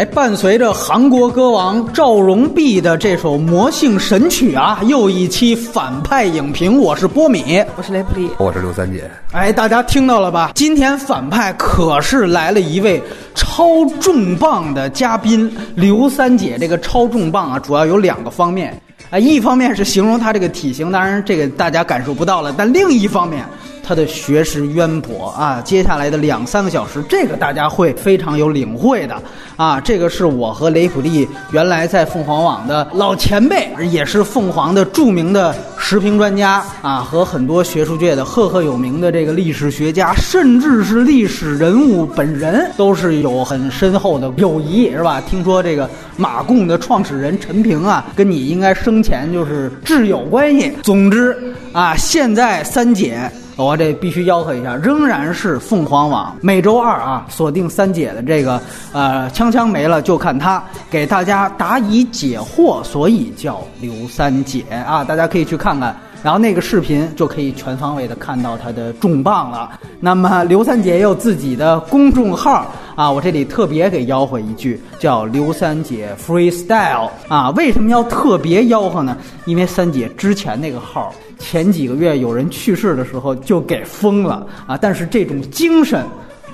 哎，伴随着韩国歌王赵荣弼的这首魔性神曲啊，又一期反派影评，我是波米，我是雷普利，我是刘三姐。哎，大家听到了吧？今天反派可是来了一位超重磅的嘉宾，刘三姐。这个超重磅啊，主要有两个方面啊，一方面是形容她这个体型，当然这个大家感受不到了，但另一方面。他的学识渊博啊，接下来的两三个小时，这个大家会非常有领会的啊。这个是我和雷普利原来在凤凰网的老前辈，也是凤凰的著名的时评专家啊，和很多学术界的赫赫有名的这个历史学家，甚至是历史人物本人，都是有很深厚的友谊，是吧？听说这个马贡的创始人陈平啊，跟你应该生前就是挚友关系。总之啊，现在三姐。我这必须吆喝一下，仍然是凤凰网每周二啊，锁定三姐的这个呃枪，枪没了就看他给大家答疑解惑，所以叫刘三姐啊，大家可以去看看。然后那个视频就可以全方位的看到他的重磅了。那么刘三姐也有自己的公众号啊，我这里特别给吆喝一句，叫刘三姐 freestyle 啊。为什么要特别吆喝呢？因为三姐之前那个号前几个月有人去世的时候就给封了啊。但是这种精神，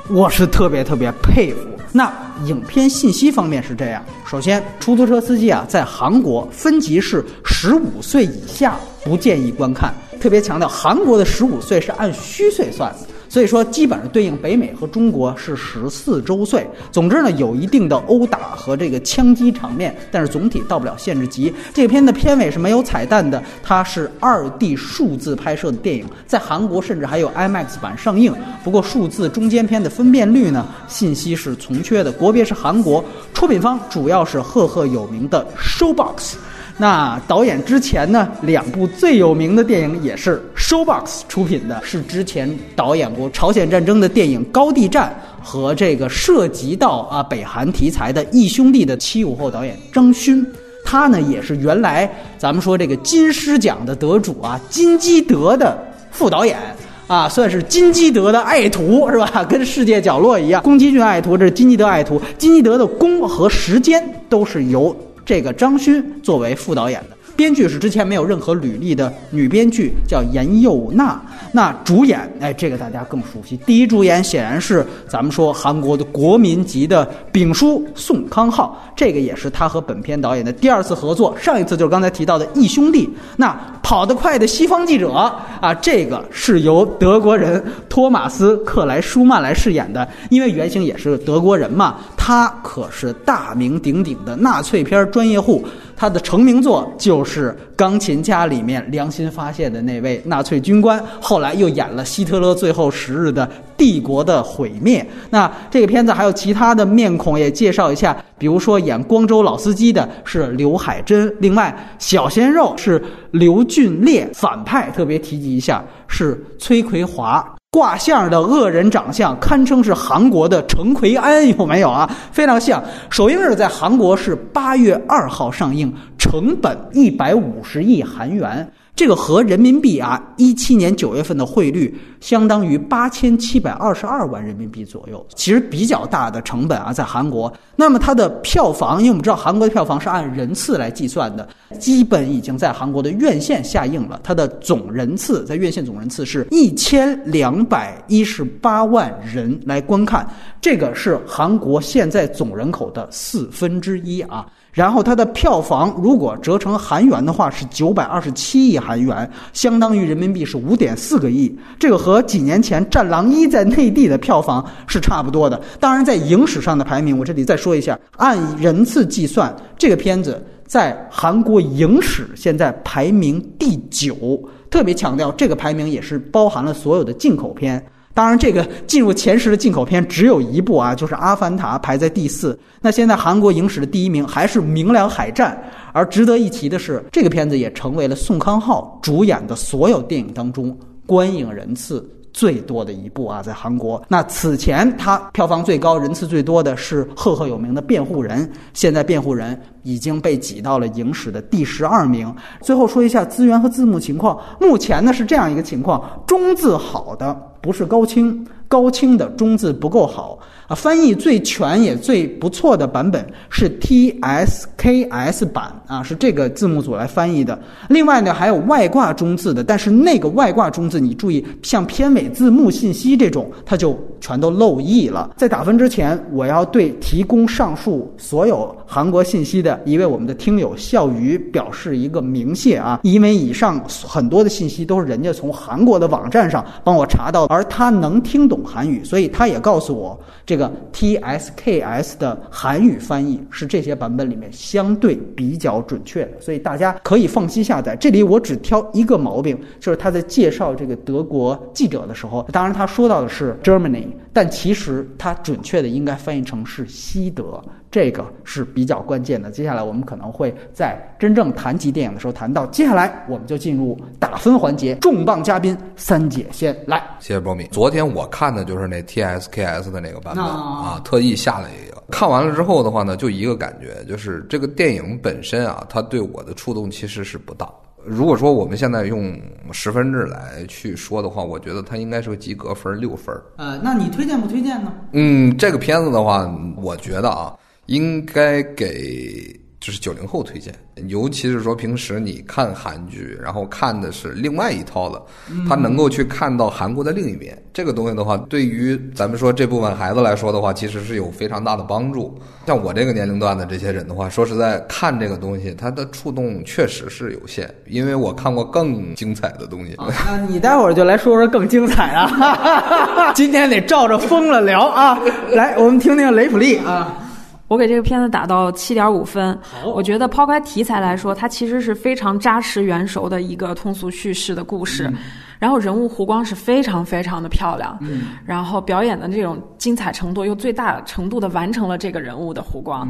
我是特别特别佩服。那影片信息方面是这样：首先，出租车司机啊，在韩国分级是十五岁以下不建议观看，特别强调韩国的十五岁是按虚岁算的。所以说，基本上对应北美和中国是十四周岁。总之呢，有一定的殴打和这个枪击场面，但是总体到不了限制级。这片的片尾是没有彩蛋的，它是二 D 数字拍摄的电影，在韩国甚至还有 IMAX 版上映。不过数字中间片的分辨率呢，信息是从缺的。国别是韩国，出品方主要是赫赫有名的 Showbox。那导演之前呢，两部最有名的电影也是 Showbox 出品的，是之前导演过朝鲜战争的电影《高地战》和这个涉及到啊北韩题材的《义兄弟》的七五后导演张勋，他呢也是原来咱们说这个金狮奖的得主啊金基德的副导演啊，算是金基德的爱徒是吧？跟世界角落一样，宫崎骏爱徒，这是金基德爱徒，金基德的功和时间都是由。这个张勋作为副导演的。编剧是之前没有任何履历的女编剧，叫严幼娜。那主演，哎，这个大家更熟悉。第一主演显然是咱们说韩国的国民级的丙叔宋康昊，这个也是他和本片导演的第二次合作。上一次就是刚才提到的《义兄弟》。那跑得快的西方记者啊，这个是由德国人托马斯克莱舒曼来饰演的，因为原型也是德国人嘛。他可是大名鼎鼎的纳粹片专业户。他的成名作就是《钢琴家》里面良心发现的那位纳粹军官，后来又演了希特勒最后十日的帝国的毁灭。那这个片子还有其他的面孔也介绍一下，比如说演光州老司机的是刘海珍，另外小鲜肉是刘俊烈，反派特别提及一下是崔奎华。挂相的恶人长相，堪称是韩国的陈奎安，有没有啊？非常像。首映日在韩国是八月二号上映，成本一百五十亿韩元。这个和人民币啊，一七年九月份的汇率相当于八千七百二十二万人民币左右，其实比较大的成本啊，在韩国。那么它的票房，因为我们知道韩国的票房是按人次来计算的，基本已经在韩国的院线下映了。它的总人次在院线总人次是一千两百一十八万人来观看，这个是韩国现在总人口的四分之一啊。然后它的票房如果折成韩元的话是九百二十七亿韩元，相当于人民币是五点四个亿。这个和几年前《战狼一》在内地的票房是差不多的。当然，在影史上的排名，我这里再说一下，按人次计算，这个片子在韩国影史现在排名第九。特别强调，这个排名也是包含了所有的进口片。当然，这个进入前十的进口片只有一部啊，就是《阿凡达》排在第四。那现在韩国影史的第一名还是《明良海战》，而值得一提的是，这个片子也成为了宋康昊主演的所有电影当中观影人次。最多的一部啊，在韩国。那此前它票房最高、人次最多的是赫赫有名的《辩护人》，现在《辩护人》已经被挤到了影史的第十二名。最后说一下资源和字幕情况，目前呢是这样一个情况：中字好的不是高清，高清的中字不够好啊。翻译最全也最不错的版本是 TSKS 版啊，是这个字幕组来翻译的。另外呢，还有外挂中字的，但是那个外挂中字，你注意，像片尾字幕信息这种，它就全都漏译了。在打分之前，我要对提供上述所有韩国信息的一位我们的听友笑鱼表示一个鸣谢啊，因为以上很多的信息都是人家从韩国的网站上帮我查到，而他能听懂韩语，所以他也告诉我，这个 TSKS 的韩语翻译是这些版本里面相对比较准确的，所以大家可以放心下载。这里我只挑一个毛病，就是他在介绍这个德国记者的时候，当然他说到的是 Germany，但其实他准确的应该翻译成是西德。这个是比较关键的。接下来我们可能会在真正谈及电影的时候谈到。接下来我们就进入打分环节，重磅嘉宾三姐先来。谢谢波米。昨天我看的就是那 TSKS 的那个版本啊，特意下了一个。看完了之后的话呢，就一个感觉，就是这个电影本身啊，它对我的触动其实是不大。如果说我们现在用十分制来去说的话，我觉得它应该是个及格分六分。呃，那你推荐不推荐呢？嗯，这个片子的话，我觉得啊。应该给就是九零后推荐，尤其是说平时你看韩剧，然后看的是另外一套的，他能够去看到韩国的另一面。这个东西的话，对于咱们说这部分孩子来说的话，其实是有非常大的帮助。像我这个年龄段的这些人的话，说实在，看这个东西，它的触动确实是有限，因为我看过更精彩的东西。那你待会儿就来说说更精彩啊！今天得照着疯了聊啊！来，我们听听雷普利啊。我给这个片子打到七点五分。我觉得抛开题材来说，它其实是非常扎实、圆熟的一个通俗叙事的故事。然后人物弧光是非常非常的漂亮。然后表演的这种精彩程度又最大程度的完成了这个人物的弧光。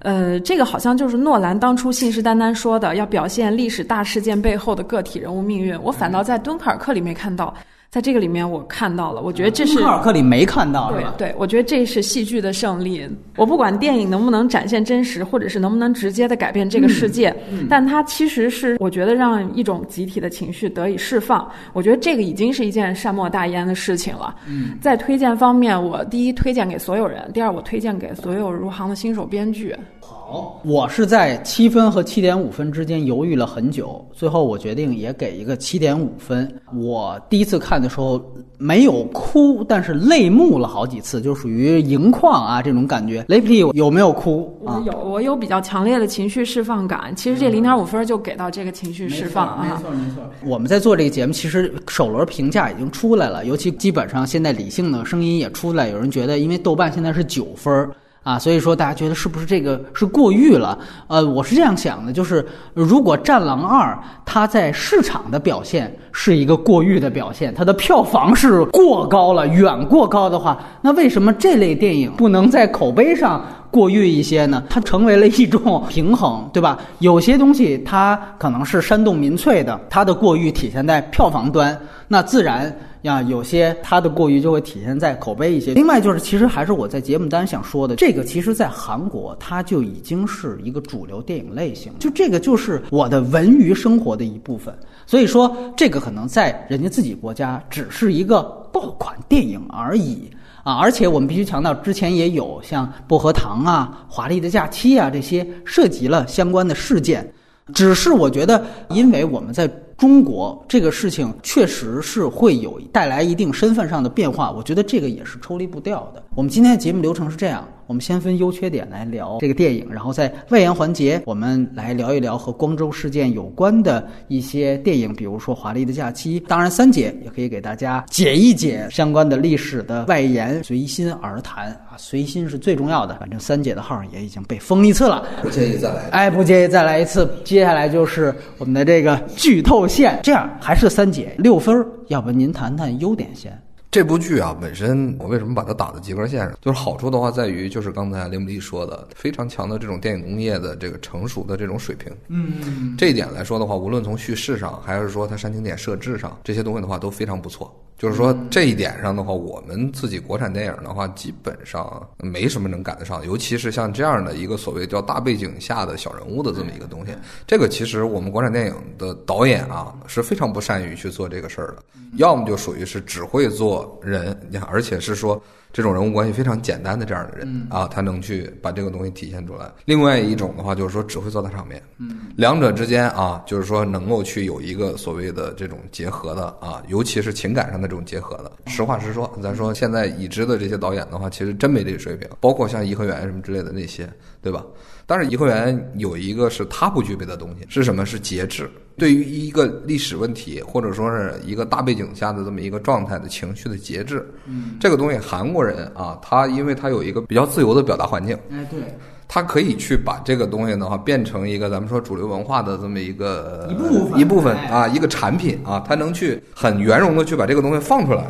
呃，这个好像就是诺兰当初信誓旦旦说的，要表现历史大事件背后的个体人物命运。我反倒在敦刻尔克里面看到。在这个里面，我看到了，我觉得这是《尔克》里没看到，对对，我觉得这是戏剧的胜利。我不管电影能不能展现真实，或者是能不能直接的改变这个世界，但它其实是我觉得让一种集体的情绪得以释放。我觉得这个已经是一件善莫大焉的事情了。在推荐方面，我第一推荐给所有人，第二我推荐给所有入行的新手编剧。好，我是在七分和七点五分之间犹豫了很久，最后我决定也给一个七点五分。我第一次看的时候没有哭，但是泪目了好几次，就属于盈眶啊这种感觉。雷普利有没有哭？我有，我有比较强烈的情绪释放感。其实这零点五分就给到这个情绪释放啊。没错没错。我们在做这个节目，其实首轮评价已经出来了，尤其基本上现在理性的声音也出来，有人觉得因为豆瓣现在是九分。啊，所以说大家觉得是不是这个是过誉了？呃，我是这样想的，就是如果《战狼二》它在市场的表现是一个过誉的表现，它的票房是过高了，远过高的话，那为什么这类电影不能在口碑上过誉一些呢？它成为了一种平衡，对吧？有些东西它可能是煽动民粹的，它的过誉体现在票房端，那自然。呀，有些它的过于就会体现在口碑一些。另外就是，其实还是我在节目单想说的，这个其实在韩国它就已经是一个主流电影类型，就这个就是我的文娱生活的一部分。所以说，这个可能在人家自己国家只是一个爆款电影而已啊。而且我们必须强调，之前也有像薄荷糖啊、华丽的假期啊这些涉及了相关的事件，只是我觉得，因为我们在。中国这个事情确实是会有带来一定身份上的变化，我觉得这个也是抽离不掉的。我们今天的节目流程是这样。我们先分优缺点来聊这个电影，然后在外延环节，我们来聊一聊和光州事件有关的一些电影，比如说《华丽的假期》。当然，三姐也可以给大家解一解相关的历史的外延，随心而谈啊，随心是最重要的。反正三姐的号也已经被封一次了，不介意再来？哎，不介意再来一次。接下来就是我们的这个剧透线，这样还是三姐六分，要不您谈谈优点先？这部剧啊，本身我为什么把它打在及格线上？就是好处的话，在于就是刚才林木利说的，非常强的这种电影工业的这个成熟的这种水平。嗯，这一点来说的话，无论从叙事上，还是说它煽情点设置上，这些东西的话都非常不错。就是说这一点上的话，我们自己国产电影的话，基本上没什么能赶得上，尤其是像这样的一个所谓叫大背景下的小人物的这么一个东西，这个其实我们国产电影的导演啊是非常不善于去做这个事儿的，要么就属于是只会做人，你看，而且是说。这种人物关系非常简单的这样的人啊，他能去把这个东西体现出来。另外一种的话，就是说只会做大场面。嗯，两者之间啊，就是说能够去有一个所谓的这种结合的啊，尤其是情感上的这种结合的。实话实说，咱说现在已知的这些导演的话，其实真没这个水平，包括像颐和园什么之类的那些，对吧？但是颐和园有一个是它不具备的东西，是什么？是节制。对于一个历史问题，或者说是一个大背景下的这么一个状态的情绪的节制，嗯，这个东西韩国人啊，他因为他有一个比较自由的表达环境，哎，对，他可以去把这个东西的话变成一个咱们说主流文化的这么一个一部分一部分啊，一个产品啊，他能去很圆融的去把这个东西放出来。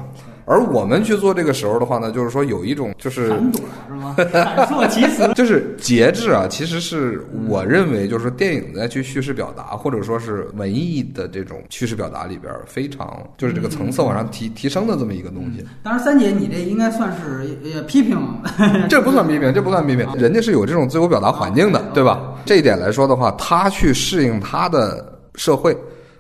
而我们去做这个时候的话呢，就是说有一种就是闪躲是吗？闪烁其词，就是节制啊。其实是我认为，就是说电影在去叙事表达，或者说是文艺的这种叙事表达里边，非常就是这个层次往上提提升的这么一个东西。当然，三姐，你这应该算是也批评，这不算批评，这不算批评。人家是有这种自由表达环境的，对吧？这一点来说的话，他去适应他的社会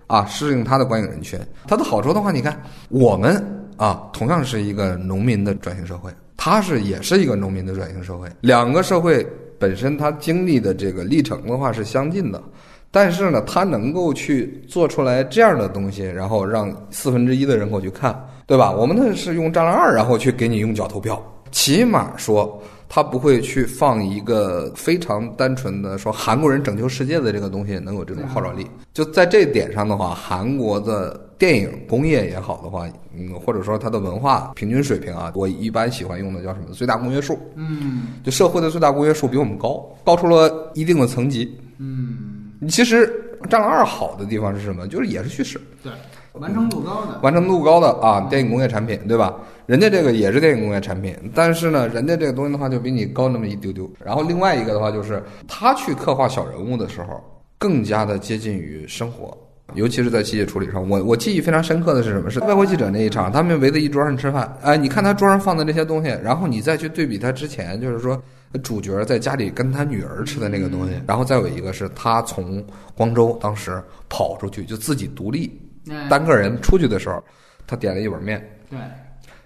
啊，适应他的观影人群，他的好处的话，你看我们。啊，同样是一个农民的转型社会，它是也是一个农民的转型社会。两个社会本身它经历的这个历程的话是相近的，但是呢，它能够去做出来这样的东西，然后让四分之一的人口去看，对吧？我们呢是用《战狼二》，然后去给你用脚投票，起码说。他不会去放一个非常单纯的说韩国人拯救世界的这个东西能有这种号召力。就在这点上的话，韩国的电影工业也好的话，嗯，或者说它的文化平均水平啊，我一般喜欢用的叫什么最大公约数。嗯，就社会的最大公约数比我们高，高出了一定的层级。嗯，其实《战狼二》好的地方是什么？就是也是叙事。对。完成度高的，完成度高的啊，电影工业产品，对吧？人家这个也是电影工业产品，但是呢，人家这个东西的话就比你高那么一丢丢。然后另外一个的话就是，他去刻画小人物的时候，更加的接近于生活，尤其是在细节处理上。我我记忆非常深刻的是什么？是外国记者那一场，他们围在一桌上吃饭，哎，你看他桌上放的这些东西，然后你再去对比他之前，就是说主角在家里跟他女儿吃的那个东西，然后再有一个是他从光州当时跑出去就自己独立。单个人出去的时候，他点了一碗面。对，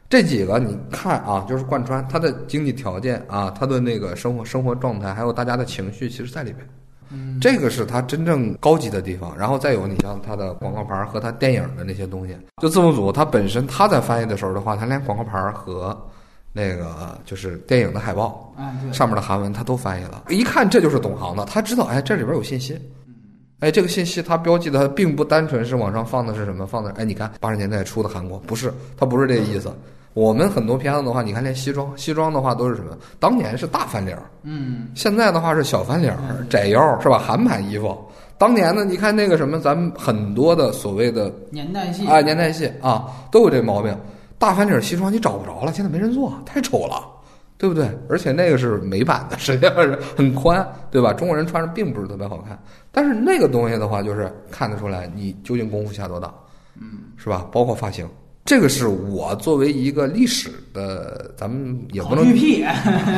这几个你看啊，就是贯穿他的经济条件啊，他的那个生活生活状态，还有大家的情绪，其实在里边。嗯，这个是他真正高级的地方。然后再有，你像他的广告牌和他电影的那些东西，就字幕组他本身他在翻译的时候的话，他连广告牌和那个就是电影的海报，上面的韩文他都翻译了。一看这就是懂行的，他知道哎这里边有信息。哎，这个信息它标记的它并不单纯是往上放的是什么？放的哎，你看八十年代初的韩国不是，它不是这个意思。我们很多片子的话，你看连西装，西装的话都是什么？当年是大翻领儿，嗯，现在的话是小翻领儿、窄腰，是吧？韩版衣服。当年呢，你看那个什么，咱们很多的所谓的年代戏啊，年代戏啊，都有这毛病。大翻领西装你找不着了，现在没人做，太丑了。对不对？而且那个是美版的，实际上是很宽，对吧？中国人穿着并不是特别好看。但是那个东西的话，就是看得出来你究竟功夫下多大，嗯，是吧？包括发型，这个是我作为一个历史的，咱们也不能屁。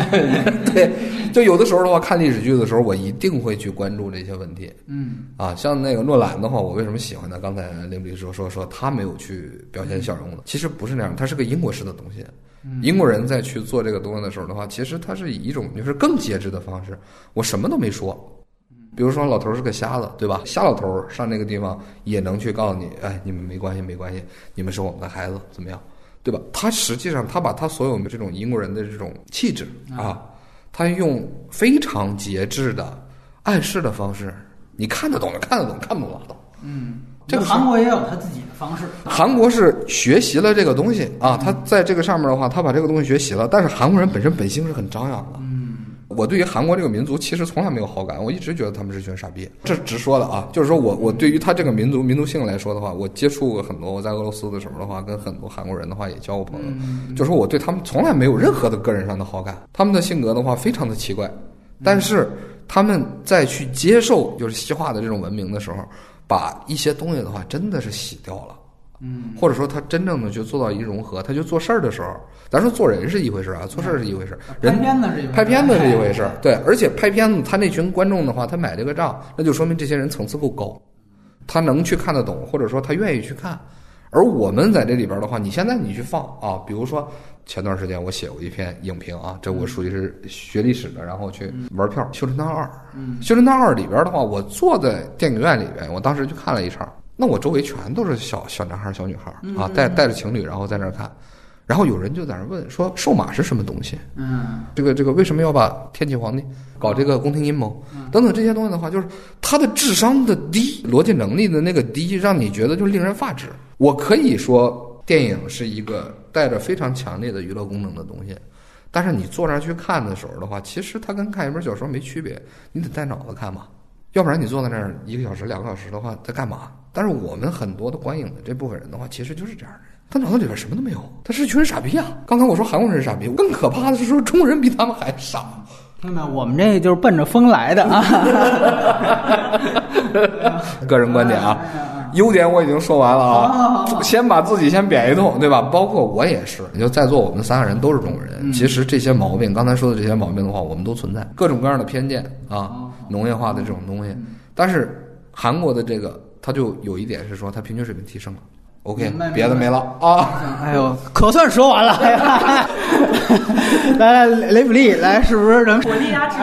对，就有的时候的话，看历史剧的时候，我一定会去关注这些问题。嗯，啊，像那个诺兰的话，我为什么喜欢他？刚才林律说说说他没有去表现小人物的，其实不是那样，他是个英国式的东西。英国人在去做这个东西的时候的话，其实他是以一种就是更节制的方式。我什么都没说，比如说老头是个瞎子，对吧？瞎老头上那个地方也能去告诉你，哎，你们没关系，没关系，你们是我们的孩子，怎么样，对吧？他实际上他把他所有的这种英国人的这种气质啊，他用非常节制的暗示的方式，你看得懂的看得懂，看不懂拉倒。嗯。这个韩国也有他自己的方式。韩国是学习了这个东西啊，他在这个上面的话，他把这个东西学习了。但是韩国人本身本性是很张扬的。嗯，我对于韩国这个民族其实从来没有好感，我一直觉得他们是群傻逼。这直说的啊，就是说我我对于他这个民族民族性来说的话，我接触过很多。我在俄罗斯的时候的话，跟很多韩国人的话也交过朋友，就说我对他们从来没有任何的个人上的好感。他们的性格的话非常的奇怪，但是他们在去接受就是西化的这种文明的时候。把一些东西的话，真的是洗掉了，嗯，或者说他真正的就做到一融合，他就做事儿的时候，咱说做人是一回事儿啊，做事儿是一回事儿，人拍片子是一回事拍片子是一回事儿，对，而且拍片子他那群观众的话，他买这个账，那就说明这些人层次够高，他能去看得懂，或者说他愿意去看。而我们在这里边的话，你现在你去放啊，比如说前段时间我写过一篇影评啊，这我属于是学历史的，然后去玩票《修真道二》。嗯，《修真道二》里边的话，我坐在电影院里边，我当时去看了一场，那我周围全都是小小男孩、小女孩啊，带带着情侣，然后在那儿看。然后有人就在那问说：“瘦马是什么东西？嗯，这个这个为什么要把天启皇帝搞这个宫廷阴谋等等这些东西的话，就是他的智商的低，逻辑能力的那个低，让你觉得就令人发指。我可以说，电影是一个带着非常强烈的娱乐功能的东西，但是你坐那儿去看的时候的话，其实它跟看一本小说没区别，你得带脑子看嘛，要不然你坐在那儿一个小时、两个小时的话，在干嘛？但是我们很多的观影的这部分人的话，其实就是这样的人。他脑子里边什么都没有，他是一群傻逼啊！刚才我说韩国人是傻逼，更可怕的是说中国人比他们还傻。听到没有？我们这就是奔着风来的啊！个人观点啊，优点我已经说完了啊，先把自己先贬一通，对吧？包括我也是，你就在座我们三个人都是中国人，其实这些毛病，刚才说的这些毛病的话，我们都存在。各种各样的偏见啊，农业化的这种东西。但是韩国的这个，它就有一点是说，它平均水平提升了。OK，别的没了啊！哎呦，可算说完了。来来，雷普利，来，是不是能火力压制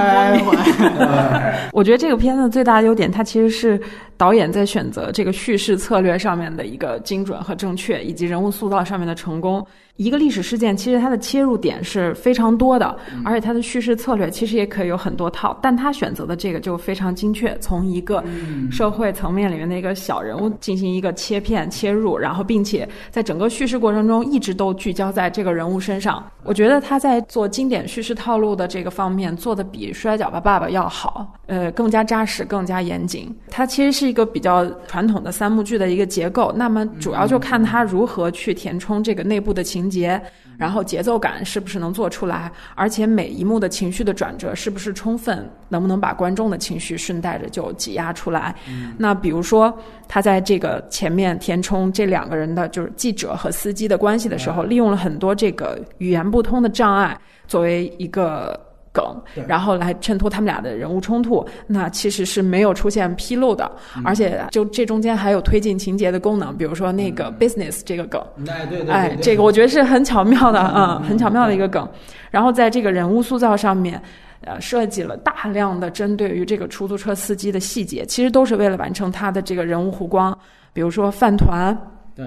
我觉得这个片子最大的优点，它其实是导演在选择这个叙事策略上面的一个精准和正确，以及人物塑造上面的成功。一个历史事件，其实它的切入点是非常多的，而且它的叙事策略其实也可以有很多套，但他选择的这个就非常精确，从一个社会层面里面的一个小人物进行一个切片切入，然后并且在整个叙事过程中一直都聚焦在这个人物身上。我觉得他在做经典叙事套路的这个方面做的比《摔跤吧，爸爸》要好，呃，更加扎实，更加严谨。它其实是一个比较传统的三幕剧的一个结构，那么主要就看他如何去填充这个内部的情节，然后节奏感是不是能做出来，而且每一幕的情绪的转折是不是充分，能不能把观众的情绪顺带着就挤压出来。那比如说他在这个前面填充这两个人的就是记者和司机的关系的时候，利用了很多这个语言不通的障碍作为一个。梗，然后来衬托他们俩的人物冲突，那其实是没有出现纰漏的，而且就这中间还有推进情节的功能，比如说那个 business 这个梗，哎对对，哎，这个我觉得是很巧妙的啊，很巧妙的一个梗。然后在这个人物塑造上面，呃，设计了大量的针对于这个出租车司机的细节，其实都是为了完成他的这个人物弧光，比如说饭团，对。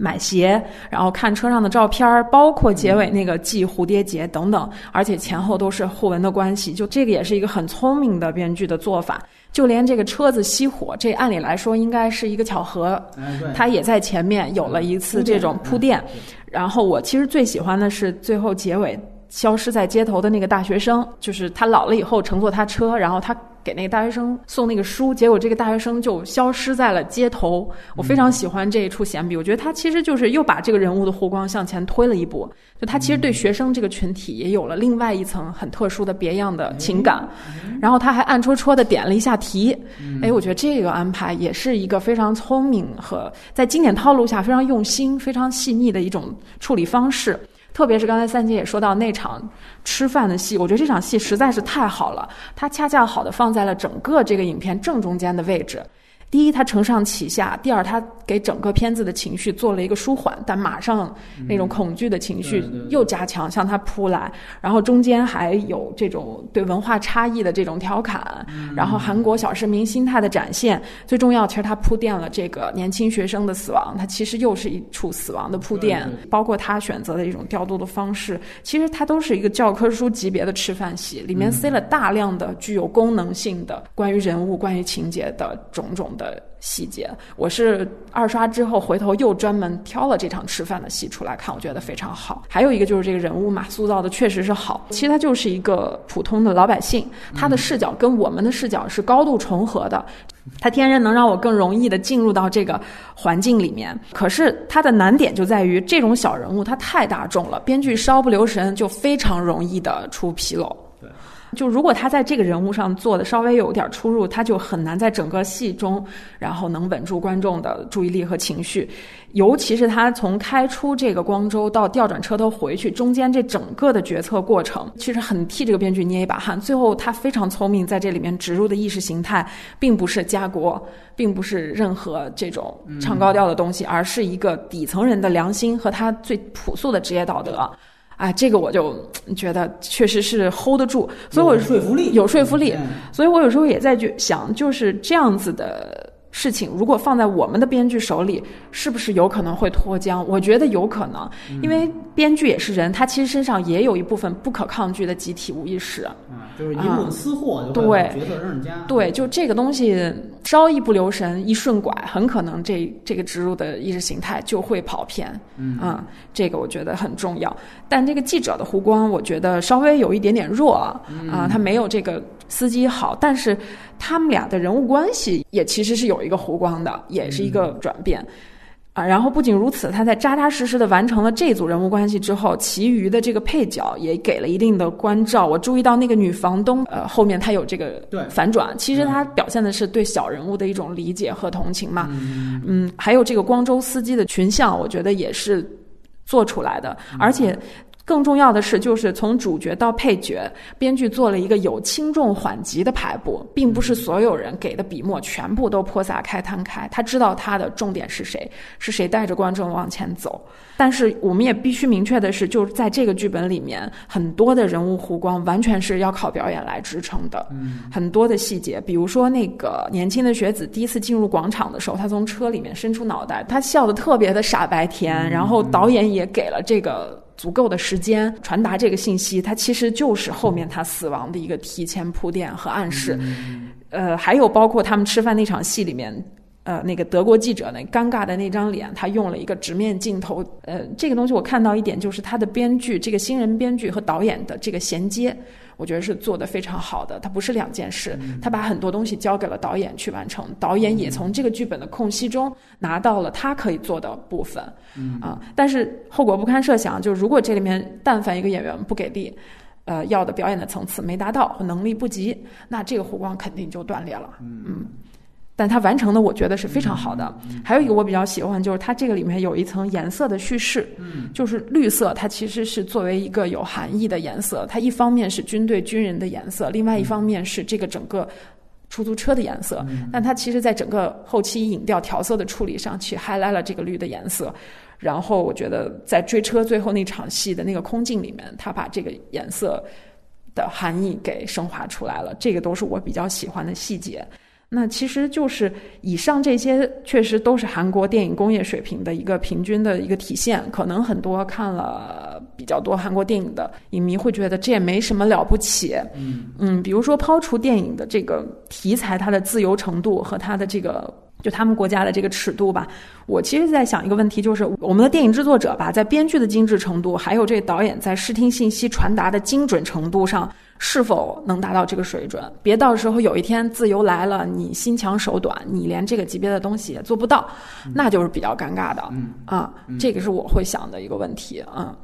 买鞋，然后看车上的照片儿，包括结尾那个系蝴蝶结等等，而且前后都是互文的关系，就这个也是一个很聪明的编剧的做法。就连这个车子熄火，这按理来说应该是一个巧合，他也在前面有了一次这种铺垫。然后我其实最喜欢的是最后结尾消失在街头的那个大学生，就是他老了以后乘坐他车，然后他。给那个大学生送那个书，结果这个大学生就消失在了街头。我非常喜欢这一处闲笔，我觉得他其实就是又把这个人物的弧光向前推了一步。就他其实对学生这个群体也有了另外一层很特殊的别样的情感。然后他还暗戳戳的点了一下题，哎，我觉得这个安排也是一个非常聪明和在经典套路下非常用心、非常细腻的一种处理方式。特别是刚才三姐也说到那场吃饭的戏，我觉得这场戏实在是太好了，它恰恰好的放在了整个这个影片正中间的位置。第一，它承上启下；第二，它给整个片子的情绪做了一个舒缓，但马上那种恐惧的情绪又加强向它扑来。然后中间还有这种对文化差异的这种调侃，然后韩国小市民心态的展现。最重要，其实它铺垫了这个年轻学生的死亡，它其实又是一处死亡的铺垫。包括他选择的一种调度的方式，其实它都是一个教科书级别的吃饭戏，里面塞了大量的具有功能性的关于人物、关于情节的种种。的细节，我是二刷之后回头又专门挑了这场吃饭的戏出来看，我觉得非常好。还有一个就是这个人物嘛，塑造的确实是好。其实他就是一个普通的老百姓，他的视角跟我们的视角是高度重合的，他天然能让我更容易的进入到这个环境里面。可是他的难点就在于这种小人物他太大众了，编剧稍不留神就非常容易的出纰漏。就如果他在这个人物上做的稍微有点出入，他就很难在整个戏中，然后能稳住观众的注意力和情绪。尤其是他从开出这个光州到调转车头回去，中间这整个的决策过程，其实很替这个编剧捏一把汗。最后他非常聪明，在这里面植入的意识形态，并不是家国，并不是任何这种唱高调的东西，而是一个底层人的良心和他最朴素的职业道德。啊，这个我就觉得确实是 hold 得住，所以我有说服力，有说服力嗯。所以我有时候也在去想，就是这样子的事情，如果放在我们的编剧手里，是不是有可能会脱缰？我觉得有可能，因为编剧也是人，他其实身上也有一部分不可抗拒的集体无意识。啊，就是饮鸩私货，就对角色扔人家。对，就这个东西稍一不留神，一顺拐，很可能这这个植入的意识形态就会跑偏。嗯啊、这个我觉得很重要。但这个记者的弧光，我觉得稍微有一点点弱啊，啊他没有这个司机好，但是他们俩的人物关系也其实是有一个弧光的，也是一个转变。啊，然后不仅如此，他在扎扎实实的完成了这组人物关系之后，其余的这个配角也给了一定的关照。我注意到那个女房东，呃，后面她有这个对反转，其实她表现的是对小人物的一种理解和同情嘛。嗯，还有这个光州司机的群像，我觉得也是做出来的，而且。更重要的是，就是从主角到配角，编剧做了一个有轻重缓急的排布，并不是所有人给的笔墨全部都泼洒开、摊开。他知道他的重点是谁，是谁带着观众往前走。但是我们也必须明确的是，就是在这个剧本里面，很多的人物弧光完全是要靠表演来支撑的。很多的细节，比如说那个年轻的学子第一次进入广场的时候，他从车里面伸出脑袋，他笑得特别的傻白甜，然后导演也给了这个。足够的时间传达这个信息，它其实就是后面他死亡的一个提前铺垫和暗示。呃，还有包括他们吃饭那场戏里面，呃，那个德国记者那尴尬的那张脸，他用了一个直面镜头。呃，这个东西我看到一点就是他的编剧，这个新人编剧和导演的这个衔接。我觉得是做得非常好的，它不是两件事，他把很多东西交给了导演去完成，导演也从这个剧本的空隙中拿到了他可以做的部分，啊，但是后果不堪设想，就如果这里面但凡一个演员不给力，呃，要的表演的层次没达到或能力不及，那这个火光肯定就断裂了，嗯。但它完成的，我觉得是非常好的。还有一个我比较喜欢，就是它这个里面有一层颜色的叙事，就是绿色，它其实是作为一个有含义的颜色。它一方面是军队军人的颜色，另外一方面是这个整个出租车的颜色。但它其实在整个后期影调调色的处理上，去 highlight 了这个绿的颜色。然后我觉得在追车最后那场戏的那个空镜里面，他把这个颜色的含义给升华出来了。这个都是我比较喜欢的细节。那其实就是以上这些，确实都是韩国电影工业水平的一个平均的一个体现。可能很多看了比较多韩国电影的影迷会觉得这也没什么了不起。嗯嗯，比如说抛除电影的这个题材，它的自由程度和它的这个。就他们国家的这个尺度吧，我其实在想一个问题，就是我们的电影制作者吧，在编剧的精致程度，还有这导演在视听信息传达的精准程度上，是否能达到这个水准？别到时候有一天自由来了，你心强手短，你连这个级别的东西也做不到，那就是比较尴尬的。啊，这个是我会想的一个问题。嗯。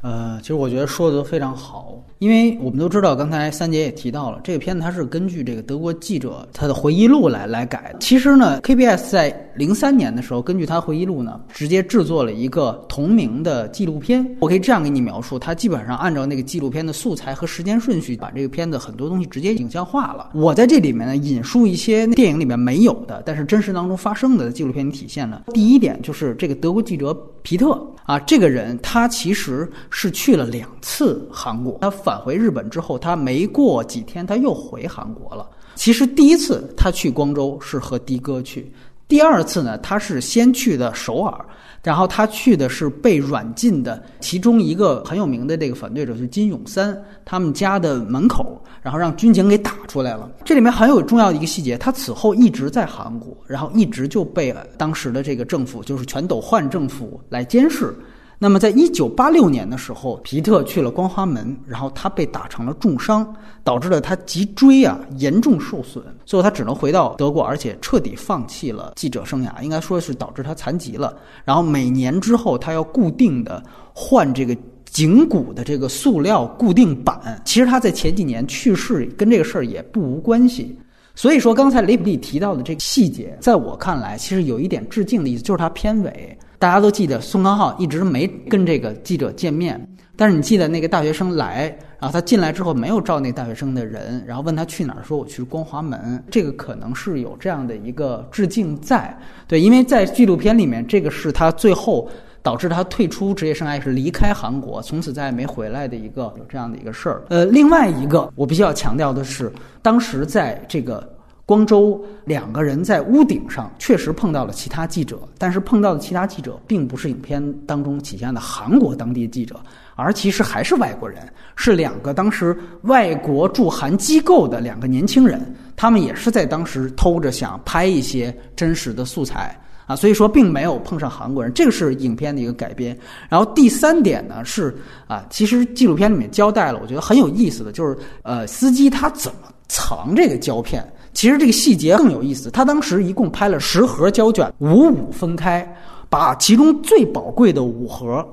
呃，其实我觉得说的都非常好，因为我们都知道，刚才三姐也提到了，这个片子它是根据这个德国记者他的回忆录来来改的。其实呢，KBS 在零三年的时候，根据他回忆录呢，直接制作了一个同名的纪录片。我可以这样给你描述，它基本上按照那个纪录片的素材和时间顺序，把这个片子很多东西直接影像化了。我在这里面呢，引述一些电影里面没有的，但是真实当中发生的纪录片体现了。第一点就是这个德国记者皮特啊，这个人他其实。是去了两次韩国，他返回日本之后，他没过几天他又回韩国了。其实第一次他去光州是和的哥去，第二次呢，他是先去的首尔，然后他去的是被软禁的其中一个很有名的这个反对者，就是金永三他们家的门口，然后让军警给打出来了。这里面很有重要的一个细节，他此后一直在韩国，然后一直就被当时的这个政府，就是全斗焕政府来监视。那么，在一九八六年的时候，皮特去了光华门，然后他被打成了重伤，导致了他脊椎啊严重受损，最后他只能回到德国，而且彻底放弃了记者生涯，应该说是导致他残疾了。然后每年之后，他要固定的换这个颈骨的这个塑料固定板，其实他在前几年去世，跟这个事儿也不无关系。所以说，刚才雷普利提到的这个细节，在我看来，其实有一点致敬的意思，就是他片尾，大家都记得宋康昊一直没跟这个记者见面，但是你记得那个大学生来，然后他进来之后没有照那大学生的人，然后问他去哪儿，说我去光华门，这个可能是有这样的一个致敬在，对，因为在纪录片里面，这个是他最后。导致他退出职业生涯是离开韩国，从此再也没回来的一个有这样的一个事儿。呃，另外一个我必须要强调的是，当时在这个光州，两个人在屋顶上确实碰到了其他记者，但是碰到的其他记者并不是影片当中体现的韩国当地记者，而其实还是外国人，是两个当时外国驻韩机构的两个年轻人，他们也是在当时偷着想拍一些真实的素材。啊，所以说并没有碰上韩国人，这个是影片的一个改编。然后第三点呢是啊，其实纪录片里面交代了，我觉得很有意思的就是，呃，司机他怎么藏这个胶片？其实这个细节更有意思。他当时一共拍了十盒胶卷，五五分开，把其中最宝贵的五盒。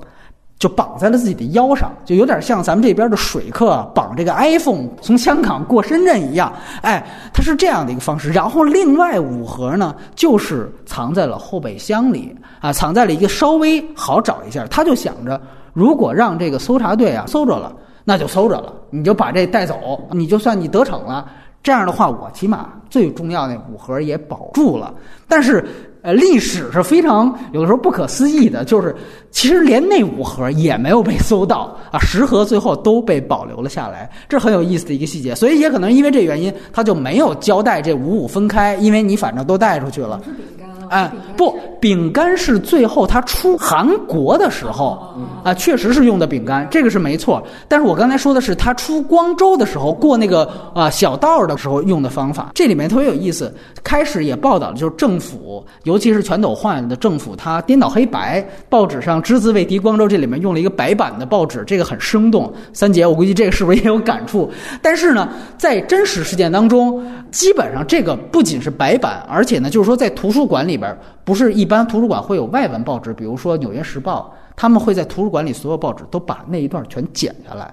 就绑在了自己的腰上，就有点像咱们这边的水客绑这个 iPhone 从香港过深圳一样。哎，它是这样的一个方式。然后另外五盒呢，就是藏在了后备箱里啊，藏在了一个稍微好找一下。他就想着，如果让这个搜查队啊搜着了，那就搜着了，你就把这带走，你就算你得逞了。这样的话，我起码最重要的五盒也保住了。但是。呃，历史是非常有的时候不可思议的，就是其实连那五盒也没有被搜到啊，十盒最后都被保留了下来，这很有意思的一个细节。所以也可能因为这原因，他就没有交代这五五分开，因为你反正都带出去了。哎，不，饼干是最后他出韩国的时候啊，确实是用的饼干，这个是没错。但是我刚才说的是他出光州的时候过那个啊小道的时候用的方法，这里面特别有意思。开始也报道了，就是政府，尤其是全斗焕的政府，他颠倒黑白，报纸上只字未提光州，这里面用了一个白版的报纸，这个很生动。三姐，我估计这个是不是也有感触？但是呢，在真实事件当中，基本上这个不仅是白版，而且呢，就是说在图书馆。里边不是一般图书馆会有外文报纸，比如说《纽约时报》，他们会在图书馆里所有报纸都把那一段全剪下来。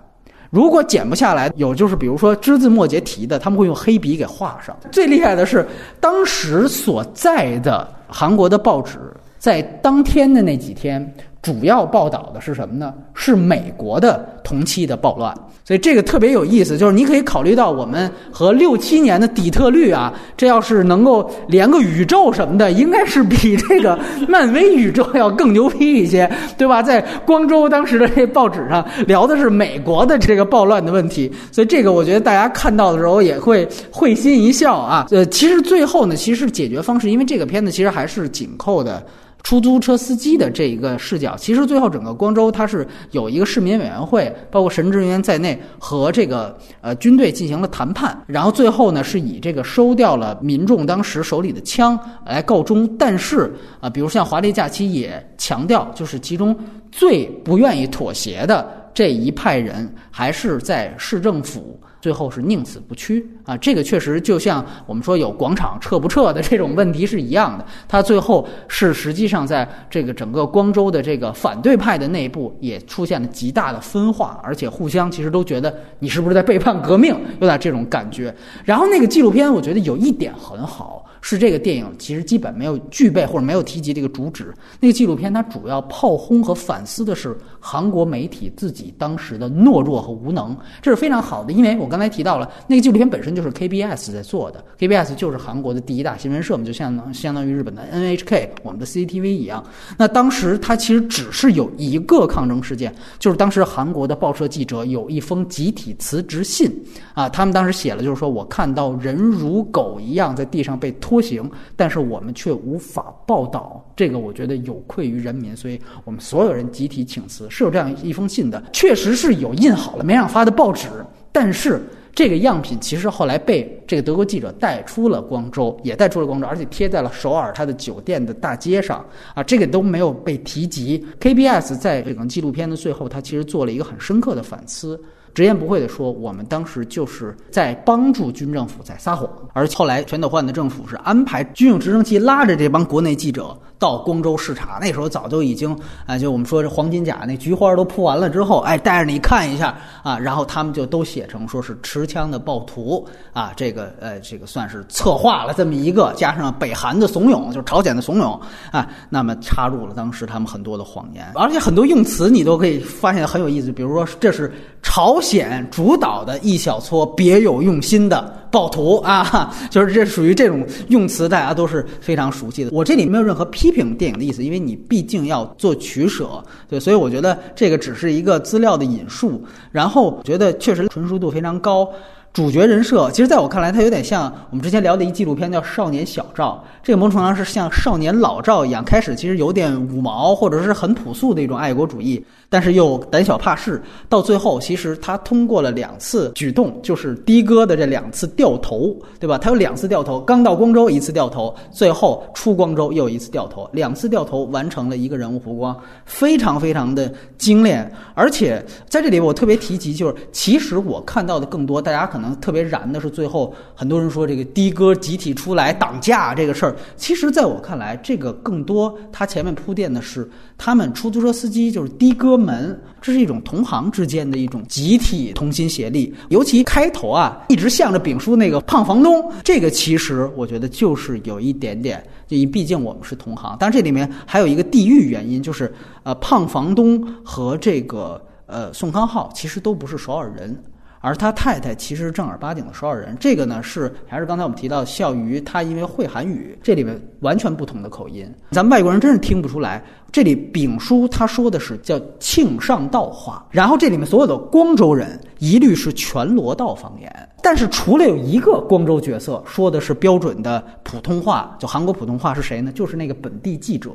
如果剪不下来，有就是比如说只字末节提的，他们会用黑笔给画上。最厉害的是，当时所在的韩国的报纸在当天的那几天，主要报道的是什么呢？是美国的同期的暴乱。所以这个特别有意思，就是你可以考虑到我们和六七年的底特律啊，这要是能够连个宇宙什么的，应该是比这个漫威宇宙要更牛逼一些，对吧？在光州当时的这报纸上聊的是美国的这个暴乱的问题，所以这个我觉得大家看到的时候也会会心一笑啊。呃，其实最后呢，其实解决方式，因为这个片子其实还是紧扣的。出租车司机的这一个视角，其实最后整个光州它是有一个市民委员会，包括神职人员在内，和这个呃军队进行了谈判，然后最后呢是以这个收掉了民众当时手里的枪来告终。但是啊，比如像华丽假期也强调，就是其中最不愿意妥协的这一派人，还是在市政府。最后是宁死不屈啊！这个确实就像我们说有广场撤不撤的这种问题是一样的。他最后是实际上在这个整个光州的这个反对派的内部也出现了极大的分化，而且互相其实都觉得你是不是在背叛革命，有点这种感觉。然后那个纪录片我觉得有一点很好。是这个电影其实基本没有具备或者没有提及这个主旨。那个纪录片它主要炮轰和反思的是韩国媒体自己当时的懦弱和无能，这是非常好的。因为我刚才提到了那个纪录片本身就是 KBS 在做的，KBS 就是韩国的第一大新闻社嘛，就相当相当于日本的 NHK，我们的 CCTV 一样。那当时它其实只是有一个抗争事件，就是当时韩国的报社记者有一封集体辞职信啊，他们当时写了，就是说我看到人如狗一样在地上被拖。拖行，但是我们却无法报道，这个我觉得有愧于人民，所以我们所有人集体请辞，是有这样一封信的，确实是有印好了没让发的报纸，但是这个样品其实后来被这个德国记者带出了光州，也带出了光州，而且贴在了首尔他的酒店的大街上，啊，这个都没有被提及。KBS 在这个纪录片的最后，他其实做了一个很深刻的反思。直言不讳地说，我们当时就是在帮助军政府在撒谎。而后来全斗焕的政府是安排军用直升机拉着这帮国内记者到光州视察，那时候早就已经啊，就我们说这黄金甲那菊花都铺完了之后，哎，带着你看一下啊，然后他们就都写成说是持枪的暴徒啊，这个呃，这个算是策划了这么一个，加上北韩的怂恿，就是朝鲜的怂恿啊，那么插入了当时他们很多的谎言，而且很多用词你都可以发现很有意思，比如说这是朝鲜主导的一小撮别有用心的暴徒啊，就是这属于这种用词，大家都是非常熟悉的。我这里没有任何批评电影的意思，因为你毕竟要做取舍，对，所以我觉得这个只是一个资料的引述，然后觉得确实纯熟度非常高。主角人设，其实在我看来，他有点像我们之前聊的一纪录片，叫《少年小赵》。这个某种程度上是像少年老赵一样，开始其实有点五毛，或者是很朴素的一种爱国主义，但是又胆小怕事。到最后，其实他通过了两次举动，就是的哥的这两次掉头，对吧？他有两次掉头，刚到光州一次掉头，最后出光州又一次掉头，两次掉头完成了一个人物弧光，非常非常的精炼。而且在这里我特别提及，就是其实我看到的更多，大家可能。能特别燃的是最后很多人说这个的哥集体出来挡驾这个事儿，其实在我看来，这个更多他前面铺垫的是他们出租车司机就是的哥们，这是一种同行之间的一种集体同心协力。尤其开头啊，一直向着丙叔那个胖房东，这个其实我觉得就是有一点点，就毕竟我们是同行。但这里面还有一个地域原因，就是呃，胖房东和这个呃宋康昊其实都不是首尔人。而他太太其实是正儿八经的首尔人，这个呢是还是刚才我们提到笑鱼，他因为会韩语，这里面完全不同的口音，咱们外国人真是听不出来。这里丙叔他说的是叫庆尚道话，然后这里面所有的光州人一律是全罗道方言，但是除了有一个光州角色说的是标准的普通话，就韩国普通话是谁呢？就是那个本地记者。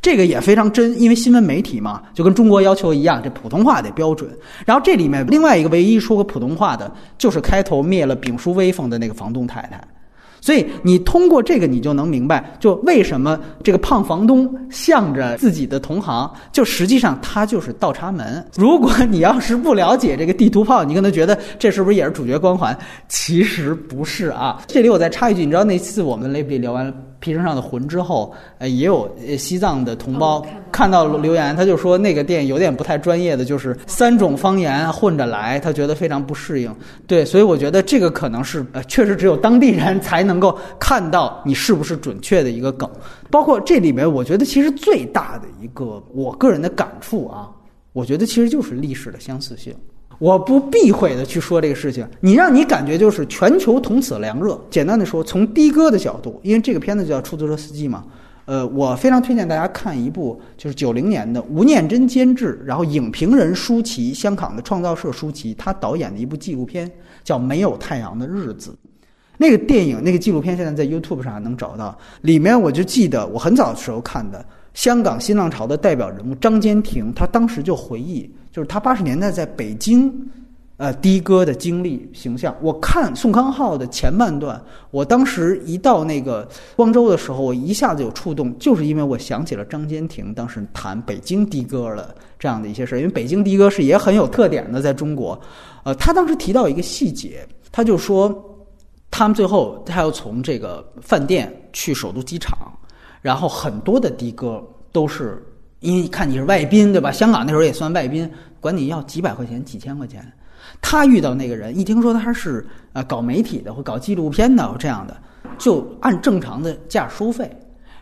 这个也非常真，因为新闻媒体嘛，就跟中国要求一样，这普通话得标准。然后这里面另外一个唯一说过普通话的，就是开头灭了丙叔威风的那个房东太太。所以你通过这个，你就能明白，就为什么这个胖房东向着自己的同行，就实际上他就是倒插门。如果你要是不了解这个地图炮，你可能觉得这是不是也是主角光环？其实不是啊。这里我再插一句，你知道那次我们雷比聊完。皮绳上的魂之后，呃，也有西藏的同胞看到留言，他就说那个电影有点不太专业的，就是三种方言混着来，他觉得非常不适应。对，所以我觉得这个可能是呃，确实只有当地人才能够看到你是不是准确的一个梗。包括这里面，我觉得其实最大的一个我个人的感触啊，我觉得其实就是历史的相似性。我不避讳的去说这个事情，你让你感觉就是全球同此凉热。简单的说，从的哥的角度，因为这个片子叫出租车司机嘛，呃，我非常推荐大家看一部就是九零年的吴念真监制，然后影评人舒淇，香港的创造社舒淇，他导演的一部纪录片叫《没有太阳的日子》。那个电影那个纪录片现在在 YouTube 上还能找到，里面我就记得我很早的时候看的。香港新浪潮的代表人物张坚庭，他当时就回忆，就是他八十年代在北京，呃，的哥的经历形象。我看宋康昊的前半段，我当时一到那个光州的时候，我一下子有触动，就是因为我想起了张坚庭当时谈北京的哥的这样的一些事。因为北京的哥是也很有特点的，在中国，呃，他当时提到一个细节，他就说，他们最后他要从这个饭店去首都机场。然后很多的的哥都是因为看你是外宾，对吧？香港那时候也算外宾，管你要几百块钱、几千块钱。他遇到那个人，一听说他是呃搞媒体的或搞纪录片的这样的，就按正常的价收费。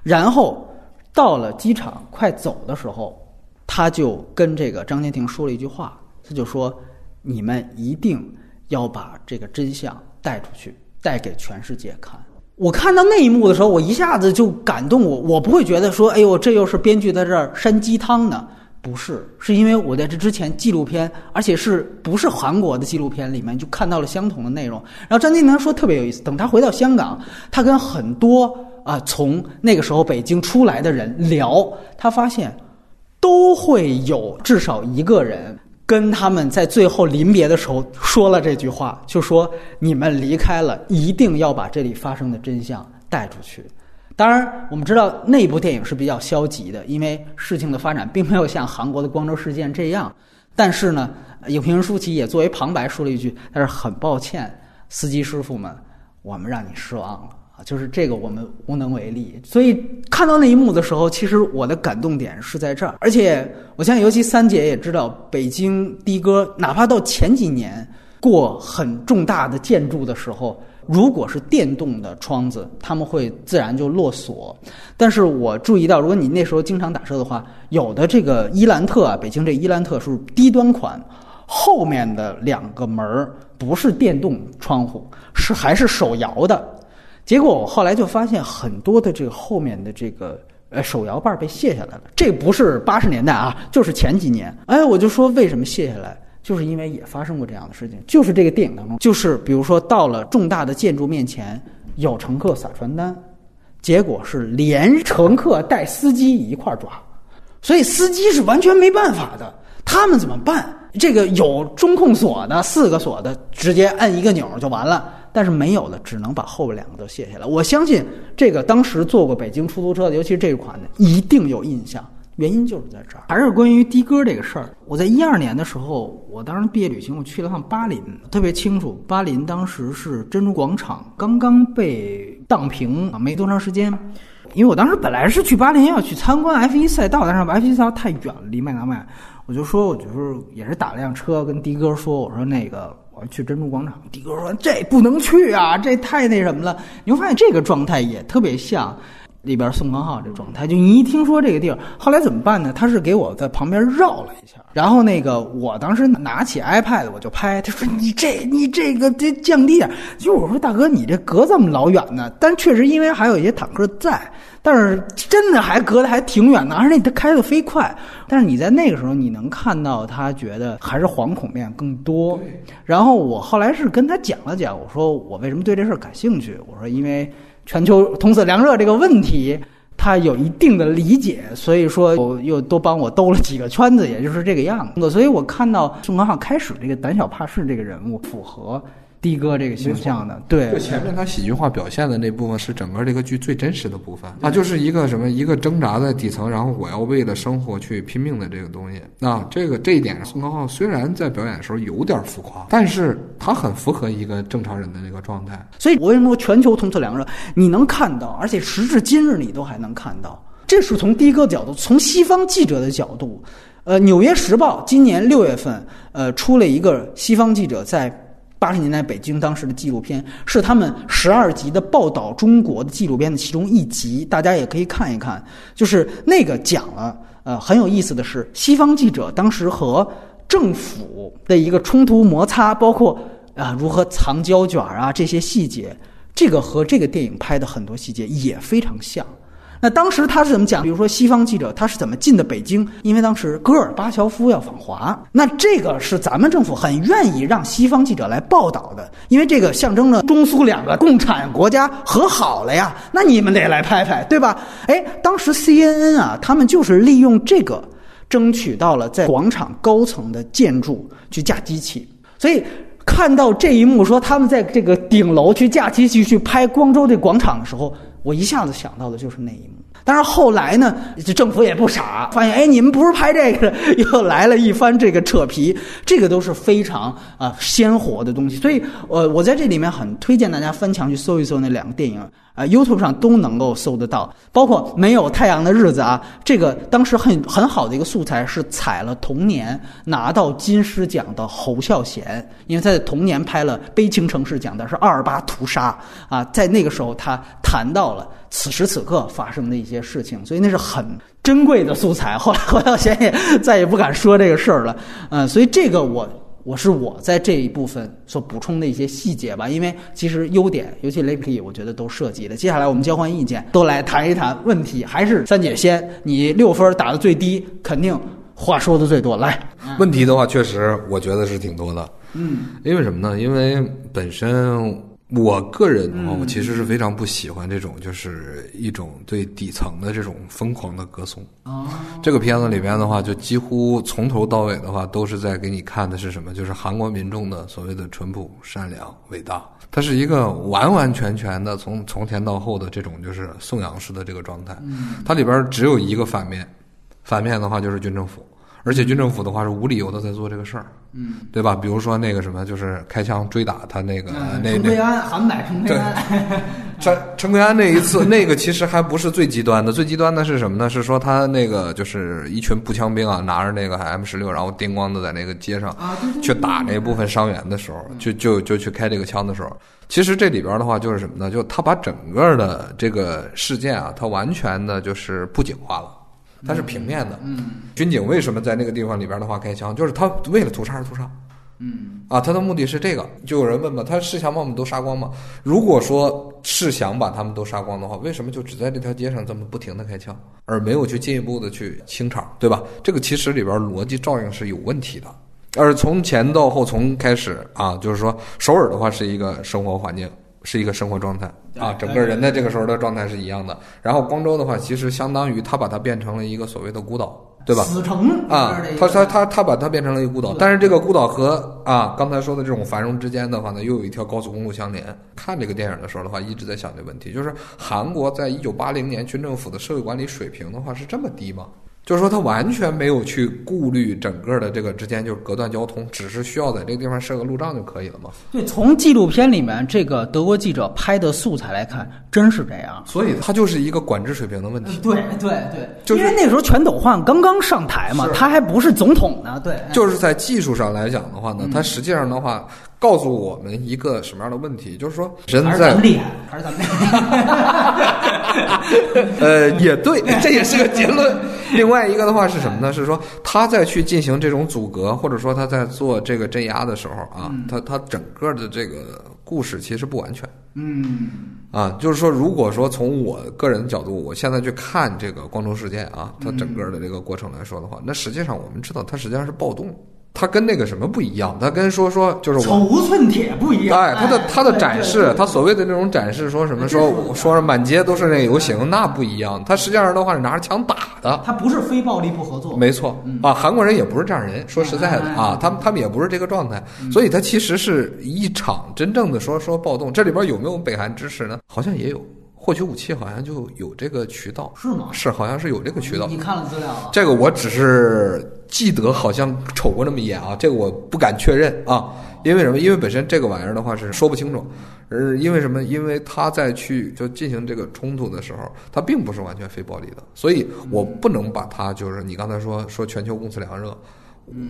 然后到了机场快走的时候，他就跟这个张建庭说了一句话，他就说：“你们一定要把这个真相带出去，带给全世界看。”我看到那一幕的时候，我一下子就感动我。我不会觉得说，哎呦，这又是编剧在这儿煽鸡汤呢？不是，是因为我在这之前纪录片，而且是不是韩国的纪录片里面就看到了相同的内容。然后张金南说特别有意思，等他回到香港，他跟很多啊从那个时候北京出来的人聊，他发现都会有至少一个人。跟他们在最后临别的时候说了这句话，就说你们离开了，一定要把这里发生的真相带出去。当然，我们知道那部电影是比较消极的，因为事情的发展并没有像韩国的光州事件这样。但是呢，影评人舒淇也作为旁白说了一句：“但是很抱歉，司机师傅们，我们让你失望了。”啊，就是这个我们无能为力。所以看到那一幕的时候，其实我的感动点是在这儿。而且我相信，尤其三姐也知道，北京的哥哪怕到前几年过很重大的建筑的时候，如果是电动的窗子，他们会自然就落锁。但是我注意到，如果你那时候经常打车的话，有的这个伊兰特啊，北京这伊兰特是低端款，后面的两个门儿不是电动窗户，是还是手摇的。结果我后来就发现很多的这个后面的这个呃手摇把被卸下来了，这不是八十年代啊，就是前几年。哎，我就说为什么卸下来，就是因为也发生过这样的事情，就是这个电影当中，就是比如说到了重大的建筑面前，有乘客撒传单，结果是连乘客带司机一块抓，所以司机是完全没办法的。他们怎么办？这个有中控锁的四个锁的，直接按一个钮就完了。但是没有的，只能把后边两个都卸下来。我相信这个当时坐过北京出租车的，尤其是这款的，一定有印象。原因就是在这儿。还是关于的哥这个事儿，我在一二年的时候，我当时毕业旅行，我去了趟巴林，特别清楚。巴林当时是珍珠广场刚刚被荡平啊，没多长时间。因为我当时本来是去巴林要去参观 F 一赛道，但是 F 一赛道太远了，离麦当麦，我就说，我就是也是打了辆车跟的哥说，我说那个。我去珍珠广场，迪哥说这不能去啊，这太那什么了。你会发现这个状态也特别像里边宋康昊这状态。就你一听说这个地儿，后来怎么办呢？他是给我在旁边绕了一下，然后那个我当时拿起 iPad 我就拍。他说你这你这个得降低点。就我说大哥你这隔这么老远呢，但确实因为还有一些坦克在。但是真的还隔得还挺远的，而且他开的飞快。但是你在那个时候，你能看到他觉得还是惶恐面更多。然后我后来是跟他讲了讲，我说我为什么对这事儿感兴趣？我说因为全球通色凉热这个问题，他有一定的理解，所以说又多帮我兜了几个圈子，也就是这个样子。所以我看到宋康昊开始这个胆小怕事这个人物符合。的哥这个形象的，对，就前面他喜剧化表现的那部分是整个这个剧最真实的部分啊，就是一个什么一个挣扎在底层，然后我要为了生活去拼命的这个东西啊，这个这一点宋康昊虽然在表演的时候有点浮夸，但是他很符合一个正常人的那个状态。所以我为什么说全球同测凉热？你能看到，而且时至今日你都还能看到，这是从的哥角度，从西方记者的角度，呃，《纽约时报》今年六月份呃出了一个西方记者在。八十年代北京当时的纪录片是他们十二集的报道中国的纪录片的其中一集，大家也可以看一看。就是那个讲了，呃，很有意思的是，西方记者当时和政府的一个冲突摩擦，包括啊如何藏胶卷啊这些细节，这个和这个电影拍的很多细节也非常像。那当时他是怎么讲？比如说西方记者他是怎么进的北京？因为当时戈尔巴乔夫要访华，那这个是咱们政府很愿意让西方记者来报道的，因为这个象征着中苏两个共产国家和好了呀。那你们得来拍拍，对吧？哎，当时 CNN 啊，他们就是利用这个，争取到了在广场高层的建筑去架机器，所以看到这一幕，说他们在这个顶楼去架机器去拍光州这广场的时候。我一下子想到的就是那一幕，但是后来呢，这政府也不傻，发现哎，你们不是拍这个，又来了一番这个扯皮，这个都是非常啊鲜活的东西，所以，呃，我在这里面很推荐大家翻墙去搜一搜那两个电影。啊，YouTube 上都能够搜得到，包括没有太阳的日子啊，这个当时很很好的一个素材是采了童年拿到金狮奖的侯孝贤，因为他在童年拍了《悲情城市》，讲的是二二八屠杀啊，在那个时候他谈到了此时此刻发生的一些事情，所以那是很珍贵的素材。后来侯孝贤也 再也不敢说这个事儿了，嗯，所以这个我。我是我在这一部分所补充的一些细节吧，因为其实优点，尤其雷普利，我觉得都涉及了。接下来我们交换意见，都来谈一谈问题。还是三姐先，你六分打的最低，肯定话说的最多。来，问题的话，确实我觉得是挺多的。嗯，因为什么呢？因为本身。我个人的话，我其实是非常不喜欢这种，就是一种对底层的这种疯狂的歌颂。这个片子里边的话，就几乎从头到尾的话，都是在给你看的是什么？就是韩国民众的所谓的淳朴、善良、伟大。它是一个完完全全的从 从前到后的这种就是颂扬式的这个状态。它里边只有一个反面，反面的话就是军政府。而且军政府的话是无理由的在做这个事儿，嗯，对吧？比如说那个什么，就是开枪追打他那个那那陈奎安，韩百陈奎安，陈陈奎安那一次，那个其实还不是最极端的，最极端的是什么呢？是说他那个就是一群步枪兵啊，拿着那个 M 十六，然后叮咣的在那个街上去打那部分伤员的时候，就就就去开这个枪的时候，其实这里边的话就是什么呢？就他把整个的这个事件啊，他完全的就是布景化了。它是平面的，嗯，军警为什么在那个地方里边的话开枪？就是他为了屠杀而屠杀，嗯，啊，他的目的是这个。就有人问嘛，他是想把我们都杀光吗？如果说是想把他们都杀光的话，为什么就只在这条街上这么不停的开枪，而没有去进一步的去清场，对吧？这个其实里边逻辑照应是有问题的。而从前到后，从开始啊，就是说首尔的话是一个生活环境，是一个生活状态啊，整个人的这个时候的状态是一样的。然后光州的话，其实相当于他把它变成了一个所谓的孤岛，对吧？死城啊，他他他他把它变成了一个孤岛，但是这个孤岛和啊刚才说的这种繁荣之间的话呢，又有一条高速公路相连。看这个电影的时候的话，一直在想这个问题，就是韩国在一九八零年军政府的社会管理水平的话是这么低吗？就是说，他完全没有去顾虑整个的这个之间就是隔断交通，只是需要在这个地方设个路障就可以了嘛。对，从纪录片里面这个德国记者拍的素材来看，真是这样。所以它就是一个管制水平的问题。对对对，就是因为那时候全斗焕刚刚上台嘛，他还不是总统呢。对，就是在技术上来讲的话呢，他实际上的话告诉我们一个什么样的问题，就是说人还是在厉害，还是咱们厉害。呃，也对，这也是个结论。另外一个的话是什么呢？是说他在去进行这种阻隔，或者说他在做这个镇压的时候啊，他他整个的这个故事其实不完全嗯，啊。就是说，如果说从我个人的角度，我现在去看这个光州事件啊，它整个的这个过程来说的话，那实际上我们知道，它实际上是暴动。它跟那个什么不一样，它跟说说就是我绸寸铁不一样。哎，他的他的展示，他所谓的那种展示，说什么说说是满街都是那个游行，那不一样。他实际上的话是拿着枪打的，他不是非暴力不合作。没错啊。韩国人也不是这样人，说实在的啊，他们他们也不是这个状态，所以他其实是一场真正的说说暴动。这里边有没有北韩支持呢？好像也有，获取武器好像就有这个渠道，是吗？是好像是有这个渠道你。你看了资料了？这个我只是记得好像瞅过那么一眼啊，这个我不敢确认啊，因为什么？因为本身这个玩意儿的话是说不清楚，呃，因为什么？因为他在去就进行这个冲突的时候，他并不是完全非暴力的，所以我不能把它就是你刚才说说全球供赐粮热，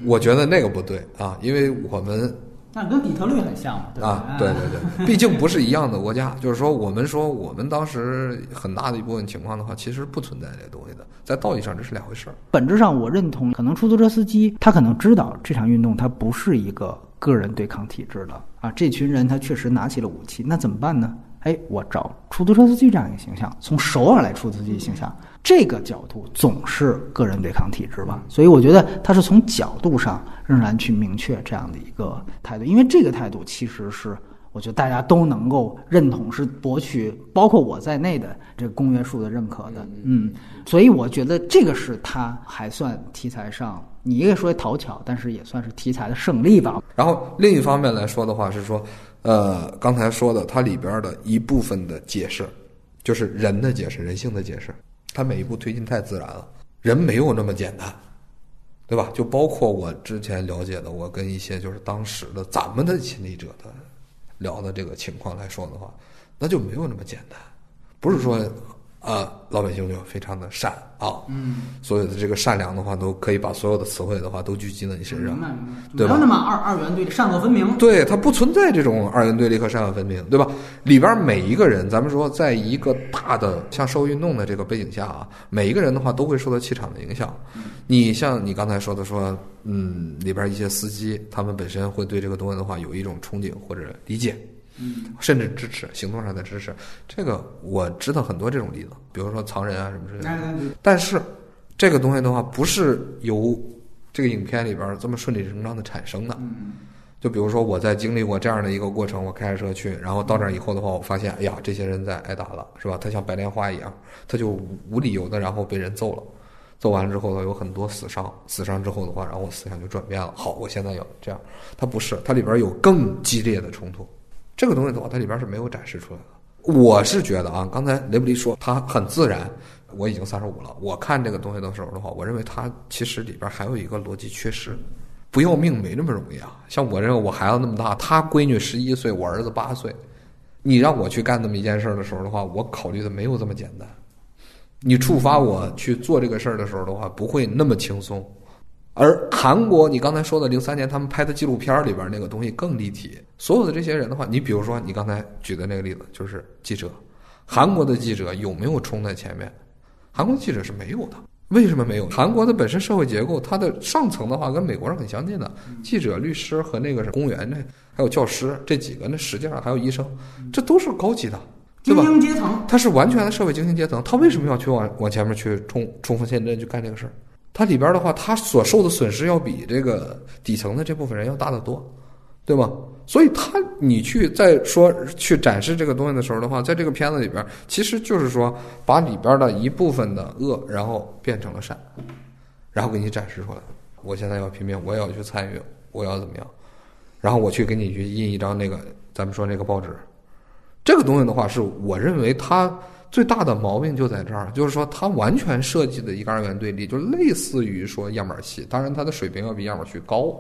我觉得那个不对啊，因为我们那跟底特律很像嘛，对吧？啊，对对对，毕竟不是一样的国家。就是说，我们说我们当时很大的一部分情况的话，其实不存在这东西的，在道义上这是两回事儿。本质上，我认同，可能出租车司机他可能知道这场运动它不是一个个人对抗体制的啊，这群人他确实拿起了武器，那怎么办呢？哎，我找出租车司机这样一个形象，从首尔来出租车司机形象，这个角度总是个人对抗体制吧？所以我觉得他是从角度上仍然去明确这样的一个态度，因为这个态度其实是。我觉得大家都能够认同，是博取包括我在内的这个公约数的认可的，嗯，所以我觉得这个是他还算题材上，你也说讨巧，但是也算是题材的胜利吧。然后另一方面来说的话是说，呃，刚才说的它里边的一部分的解释，就是人的解释，人性的解释，他每一步推进太自然了，人没有那么简单，对吧？就包括我之前了解的，我跟一些就是当时的咱们的亲历者的聊的这个情况来说的话，那就没有那么简单，不是说。呃，老百姓就非常的善啊，嗯，所有的这个善良的话，都可以把所有的词汇的话都聚集在你身上，对吧？没有那么二二元对立，善恶分明。对，它不存在这种二元对立和善恶分明，对吧？里边每一个人，咱们说，在一个大的像社会运动的这个背景下啊，每一个人的话都会受到气场的影响。你像你刚才说的说，嗯，里边一些司机，他们本身会对这个东西的话有一种憧憬或者理解。嗯，甚至支持，行动上的支持，这个我知道很多这种例子，比如说藏人啊什么之类的。但是这个东西的话，不是由这个影片里边这么顺理成章的产生的。嗯，就比如说我在经历过这样的一个过程，我开着车去，然后到那儿以后的话，我发现，哎呀，这些人在挨打了，是吧？他像白莲花一样，他就无理由的然后被人揍了。揍完之后呢，有很多死伤，死伤之后的话，然后我思想就转变了。好，我现在要这样，它不是，它里边有更激烈的冲突。这个东西的话，它里边是没有展示出来的。我是觉得啊，刚才雷布利说他很自然，我已经三十五了，我看这个东西的时候的话，我认为他其实里边还有一个逻辑缺失。不要命没那么容易啊！像我这个，我孩子那么大，他闺女十一岁，我儿子八岁，你让我去干这么一件事儿的时候的话，我考虑的没有这么简单。你触发我去做这个事儿的时候的话，不会那么轻松。而韩国，你刚才说的零三年他们拍的纪录片里边那个东西更立体。所有的这些人的话，你比如说你刚才举的那个例子，就是记者，韩国的记者有没有冲在前面？韩国记者是没有的。为什么没有？韩国的本身社会结构，它的上层的话跟美国是很相近的，记者、律师和那个是公务员，那还有教师这几个，那实际上还有医生，这都是高级的？精英阶层，他是完全的社会精英阶层，他为什么要去往往前面去冲冲锋陷阵去干这个事儿？它里边的话，他所受的损失要比这个底层的这部分人要大得多，对吗？所以他，你去再说去展示这个东西的时候的话，在这个片子里边，其实就是说把里边的一部分的恶，然后变成了善，然后给你展示出来。我现在要拼命，我也要去参与，我要怎么样？然后我去给你去印一张那个咱们说那个报纸。这个东西的话，是我认为它最大的毛病就在这儿，就是说它完全设计的一个二元对立，就类似于说样板戏，当然它的水平要比样板戏高。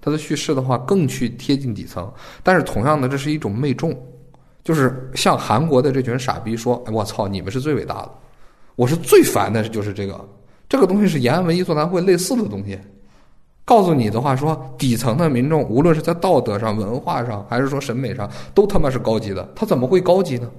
它的叙事的话更去贴近底层，但是同样的，这是一种媚众，就是像韩国的这群傻逼说：“我操，你们是最伟大的，我是最烦的，就是这个，这个东西是延安文艺座谈会类似的东西，告诉你的话说，底层的民众无论是在道德上、文化上，还是说审美上，都他妈是高级的，他怎么会高级呢？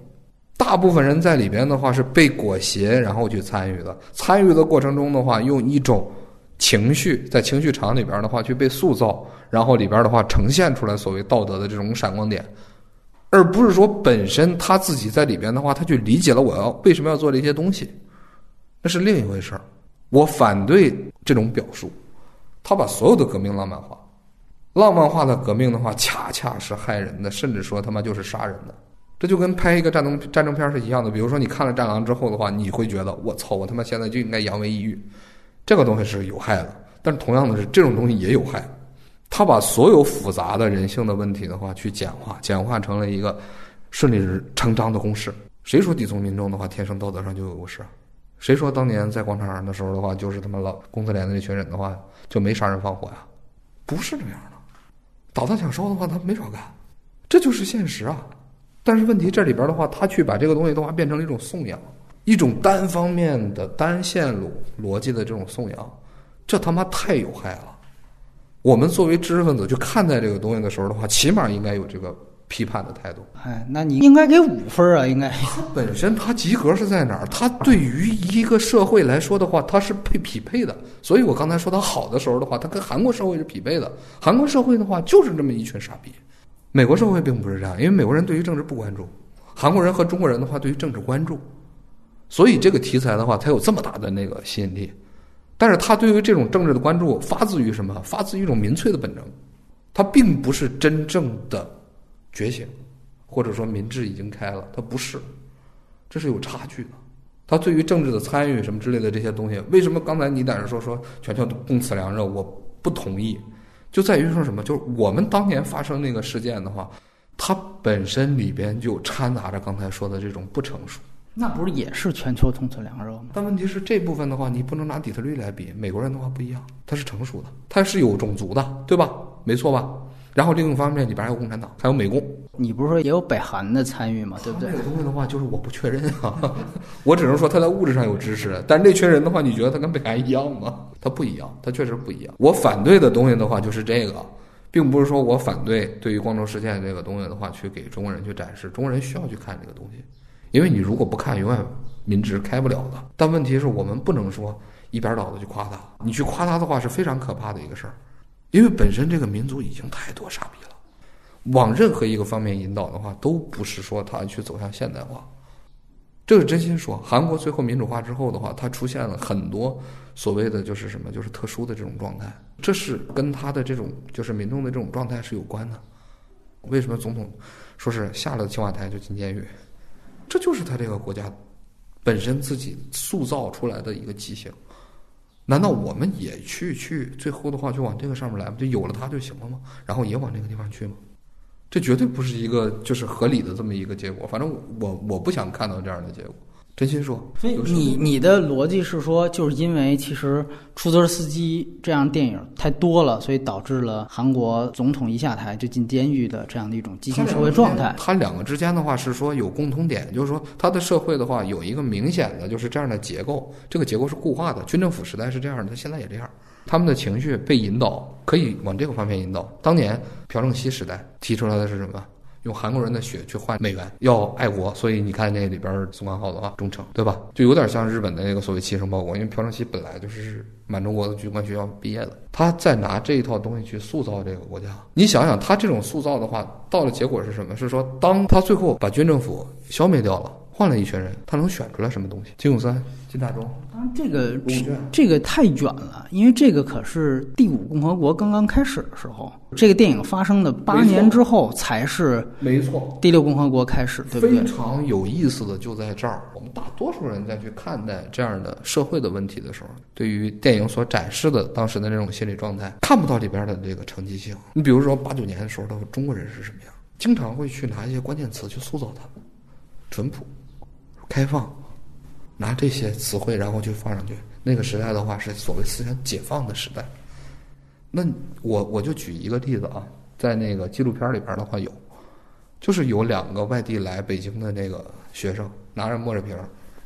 大部分人在里边的话是被裹挟，然后去参与的，参与的过程中的话，用一种。情绪在情绪场里边的话，去被塑造，然后里边的话呈现出来所谓道德的这种闪光点，而不是说本身他自己在里边的话，他去理解了我要为什么要做这些东西，那是另一回事儿。我反对这种表述，他把所有的革命浪漫化，浪漫化的革命的话，恰恰是害人的，甚至说他妈就是杀人的。这就跟拍一个战争战争片是一样的。比如说你看了《战狼》之后的话，你会觉得我操，我他妈现在就应该扬为抑郁。这个东西是有害的，但是同样的是，这种东西也有害。他把所有复杂的人性的问题的话去简化，简化成了一个顺理成章的公式。谁说底层民众的话天生道德上就有优势？谁说当年在广场上的时候的话，就是他妈老工资连的那群人的话就没杀人放火呀？不是这样的。导弹想烧的话，他没少干，这就是现实啊。但是问题这里边的话，他去把这个东西的话变成了一种颂扬。一种单方面的单线路逻辑的这种颂扬，这他妈太有害了。我们作为知识分子去看待这个东西的时候的话，起码应该有这个批判的态度。哎，那你应该给五分啊，应该。它本身它及格是在哪儿？它对于一个社会来说的话，它是配匹配的。所以我刚才说它好的时候的话，它跟韩国社会是匹配的。韩国社会的话就是这么一群傻逼。美国社会并不是这样，因为美国人对于政治不关注，韩国人和中国人的话对于政治关注。所以这个题材的话，它有这么大的那个吸引力，但是他对于这种政治的关注发自于什么？发自于一种民粹的本能，它并不是真正的觉醒，或者说民智已经开了，它不是，这是有差距的。他对于政治的参与什么之类的这些东西，为什么刚才你在这说说全球共此良热？我不同意，就在于说什么？就是我们当年发生那个事件的话，它本身里边就掺杂着刚才说的这种不成熟。那不是也是全球同存粮肉吗？但问题是这部分的话，你不能拿底特律来比。美国人的话不一样，他是成熟的，他是有种族的，对吧？没错吧？然后另一方面里边还有共产党，还有美共。你不是说也有北韩的参与吗？对不对？这个东西的话，就是我不确认啊，我只能说他在物质上有支持。但这群人的话，你觉得他跟北韩一样吗？他不一样，他确实不一样。我反对的东西的话，就是这个，并不是说我反对对于光州事件这个东西的话，去给中国人去展示。中国人需要去看这个东西。因为你如果不看，永远民智开不了的。但问题是我们不能说一边倒的去夸他，你去夸他的话是非常可怕的一个事儿。因为本身这个民族已经太多傻逼了，往任何一个方面引导的话，都不是说他去走向现代化。这个真心说，韩国最后民主化之后的话，它出现了很多所谓的就是什么，就是特殊的这种状态，这是跟他的这种就是民众的这种状态是有关的。为什么总统说是下了青瓦台就进监狱？这就是他这个国家本身自己塑造出来的一个畸形。难道我们也去去最后的话就往这个上面来吗？就有了它就行了吗？然后也往那个地方去吗？这绝对不是一个就是合理的这么一个结果。反正我我不想看到这样的结果。真心说，所以你你的逻辑是说，就是因为其实出租车司机这样电影太多了，所以导致了韩国总统一下台就进监狱的这样的一种畸形社会状态。他两个之间的话是说有共同点，就是说他的社会的话有一个明显的就是这样的结构，这个结构是固化的。军政府时代是这样的，他现在也这样。他们的情绪被引导，可以往这个方面引导。当年朴正熙时代提出来的是什么？用韩国人的血去换美元，要爱国，所以你看那里边宋康昊的话忠诚，对吧？就有点像日本的那个所谓牺牲报国，因为朴正熙本来就是满洲国的军官学校毕业的，他在拿这一套东西去塑造这个国家。你想想，他这种塑造的话，到了结果是什么？是说，当他最后把军政府消灭掉了。换了一群人，他能选出来什么东西？金永三、金大中。当然，这个这个太远了，因为这个可是第五共和国刚刚开始的时候，这个电影发生的八年之后才是没错。第六共和国开始，对不对？非常有意思的就在这儿。我们大多数人在去看待这样的社会的问题的时候，对于电影所展示的当时的那种心理状态，看不到里边的这个成绩性。你比如说八九年的时候的中国人是什么样？经常会去拿一些关键词去塑造他们，淳朴。开放，拿这些词汇然后就放上去。那个时代的话是所谓思想解放的时代。那我我就举一个例子啊，在那个纪录片里边的话有，就是有两个外地来北京的那个学生拿着墨水瓶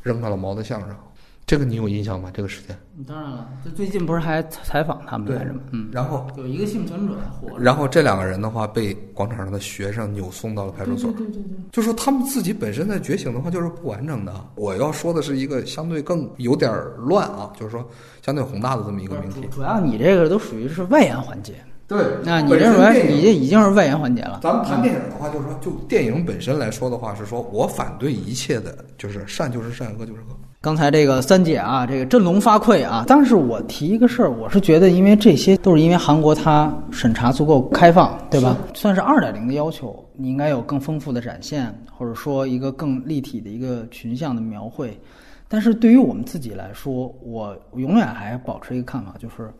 扔到了毛的像上。这个你有印象吗？这个事件？当然了，这最近不是还采访他们来着吗？嗯，然后有一个幸存者活然后这两个人的话被广场上的学生扭送到了派出所。对对对，就说他们自己本身在觉醒的话就是不完整的。我要说的是一个相对更有点乱啊，就是说相对宏大的这么一个命题。主要你这个都属于是外延环节。对，那你认为你这已经是外延环节了？咱们谈电影的话，就是说，就电影本身来说的话，是说我反对一切的，就是善就是善，恶就是恶。刚才这个三姐啊，这个振聋发聩啊，但是我提一个事儿，我是觉得，因为这些都是因为韩国它审查足够开放，对吧？算是二点零的要求，你应该有更丰富的展现，或者说一个更立体的一个群像的描绘。但是对于我们自己来说，我永远还保持一个看法，就是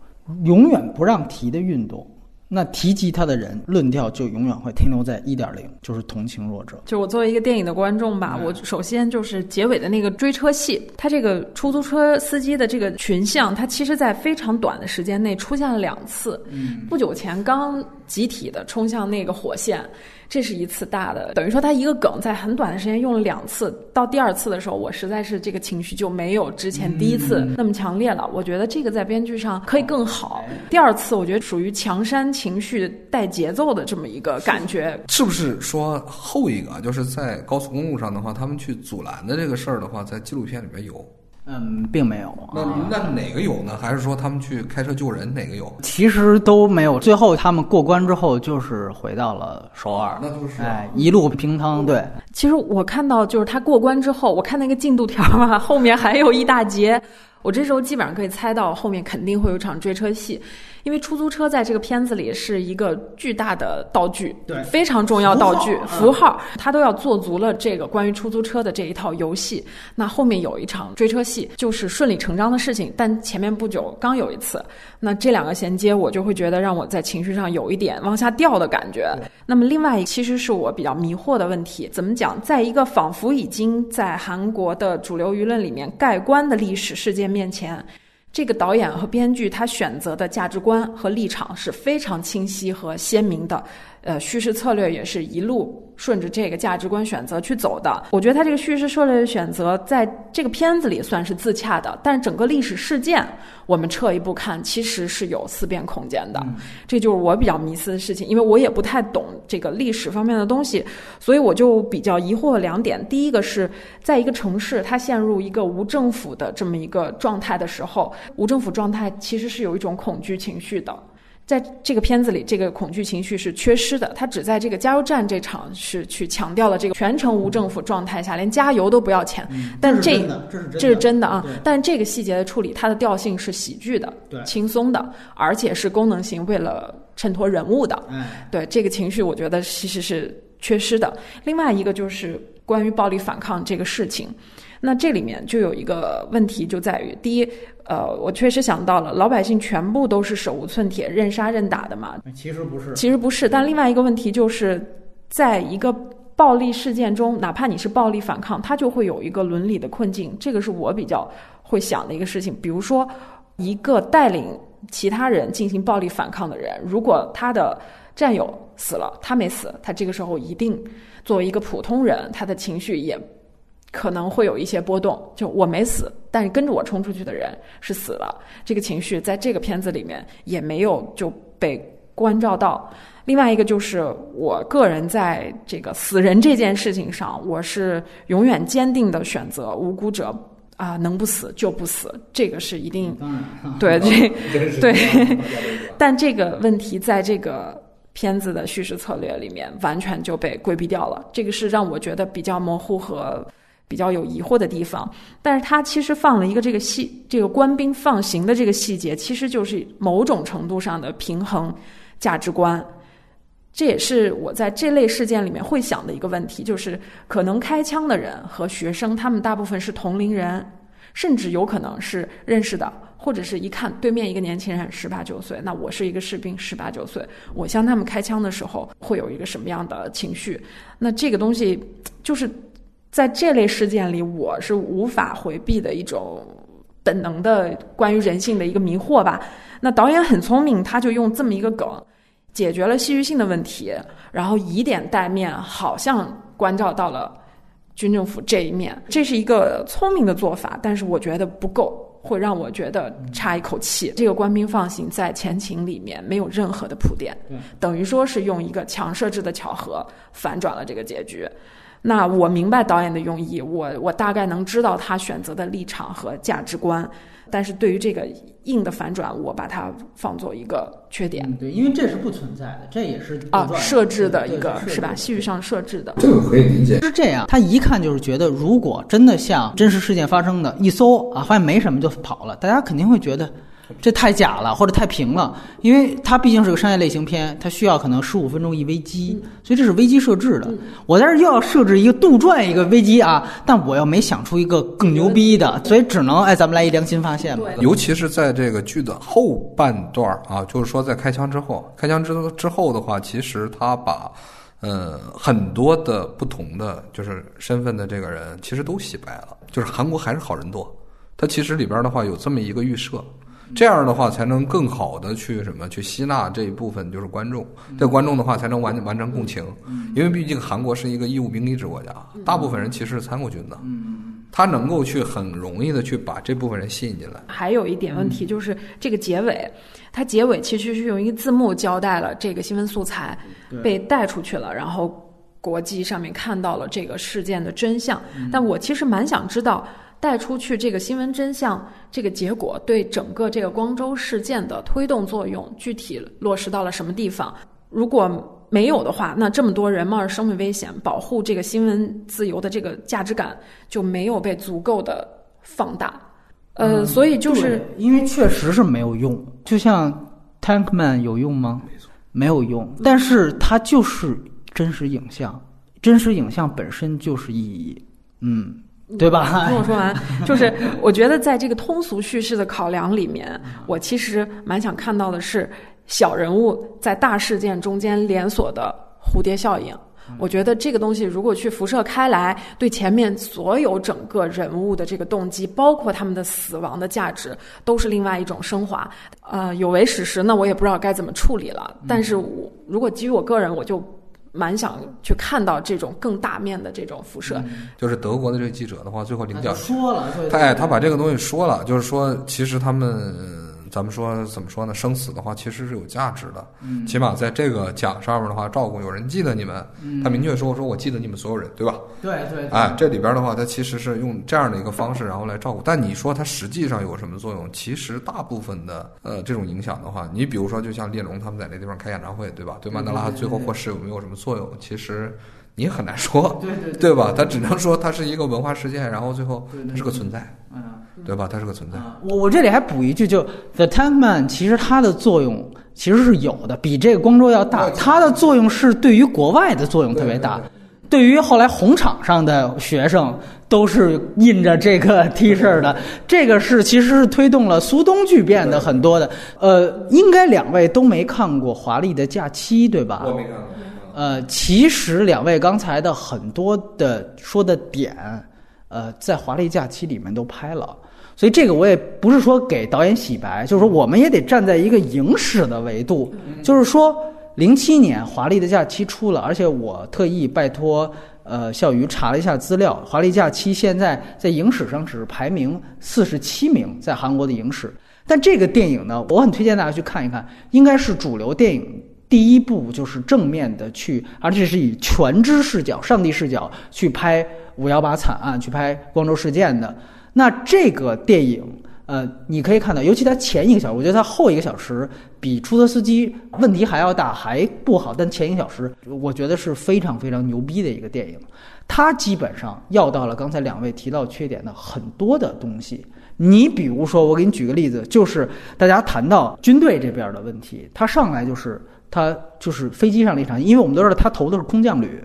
永远不让提的运动。那提及他的人，论调就永远会停留在一点零，就是同情弱者。就我作为一个电影的观众吧，我首先就是结尾的那个追车戏，他这个出租车司机的这个群像，他其实在非常短的时间内出现了两次。嗯，不久前刚集体的冲向那个火线。这是一次大的，等于说他一个梗在很短的时间用了两次，到第二次的时候，我实在是这个情绪就没有之前第一次那么强烈了。我觉得这个在编剧上可以更好。第二次我觉得属于强煽情绪带节奏的这么一个感觉。是不是说后一个就是在高速公路上的话，他们去阻拦的这个事儿的话，在纪录片里面有？嗯，并没有。那那哪个有呢？还是说他们去开车救人哪个有？其实都没有。最后他们过关之后，就是回到了首尔。那就是哎，一路平汤。对。其实我看到就是他过关之后，我看那个进度条嘛，后面还有一大截。我这时候基本上可以猜到后面肯定会有一场追车戏。因为出租车在这个片子里是一个巨大的道具，对，非常重要道具符号，他都要做足了这个关于出租车的这一套游戏。那后面有一场追车戏，就是顺理成章的事情。但前面不久刚有一次，那这两个衔接，我就会觉得让我在情绪上有一点往下掉的感觉。那么另外，其实是我比较迷惑的问题，怎么讲？在一个仿佛已经在韩国的主流舆论里面盖棺的历史事件面前。这个导演和编剧他选择的价值观和立场是非常清晰和鲜明的。呃，叙事策略也是一路顺着这个价值观选择去走的。我觉得他这个叙事策略的选择，在这个片子里算是自洽的，但是整个历史事件，我们撤一步看，其实是有思辨空间的。这就是我比较迷思的事情，因为我也不太懂这个历史方面的东西，所以我就比较疑惑两点。第一个是在一个城市，它陷入一个无政府的这么一个状态的时候，无政府状态其实是有一种恐惧情绪的。在这个片子里，这个恐惧情绪是缺失的。他只在这个加油站这场是去强调了这个全程无政府状态下，连加油都不要钱。但这这是真的啊！但这个细节的处理，它的调性是喜剧的、轻松的，而且是功能性，为了衬托人物的。对这个情绪，我觉得其实是缺失的。另外一个就是关于暴力反抗这个事情，那这里面就有一个问题，就在于第一。呃，我确实想到了，老百姓全部都是手无寸铁、任杀任打的嘛？其实不是，其实不是。但另外一个问题就是，在一个暴力事件中，哪怕你是暴力反抗，它就会有一个伦理的困境。这个是我比较会想的一个事情。比如说，一个带领其他人进行暴力反抗的人，如果他的战友死了，他没死，他这个时候一定作为一个普通人，他的情绪也可能会有一些波动。就我没死，但是跟着我冲出去的人是死了，这个情绪在这个片子里面也没有就被关照到。另外一个就是我个人在这个死人这件事情上，我是永远坚定的选择无辜者啊，能不死就不死，这个是一定对这 对。但这个问题在这个片子的叙事策略里面完全就被规避掉了，这个是让我觉得比较模糊和比较有疑惑的地方。但是他其实放了一个这个细这个官兵放行的这个细节，其实就是某种程度上的平衡价值观。这也是我在这类事件里面会想的一个问题，就是可能开枪的人和学生，他们大部分是同龄人，甚至有可能是认识的，或者是一看对面一个年轻人十八九岁，那我是一个士兵十八九岁，我向他们开枪的时候会有一个什么样的情绪？那这个东西就是在这类事件里，我是无法回避的一种本能的关于人性的一个迷惑吧。那导演很聪明，他就用这么一个梗。解决了戏剧性的问题，然后以点带面，好像关照到了军政府这一面，这是一个聪明的做法，但是我觉得不够，会让我觉得差一口气。这个官兵放行在前情里面没有任何的铺垫，等于说是用一个强设置的巧合反转了这个结局。那我明白导演的用意，我我大概能知道他选择的立场和价值观。但是对于这个硬的反转，我把它放作一个缺点。对，因为这是不存在的，这也是啊设置的一个是吧？戏剧上设置的，这个可以理解。是这样，他一看就是觉得，如果真的像真实事件发生的，一搜啊，发现没什么就跑了，大家肯定会觉得。这太假了，或者太平了，因为它毕竟是个商业类型片，它需要可能十五分钟一危机，所以这是危机设置的。我在这又要设置一个杜撰一个危机啊，但我又没想出一个更牛逼的，所以只能哎，咱们来一良心发现吧。尤其是在这个剧的后半段啊，就是说在开枪之后，开枪之之后的话，其实他把呃很多的不同的就是身份的这个人，其实都洗白了，就是韩国还是好人多。他其实里边的话有这么一个预设。这样的话，才能更好的去什么去吸纳这一部分就是观众，这观众的话才能完完成共情，因为毕竟韩国是一个义务兵役制国家，大部分人其实是参过军的，他能够去很容易的去把这部分人吸引进来。还有一点问题就是这个结尾，它结尾其实是用一个字幕交代了这个新闻素材被带出去了，然后国际上面看到了这个事件的真相，但我其实蛮想知道。带出去这个新闻真相，这个结果对整个这个光州事件的推动作用，具体落实到了什么地方？如果没有的话，那这么多人冒着生命危险保护这个新闻自由的这个价值感就没有被足够的放大。呃，所以就是因为确实是没有用，就像 Tankman 有用吗？没错，没有用。但是它就是真实影像，真实影像本身就是意义。嗯。对吧？听我说完，就是我觉得在这个通俗叙事的考量里面，我其实蛮想看到的是小人物在大事件中间连锁的蝴蝶效应。我觉得这个东西如果去辐射开来，对前面所有整个人物的这个动机，包括他们的死亡的价值，都是另外一种升华。呃，有违史实，那我也不知道该怎么处理了。但是我如果基于我个人，我就。蛮想去看到这种更大面的这种辐射。就是德国的这个记者的话，最后领奖说了，他哎，他把这个东西说了，就是说，其实他们。咱们说怎么说呢？生死的话其实是有价值的，起码在这个奖上面的话，照顾有人记得你们。他明确说说我记得你们所有人，对吧？对对。哎，这里边的话，他其实是用这样的一个方式，然后来照顾。但你说它实际上有什么作用？其实大部分的呃这种影响的话，你比如说就像列龙他们在那地方开演唱会，对吧？对曼德拉最后获释有没有什么作用？其实。你很难说，对对对吧？他只能说它是一个文化事件，然后最后它是个存在，嗯，对吧？它是个存在。我我这里还补一句，就 The Tank Man 其实它的作用其实是有的，比这个光州要大。它的作用是对于国外的作用特别大，对于后来红场上的学生都是印着这个 T 恤的。这个是其实是推动了苏东剧变的很多的。呃，应该两位都没看过《华丽的假期》，对吧？我没看过。呃，其实两位刚才的很多的说的点，呃，在《华丽假期》里面都拍了，所以这个我也不是说给导演洗白，就是说我们也得站在一个影史的维度，就是说零七年《华丽的假期》出了，而且我特意拜托呃笑鱼查了一下资料，《华丽假期》现在在影史上只是排名四十七名，在韩国的影史。但这个电影呢，我很推荐大家去看一看，应该是主流电影第一部就是正面的去，而且是以全知视角、上帝视角去拍五幺八惨案、去拍光州事件的。那这个电影，呃，你可以看到，尤其它前一个小时，我觉得它后一个小时比出租车司机问题还要大，还不好。但前一个小时，我觉得是非常非常牛逼的一个电影。它基本上要到了刚才两位提到缺点的很多的东西。你比如说，我给你举个例子，就是大家谈到军队这边的问题，他上来就是他就是飞机上的一场，因为我们都知道他投的是空降旅，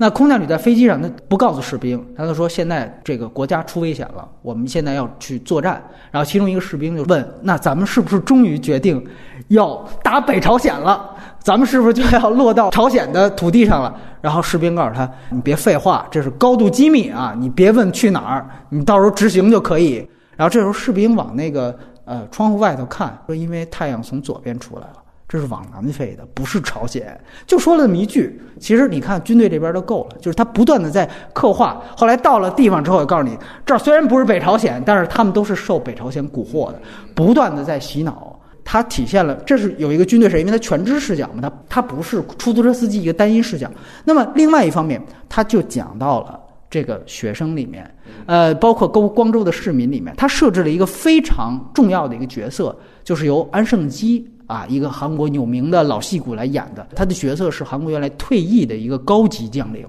那空降旅在飞机上他不告诉士兵，他就说现在这个国家出危险了，我们现在要去作战。然后其中一个士兵就问：“那咱们是不是终于决定要打北朝鲜了？咱们是不是就要落到朝鲜的土地上了？”然后士兵告诉他：“你别废话，这是高度机密啊，你别问去哪儿，你到时候执行就可以。”然后这时候士兵往那个呃窗户外头看，说因为太阳从左边出来了，这是往南飞的，不是朝鲜。就说了这么一句。其实你看军队这边都够了，就是他不断的在刻画。后来到了地方之后，也告诉你，这儿虽然不是北朝鲜，但是他们都是受北朝鲜蛊惑的，不断的在洗脑。它体现了这是有一个军队是因为它全知视角嘛，它它不是出租车司机一个单一视角。那么另外一方面，他就讲到了。这个学生里面，呃，包括光光州的市民里面，他设置了一个非常重要的一个角色，就是由安盛基啊，一个韩国有名的老戏骨来演的。他的角色是韩国原来退役的一个高级将领，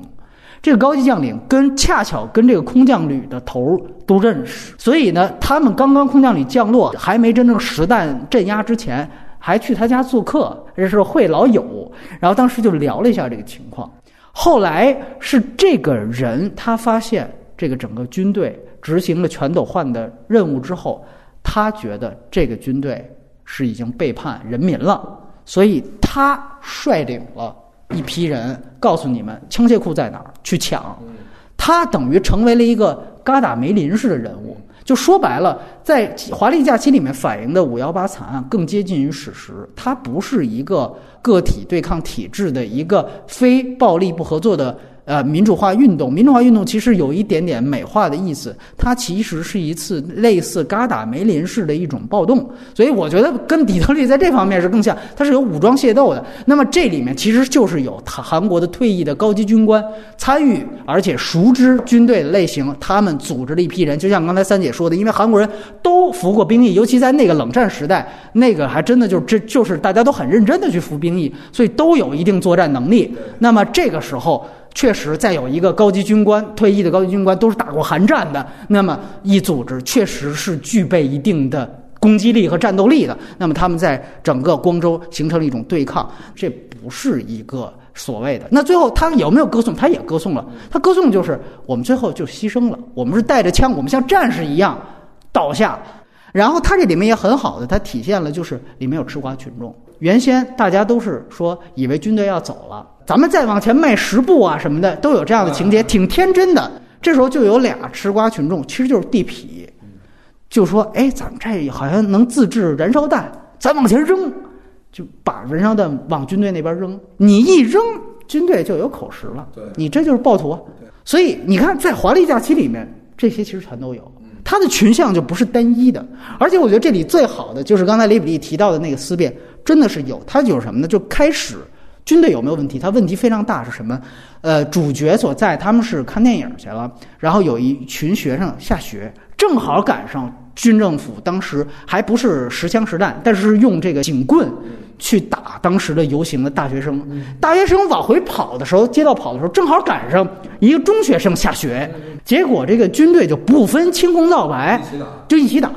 这个高级将领跟恰巧跟这个空降旅的头都认识，所以呢，他们刚刚空降旅降落，还没真正实弹镇压之前，还去他家做客，这是会老友，然后当时就聊了一下这个情况。后来是这个人，他发现这个整个军队执行了全斗焕的任务之后，他觉得这个军队是已经背叛人民了，所以他率领了一批人，告诉你们枪械库在哪儿，去抢。他等于成为了一个嘎达梅林式的人物。就说白了，在《华丽假期》里面反映的五幺八惨案更接近于史实，它不是一个个体对抗体制的一个非暴力不合作的。呃，民主化运动，民主化运动其实有一点点美化的意思，它其实是一次类似嘎达梅林式的一种暴动，所以我觉得跟底特律在这方面是更像，它是有武装械斗的。那么这里面其实就是有韩国的退役的高级军官参与，而且熟知军队类型，他们组织了一批人，就像刚才三姐说的，因为韩国人都服过兵役，尤其在那个冷战时代，那个还真的就是这就是大家都很认真的去服兵役，所以都有一定作战能力。那么这个时候。确实，再有一个高级军官退役的高级军官都是打过寒战的，那么一组织确实是具备一定的攻击力和战斗力的。那么他们在整个光州形成了一种对抗，这不是一个所谓的。那最后他有没有歌颂？他也歌颂了。他歌颂就是我们最后就牺牲了，我们是带着枪，我们像战士一样倒下。然后他这里面也很好的，他体现了就是里面有吃瓜群众。原先大家都是说以为军队要走了。咱们再往前迈十步啊，什么的都有这样的情节，挺天真的。这时候就有俩吃瓜群众，其实就是地痞，就说：“哎，咱们这好像能自制燃烧弹，咱往前扔，就把燃烧弹往军队那边扔。你一扔，军队就有口实了。你这就是暴徒。所以你看，在华丽假期里面，这些其实全都有。它的群像就不是单一的，而且我觉得这里最好的就是刚才雷比利提到的那个思辨，真的是有。它就是什么呢？就开始。军队有没有问题？他问题非常大，是什么？呃，主角所在，他们是看电影去了，然后有一群学生下学，正好赶上军政府当时还不是实枪实弹，但是用这个警棍去打当时的游行的大学生。大学生往回跑的时候，街道跑的时候，正好赶上一个中学生下学，结果这个军队就不分青红皂白，就一起打。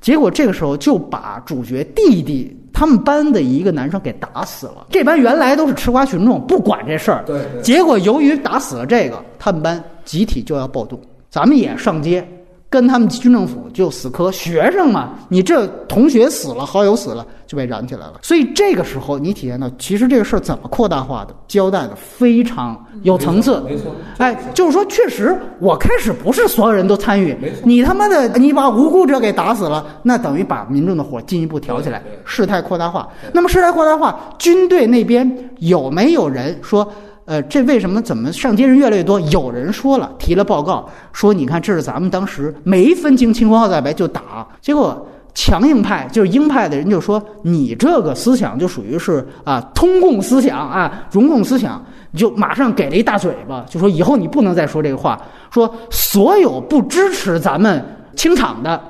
结果这个时候就把主角弟弟。他们班的一个男生给打死了。这班原来都是吃瓜群众，不管这事儿。对。结果由于打死了这个，他们班集体就要暴动。咱们也上街，跟他们军政府就死磕。学生嘛，你这同学死了，好友死了，就被燃起来了。所以这个时候你体验到，其实这个事儿怎么扩大化的，交代的非常有层次。没错，哎，就是说，确实，我开始不是所有人都参与你他妈的，你把无辜者给打死了，那等于把民众的火进一步挑起来事态扩大化。那么事态扩大化，军队那边有没有人说？呃，这为什么怎么上街人越来越多？有人说了，提了报告说，你看这是咱们当时没分清青红皂白就打，结果强硬派就是鹰派的人就说，你这个思想就属于是啊通共思想啊容共思想，你就马上给了一大嘴巴，就说以后你不能再说这个话，说所有不支持咱们清场的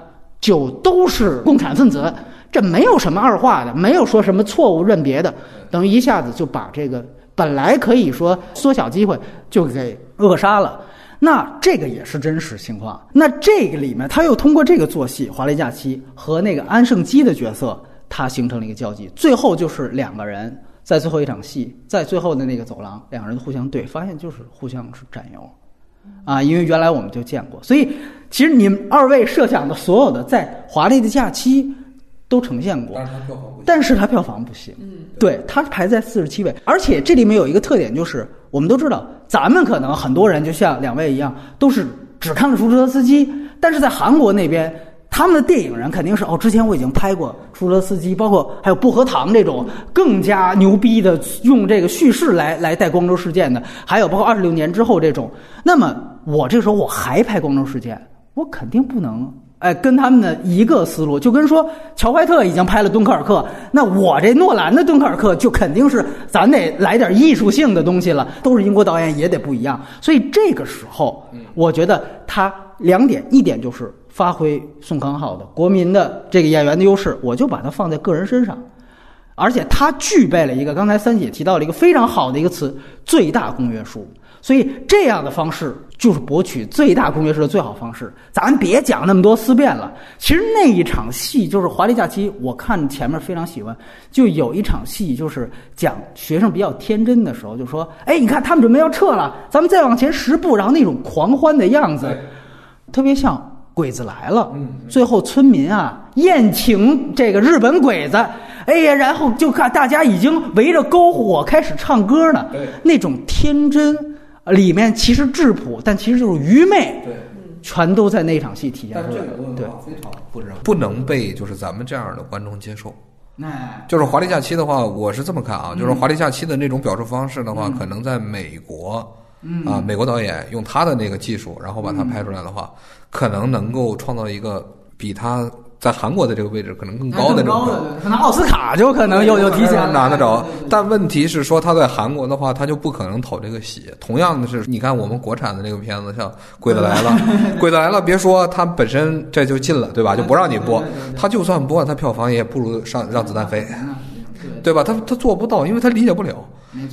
就都是共产分子，这没有什么二话的，没有说什么错误认别的，等于一下子就把这个。本来可以说缩小机会，就给扼杀了。那这个也是真实情况。那这个里面，他又通过这个做戏，《华丽假期》和那个安胜基的角色，他形成了一个交集。最后就是两个人在最后一场戏，在最后的那个走廊，两个人互相对，发现就是互相是战友啊。因为原来我们就见过，所以其实你们二位设想的所有的在《华丽的假期》都呈现过，但是它票房不行。嗯，对，它排在四十七位，而且这里面有一个特点，就是我们都知道，咱们可能很多人就像两位一样，都是只看了出租车司机，但是在韩国那边，他们的电影人肯定是哦，之前我已经拍过出租车司机，包括还有薄荷糖这种更加牛逼的用这个叙事来来带光州事件的，还有包括二十六年之后这种，那么我这时候我还拍光州事件，我肯定不能。哎，跟他们的一个思路，就跟说乔怀特已经拍了《敦刻尔克》，那我这诺兰的《敦刻尔克》就肯定是咱得来点艺术性的东西了，都是英国导演也得不一样。所以这个时候，我觉得他两点，一点就是发挥宋康昊的国民的这个演员的优势，我就把它放在个人身上，而且他具备了一个刚才三姐提到了一个非常好的一个词——最大公约数。所以这样的方式就是博取最大公约数的最好方式。咱别讲那么多思辨了。其实那一场戏就是《华丽假期》，我看前面非常喜欢。就有一场戏就是讲学生比较天真的时候，就说：“哎，你看他们准备要撤了，咱们再往前十步。”然后那种狂欢的样子，特别像《鬼子来了》。最后村民啊宴请这个日本鬼子，哎呀，然后就看大家已经围着篝火开始唱歌呢，那种天真。里面其实质朴，但其实就是愚昧，对，全都在那场戏体现出来了。对非常不能不能被就是咱们这样的观众接受。哎，就是华丽假期的话，我是这么看啊，嗯就是华丽假期的那种表述方式的话，可能在美国，嗯啊，美国导演用他的那个技术，然后把它拍出来的话，可能能够创造一个比他在韩国的这个位置可能更高的这种。可能奥斯卡就可能又有提前拿得着但问题是说他在韩国的话，他就不可能讨这个喜。同样的是，你看我们国产的那个片子，像《鬼子来了》，《鬼子来了》，别说他本身这就进了，对吧？就不让你播他就算播，他票房也不如上让子弹飞。对对吧？他他做不到，因为他理解不了。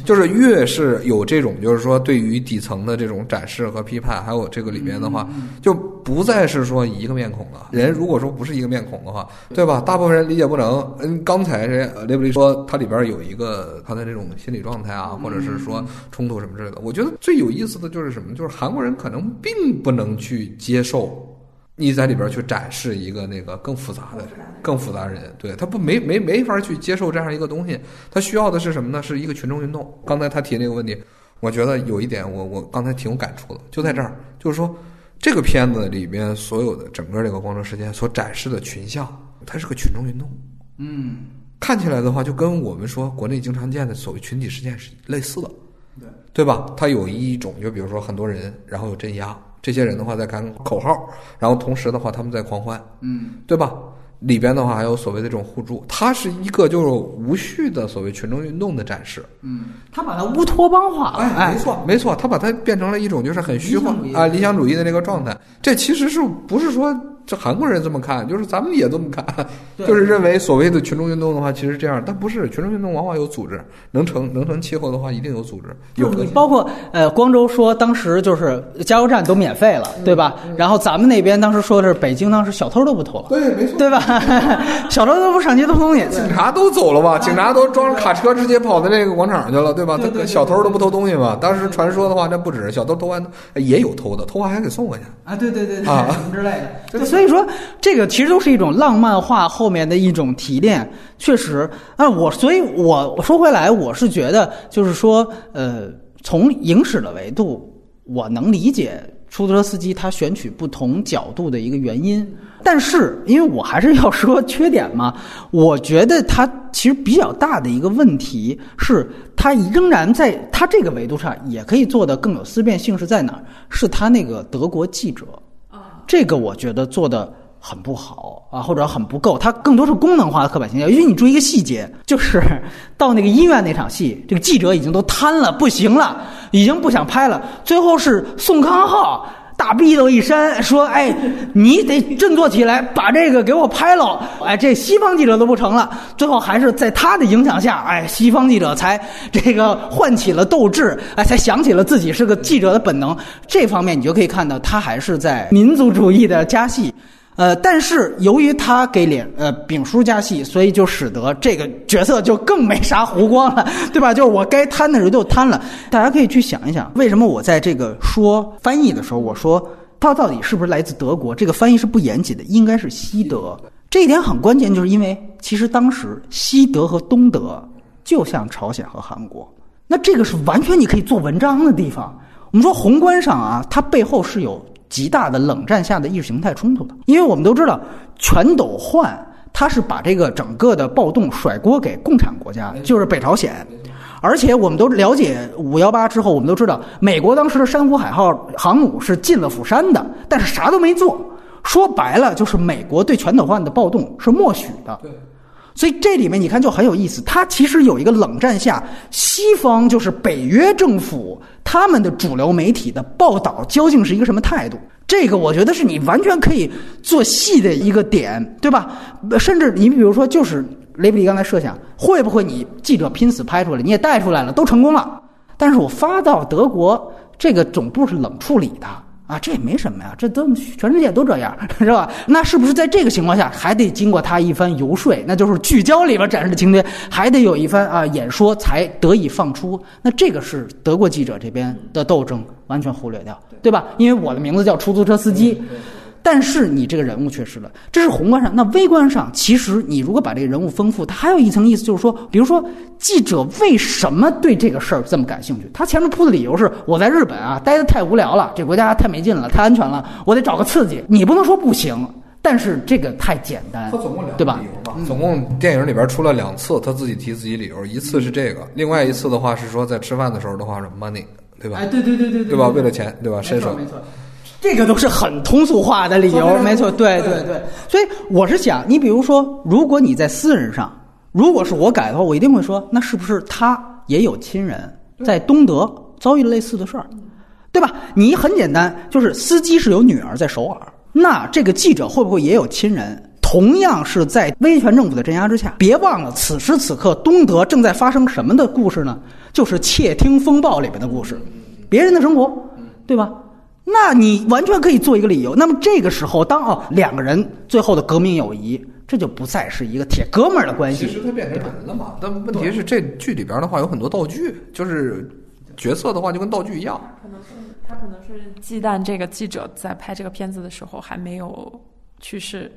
就是越是有这种，就是说对于底层的这种展示和批判，还有这个里边的话，就不再是说一个面孔了。人如果说不是一个面孔的话，对吧？大部分人理解不能。嗯，刚才这呃雷布利说他里边有一个他的这种心理状态啊，或者是说冲突什么之类的。我觉得最有意思的就是什么？就是韩国人可能并不能去接受。你在里边去展示一个那个更复杂的、更复杂的人，对他不没没没法去接受这样一个东西，他需要的是什么呢？是一个群众运动。刚才他提那个问题，我觉得有一点我我刚才挺有感触的，就在这儿，就是说这个片子里面所有的整个这个光州事件所展示的群像，它是个群众运动，嗯，看起来的话就跟我们说国内经常见的所谓群体事件是类似的，对对吧？它有一种就比如说很多人，然后有镇压。这些人的话在喊口号，然后同时的话他们在狂欢，嗯，对吧？里边的话还有所谓的这种互助，它是一个就是无序的所谓群众运动的展示。嗯，他把它乌托邦化了，哎没，错，没错，他把它变成了一种就是很虚幻啊理想主义的那个状态。这其实是不是说这韩国人这么看，就是咱们也这么看，就是认为所谓的群众运动的话，其实这样，但不是群众运动往往有组织，能成能成气候的话，一定有组织，有。你包括呃，光州说当时就是加油站都免费了，对吧？然后咱们那边当时说的是北京当时小偷都不偷了，对，没错。对吧？小偷都不上街偷东西，警察都走了吧？警察都装着卡车直接跑到那个广场去了，对吧？他小偷都不偷东西嘛。当时传说的话，那不止小偷偷完也有偷的，偷完还给送回去。啊，对对对对，啊什么之类的。所以说这个其实都是一种浪漫化后面的一种提炼，确实啊，我所以我说回来，我是觉得就是说，呃，从影史的维度，我能理解出租车司机他选取不同角度的一个原因，但是因为我还是要说 缺点嘛，我觉得他其实比较大的一个问题是，他仍然在他这个维度上也可以做得更有思辨性，是在哪儿？是他那个德国记者。这个我觉得做的很不好啊，或者很不够，它更多是功能化的刻板形象。因为你注意一个细节，就是到那个医院那场戏，这个记者已经都瘫了，不行了，已经不想拍了。最后是宋康昊大逼斗一扇，说：“哎，你得振作起来，把这个给我拍了。”哎，这西方记者都不成了。最后还是在他的影响下，哎，西方记者才这个唤起了斗志，哎，才想起了自己是个记者的本能。这方面你就可以看到，他还是在民族主义的加戏。呃，但是由于他给脸呃丙叔加戏，所以就使得这个角色就更没啥弧光了，对吧？就是我该贪的时候就贪了。大家可以去想一想，为什么我在这个说翻译的时候，我说他到底是不是来自德国？这个翻译是不严谨的，应该是西德。这一点很关键，就是因为其实当时西德和东德就像朝鲜和韩国，那这个是完全你可以做文章的地方。我们说宏观上啊，它背后是有。极大的冷战下的意识形态冲突的，因为我们都知道，全斗焕他是把这个整个的暴动甩锅给共产国家，就是北朝鲜。而且我们都了解五幺八之后，我们都知道，美国当时的珊瑚海号航母是进了釜山的，但是啥都没做。说白了，就是美国对全斗焕的暴动是默许的。所以这里面你看就很有意思，它其实有一个冷战下西方就是北约政府他们的主流媒体的报道究竟是一个什么态度？这个我觉得是你完全可以做戏的一个点，对吧？甚至你比如说，就是雷布利刚才设想，会不会你记者拼死拍出来，你也带出来了，都成功了，但是我发到德国这个总部是冷处理的。啊，这也没什么呀，这都全世界都这样，是吧？那是不是在这个情况下，还得经过他一番游说？那就是聚焦里边展示的情节，还得有一番啊演说才得以放出。那这个是德国记者这边的斗争完全忽略掉，对吧？因为我的名字叫出租车司机。但是你这个人物缺失了，这是宏观上。那微观上，其实你如果把这个人物丰富，它还有一层意思，就是说，比如说记者为什么对这个事儿这么感兴趣？他前面铺的理由是我在日本啊待的太无聊了，这国家太没劲了，太安全了，我得找个刺激。你不能说不行，但是这个太简单，他总共两对吧？理由吧？总共电影里边出了两次，他自己提自己理由，一次是这个，另外一次的话是说在吃饭的时候的话是 money，对吧？哎，对对对对对吧？为了钱，对吧？没伸手。错没错，这个都是很通俗化的理由，没错，对对对。所以我是想，你比如说，如果你在私人上，如果是我改的话，我一定会说，那是不是他也有亲人在东德遭遇了类似的事儿，对吧？你很简单，就是司机是有女儿在首尔，那这个记者会不会也有亲人？同样是在威权政府的镇压之下，别忘了此时此刻东德正在发生什么的故事呢？就是窃听风暴里面的故事，别人的生活，对吧？那你完全可以做一个理由。那么这个时候，当哦两个人最后的革命友谊，这就不再是一个铁哥们儿的关系其实。他变成人了嘛？但问题是，这剧里边的话有很多道具，就是角色的话就跟道具一样。可能是他可能是忌惮这个记者在拍这个片子的时候还没有去世，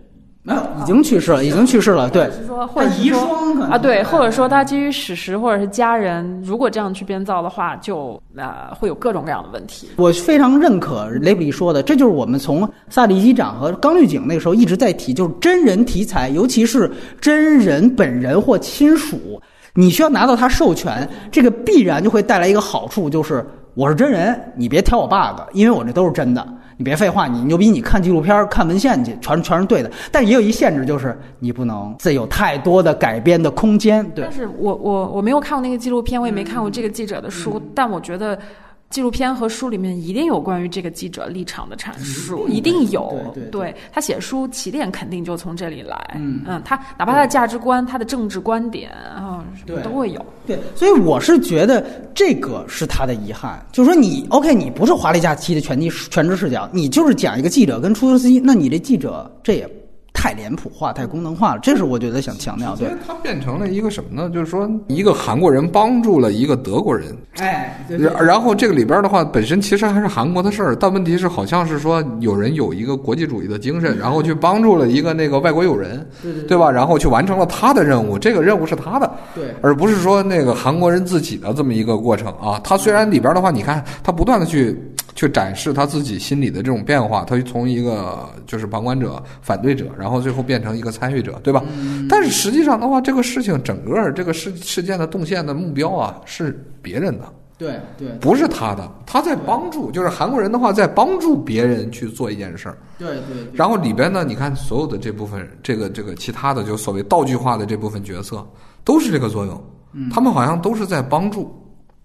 没有，已经去世了，已经去世了。对，是说或者他遗孀可能啊，对，或者说他基于史实或者是家人，如果这样去编造的话，就呃会有各种各样的问题。我非常认可雷布利说的，这就是我们从萨利机长和刚律警那个时候一直在提，就是真人题材，尤其是真人本人或亲属，你需要拿到他授权，这个必然就会带来一个好处，就是我是真人，你别挑我 bug，因为我这都是真的。你别废话，你牛逼！你看纪录片、看文献去，全全是对的。但是也有一限制，就是你不能再有太多的改编的空间。对但，是我我我没有看过那个纪录片，我也没看过这个记者的书，但我觉得。纪录片和书里面一定有关于这个记者立场的阐述，一定有。对他写书起点肯定就从这里来。嗯他哪怕他的价值观、他的政治观点啊，什么对都会有。对，所以我是觉得这个是他的遗憾，就是说你 OK，你不是华丽假期的全地全职视角，你就是讲一个记者跟出租车司机，那你这记者这也太脸谱化、太功能化了。这是我觉得想强调对。它变成了一个什么呢？就是说，一个韩国人帮助了一个德国人，哎，然然后这个里边的话，本身其实还是韩国的事儿，但问题是好像是说有人有一个国际主义的精神，然后去帮助了一个那个外国友人，对吧？然后去完成了他的任务，这个任务是他的，对而不是说那个韩国人自己的这么一个过程啊。他虽然里边的话，你看他不断的去去展示他自己心里的这种变化，他从一个就是旁观者、反对者，然后最后变成一个参与者，对吧？但是实际上的话，这个事情整个这个事事件的动线的目标啊是别人的。对对不是他的，他在帮助，就是韩国人的话在帮助别人去做一件事儿。对对然后里边呢，你看所有的这部分，这个这个其他的，就所谓道具化的这部分角色，都是这个作用。嗯他们好像都是在帮助。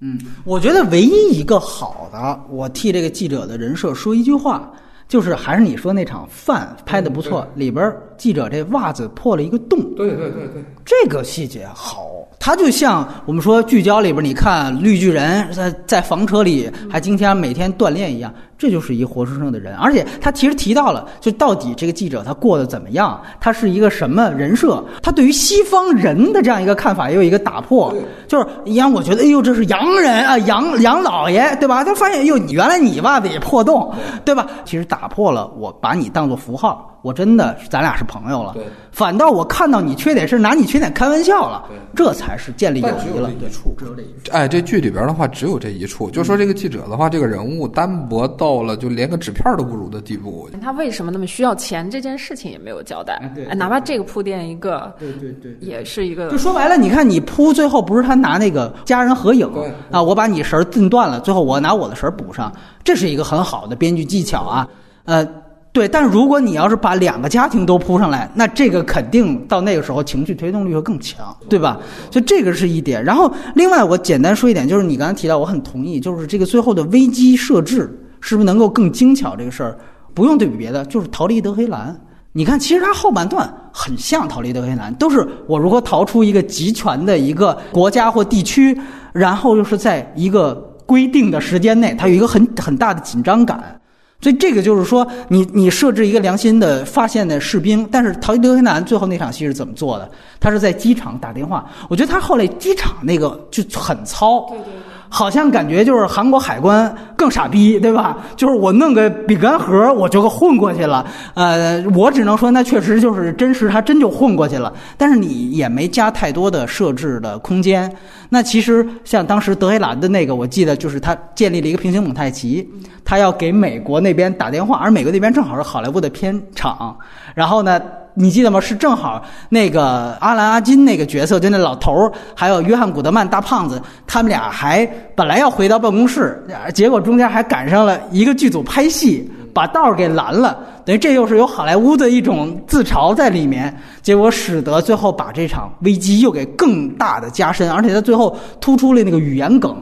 嗯，我觉得唯一一个好的，我替这个记者的人设说一句话，就是还是你说那场饭拍的不错，里边记者这袜子破了一个洞，对对对对，这个细节好。它就像我们说聚焦里边，你看绿巨人在在房车里还经常每天锻炼一样，这就是一活生生的人。而且他其实提到了，就到底这个记者他过得怎么样，他是一个什么人设，他对于西方人的这样一个看法也有一个打破。就是一样，我觉得哎呦，这是洋人啊，洋洋老爷，对吧？他发现哎呦，你原来你袜子也破洞，对吧？其实打破了我把你当做符号，我真的咱俩是朋友了。对反倒我看到你缺点是拿你缺点开玩笑了，这才是建立友谊了。对，处只有这一处。哎，这剧里边的话只有这一处，就说这个记者的话，这个人物单薄到了就连个纸片都不如的地步。他为什么那么需要钱这件事情也没有交代哎哪怕这个铺垫一个，对对对也是一个就说白了，你看你铺最后不是他拿那个家人合影对啊，我把你绳儿震断了，最后我拿我的绳儿补上，这是一个很好的编剧技巧啊。呃，对，但是如果你要是把两个家庭都铺上来，那这个肯定到那个时候情绪推动力会更强，对吧？所以这个是一点。然后另外我简单说一点，就是你刚才提到，我很同意，就是这个最后的危机设置是不是能够更精巧？这个事儿不用对比别的，就是逃离德黑兰。你看，其实它后半段很像逃离德黑兰，都是我如何逃出一个集权的一个国家或地区，然后又是在一个规定的时间内，它有一个很很大的紧张感。所以这个就是说，你你设置一个良心的发现的士兵，但是逃离德黑兰最后那场戏是怎么做的？他是在机场打电话，我觉得他后来机场那个就很糙。对对。好像感觉就是韩国海关更傻逼，对吧？就是我弄个饼干盒，我就混过去了。呃，我只能说，那确实就是真实，他真就混过去了。但是你也没加太多的设置的空间。那其实像当时德黑兰的那个，我记得就是他建立了一个平行蒙太奇，他要给美国那边打电话，而美国那边正好是好莱坞的片场。然后呢，你记得吗？是正好那个阿兰阿金那个角色，就那老头儿，还有约翰古德曼大胖子，他们俩还本来要回到办公室，结果中间还赶上了一个剧组拍戏，把道儿给拦了。等于这又是有好莱坞的一种自嘲在里面，结果使得最后把这场危机又给更大的加深，而且他最后突出了那个语言梗。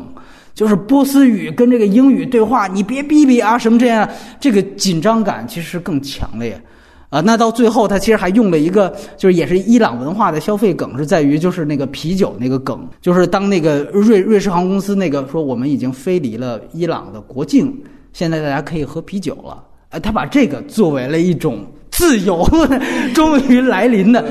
就是波斯语跟这个英语对话，你别逼逼啊什么这样，这个紧张感其实更强烈。啊，那到最后，他其实还用了一个，就是也是伊朗文化的消费梗，是在于就是那个啤酒那个梗，就是当那个瑞瑞士航空公司那个说我们已经飞离了伊朗的国境，现在大家可以喝啤酒了，哎，他把这个作为了一种自由 终于来临的。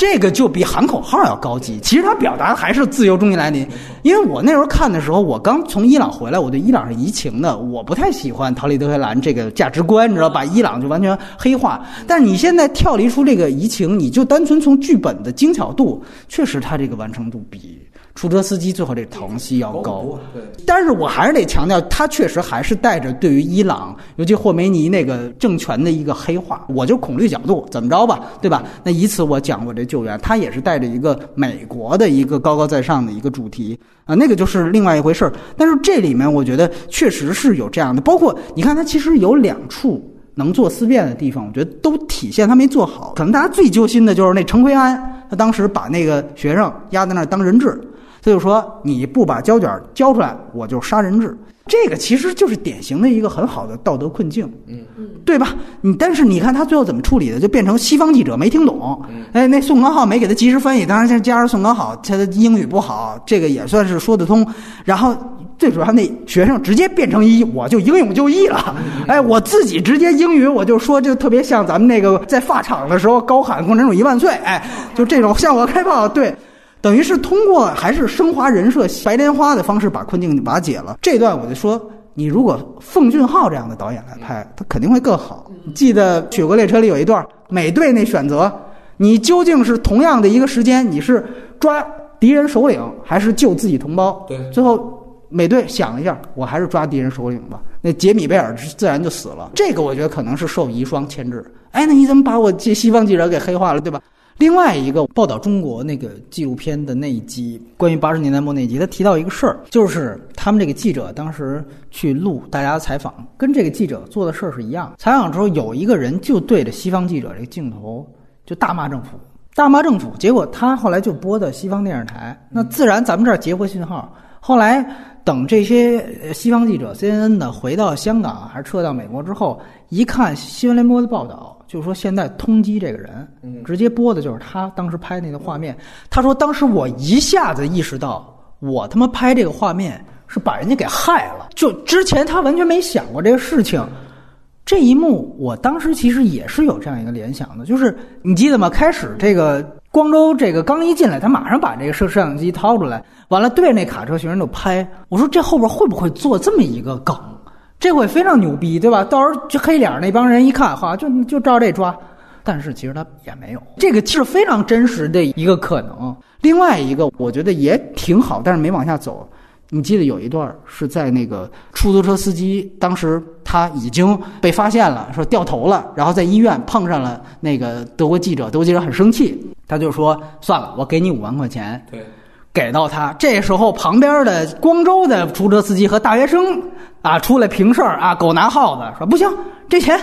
这个就比喊口号要高级。其实他表达的还是自由终于来临。因为我那时候看的时候，我刚从伊朗回来，我对伊朗是移情的，我不太喜欢逃离德黑兰这个价值观，你知道，把伊朗就完全黑化。但是你现在跳离出这个移情，你就单纯从剧本的精巧度，确实他这个完成度比。出租车司机最后这唐西要高，但是我还是得强调，他确实还是带着对于伊朗，尤其霍梅尼那个政权的一个黑化。我就恐绿角度，怎么着吧，对吧？那以此我讲我这救援，他也是带着一个美国的一个高高在上的一个主题啊，那个就是另外一回事儿。但是这里面我觉得确实是有这样的，包括你看，他其实有两处。能做思辨的地方，我觉得都体现他没做好。可能大家最揪心的就是那陈奎安，他当时把那个学生压在那儿当人质，他就说你不把胶卷交出来，我就杀人质。这个其实就是典型的一个很好的道德困境，嗯嗯，对吧？你但是你看他最后怎么处理的，就变成西方记者没听懂，哎，那宋康昊没给他及时翻译，当然加上宋康昊他的英语不好，这个也算是说得通。然后最主要那学生直接变成一，我就英勇就义了。哎，我自己直接英语我就说，就特别像咱们那个在发场的时候高喊“共产主义万岁”，哎，就这种向我开炮。对，等于是通过还是升华人设、白莲花的方式把困境瓦解了。这段我就说，你如果奉俊昊这样的导演来拍，他肯定会更好。记得《雪国列车》里有一段美队那选择，你究竟是同样的一个时间，你是抓敌人首领还是救自己同胞？对最后。美队想了一下，我还是抓敌人首领吧。那杰米贝尔自然就死了。这个我觉得可能是受遗孀牵制。哎，那你怎么把我这西方记者给黑化了，对吧？另外一个报道中国那个纪录片的那一集，关于八十年代末那一集，他提到一个事儿，就是他们这个记者当时去录大家的采访，跟这个记者做的事儿是一样。采访之后，有一个人就对着西方记者这个镜头就大骂政府，大骂政府。结果他后来就播的西方电视台，那自然咱们这儿截获信号。后来等这些西方记者 CNN 的回到香港还是撤到美国之后，一看新闻联播的报道，就是说现在通缉这个人，直接播的就是他当时拍那个画面。他说当时我一下子意识到，我他妈拍这个画面是把人家给害了。就之前他完全没想过这个事情。这一幕，我当时其实也是有这样一个联想的，就是你记得吗？开始这个光州这个刚一进来，他马上把这个摄摄像机掏出来，完了对着那卡车学生就拍。我说这后边会不会做这么一个梗？这会非常牛逼，对吧？到时候就黑脸那帮人一看，哈，就就照这抓。但是其实他也没有，这个是非常真实的一个可能。另外一个，我觉得也挺好，但是没往下走。你记得有一段是在那个出租车司机，当时他已经被发现了，说掉头了，然后在医院碰上了那个德国记者，德国记者很生气，他就说算了，我给你五万块钱，对，给到他。这时候旁边的光州的出租车司机和大学生啊出来平事儿啊，狗拿耗子说不行，这钱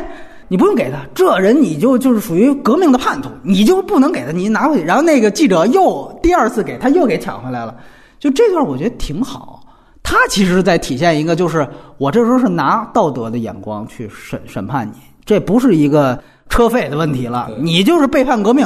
你不用给他，这人你就就是属于革命的叛徒，你就不能给他，你拿回去。然后那个记者又第二次给他又给抢回来了，就这段我觉得挺好。他其实在体现一个，就是我这时候是拿道德的眼光去审审判你，这不是一个车费的问题了，你就是背叛革命，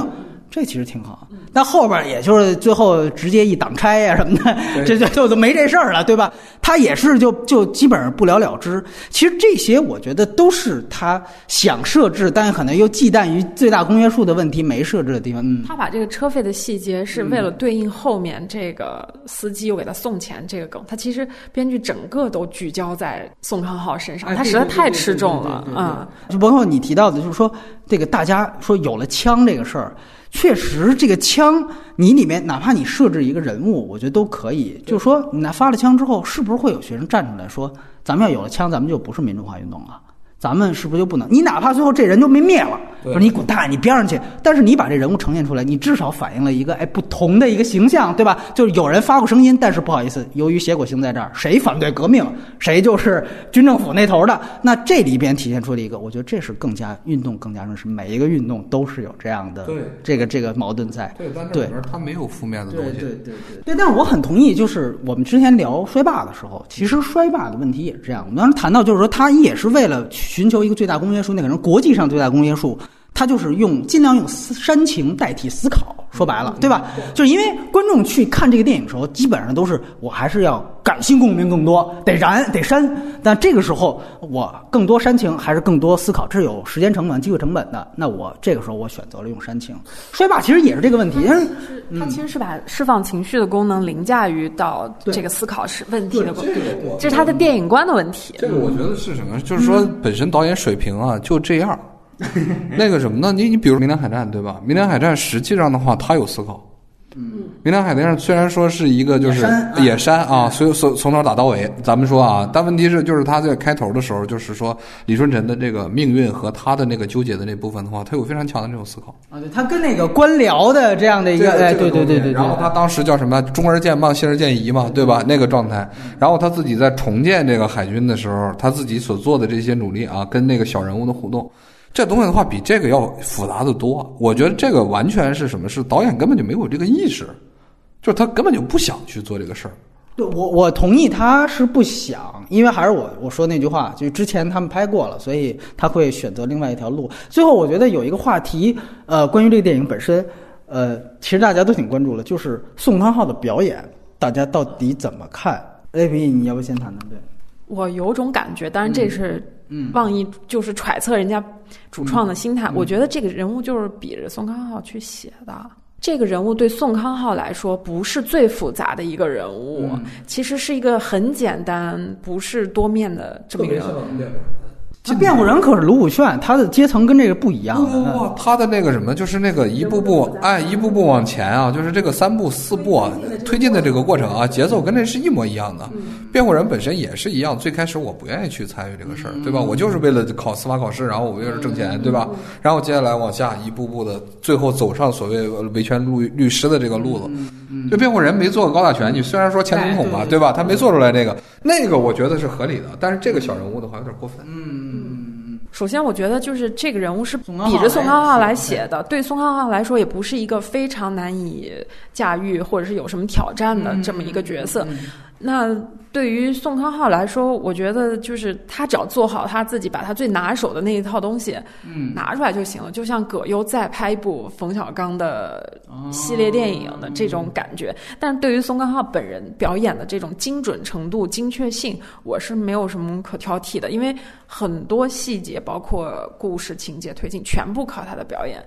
这其实挺好。那后边也就是最后直接一挡拆呀什么的，这就就就没这事儿了，对吧？他也是就就基本上不了了之。其实这些我觉得都是他想设置，但可能又忌惮于最大公约数的问题没设置的地方。嗯，他把这个车费的细节是为了对应后面这个司机又给他送钱这个梗，他其实编剧整个都聚焦在宋康昊身上，他实在太吃重了，嗯。就包括你提到的，就是说这个大家说有了枪这个事儿。确实，这个枪，你里面哪怕你设置一个人物，我觉得都可以。就是说，你那发了枪之后，是不是会有学生站出来说，咱们要有了枪，咱们就不是民主化运动了？咱们是不是就不能？你哪怕最后这人就没灭了，说你滚蛋，你边上去。但是你把这人物呈现出来，你至少反映了一个哎不同的一个形象，对吧？就是有人发过声音，但是不好意思，由于结果性在这儿，谁反对革命，谁就是军政府那头的。那这里边体现出了一个，我觉得这是更加运动更加认识。每一个运动都是有这样的对这个这个矛盾在。对，但是里面它没有负面的东西。对对对对对，但是我很同意，就是我们之前聊衰霸的时候，其实衰霸的问题也是这样。我们当时谈到，就是说他也是为了寻求一个最大公约数，那可能国际上最大公约数，他就是用尽量用煽情代替思考。说白了，对吧？就是因为观众去看这个电影的时候，基本上都是我还是要感性共鸣更多，得燃得煽。但这个时候我更多煽情，还是更多思考，这是有时间成本、机会成本的。那我这个时候我选择了用煽情。衰霸其实也是这个问题，因为他其实是把释放情绪的功能凌驾于到这个思考是问题的，这是他的电影观的问题。这个我觉得是什么？就是说本身导演水平啊就这样。那个什么呢？你你比如《明天海战》对吧？《明天海战》实际上的话，他有思考。嗯，《明天海战》虽然说是一个就是野山啊，所以从从头打到尾，咱们说啊，但问题是就是他在开头的时候，就是说李舜臣的这个命运和他的那个纠结的那部分的话，他有非常强的这种思考。啊，对他跟那个官僚的这样的一个，哎，对对对对。然后他当时叫什么“中而健忘，信而见疑”嘛，对吧？那个状态。然后他自己在重建这个海军的时候，他自己所做的这些努力啊，跟那个小人物的互动。这东西的话，比这个要复杂的多。我觉得这个完全是什么？是导演根本就没有这个意识，就是他根本就不想去做这个事儿。对我我同意他是不想，因为还是我我说那句话，就是之前他们拍过了，所以他会选择另外一条路。最后，我觉得有一个话题，呃，关于这个电影本身，呃，其实大家都挺关注的，就是宋康昊的表演，大家到底怎么看？A P，你要不先谈谈？对，我有种感觉，当然这是嗯妄议，就是揣测人家主创的心态。我觉得这个人物就是比着宋康昊去写的。这个人物对宋康昊来说不是最复杂的一个人物，其实是一个很简单、不是多面的这么一个人物。这辩护人可是卢武铉，他的阶层跟这个不一样不不。不，他的那个什么，就是那个一步步，哎，一步步往前啊，就是这个三步四步啊，推进的这个过程啊，节奏跟这是一模一样的。辩护人本身也是一样，最开始我不愿意去参与这个事儿，对吧？我就是为了考司法考试，然后我为了挣钱，对吧？然后接下来往下一步步的，最后走上所谓维权律律师的这个路子。就辩护人没做高大全，你虽然说前总统嘛，对吧？他没做出来这个，那个我觉得是合理的，但是这个小人物的话有点过分。首先，我觉得就是这个人物是比着宋康昊来来写的，对宋康昊来说也不是一个非常难以驾驭或者是有什么挑战的这么一个角色。那对于宋康昊来说，我觉得就是他只要做好他自己，把他最拿手的那一套东西，嗯拿出来就行了。就像葛优再拍一部冯小刚的系列电影的这种感觉。但是对于宋康昊本人表演的这种精准程度、精确性，我是没有什么可挑剔的，因为很多细节，包括故事情节推进，全部靠他的表演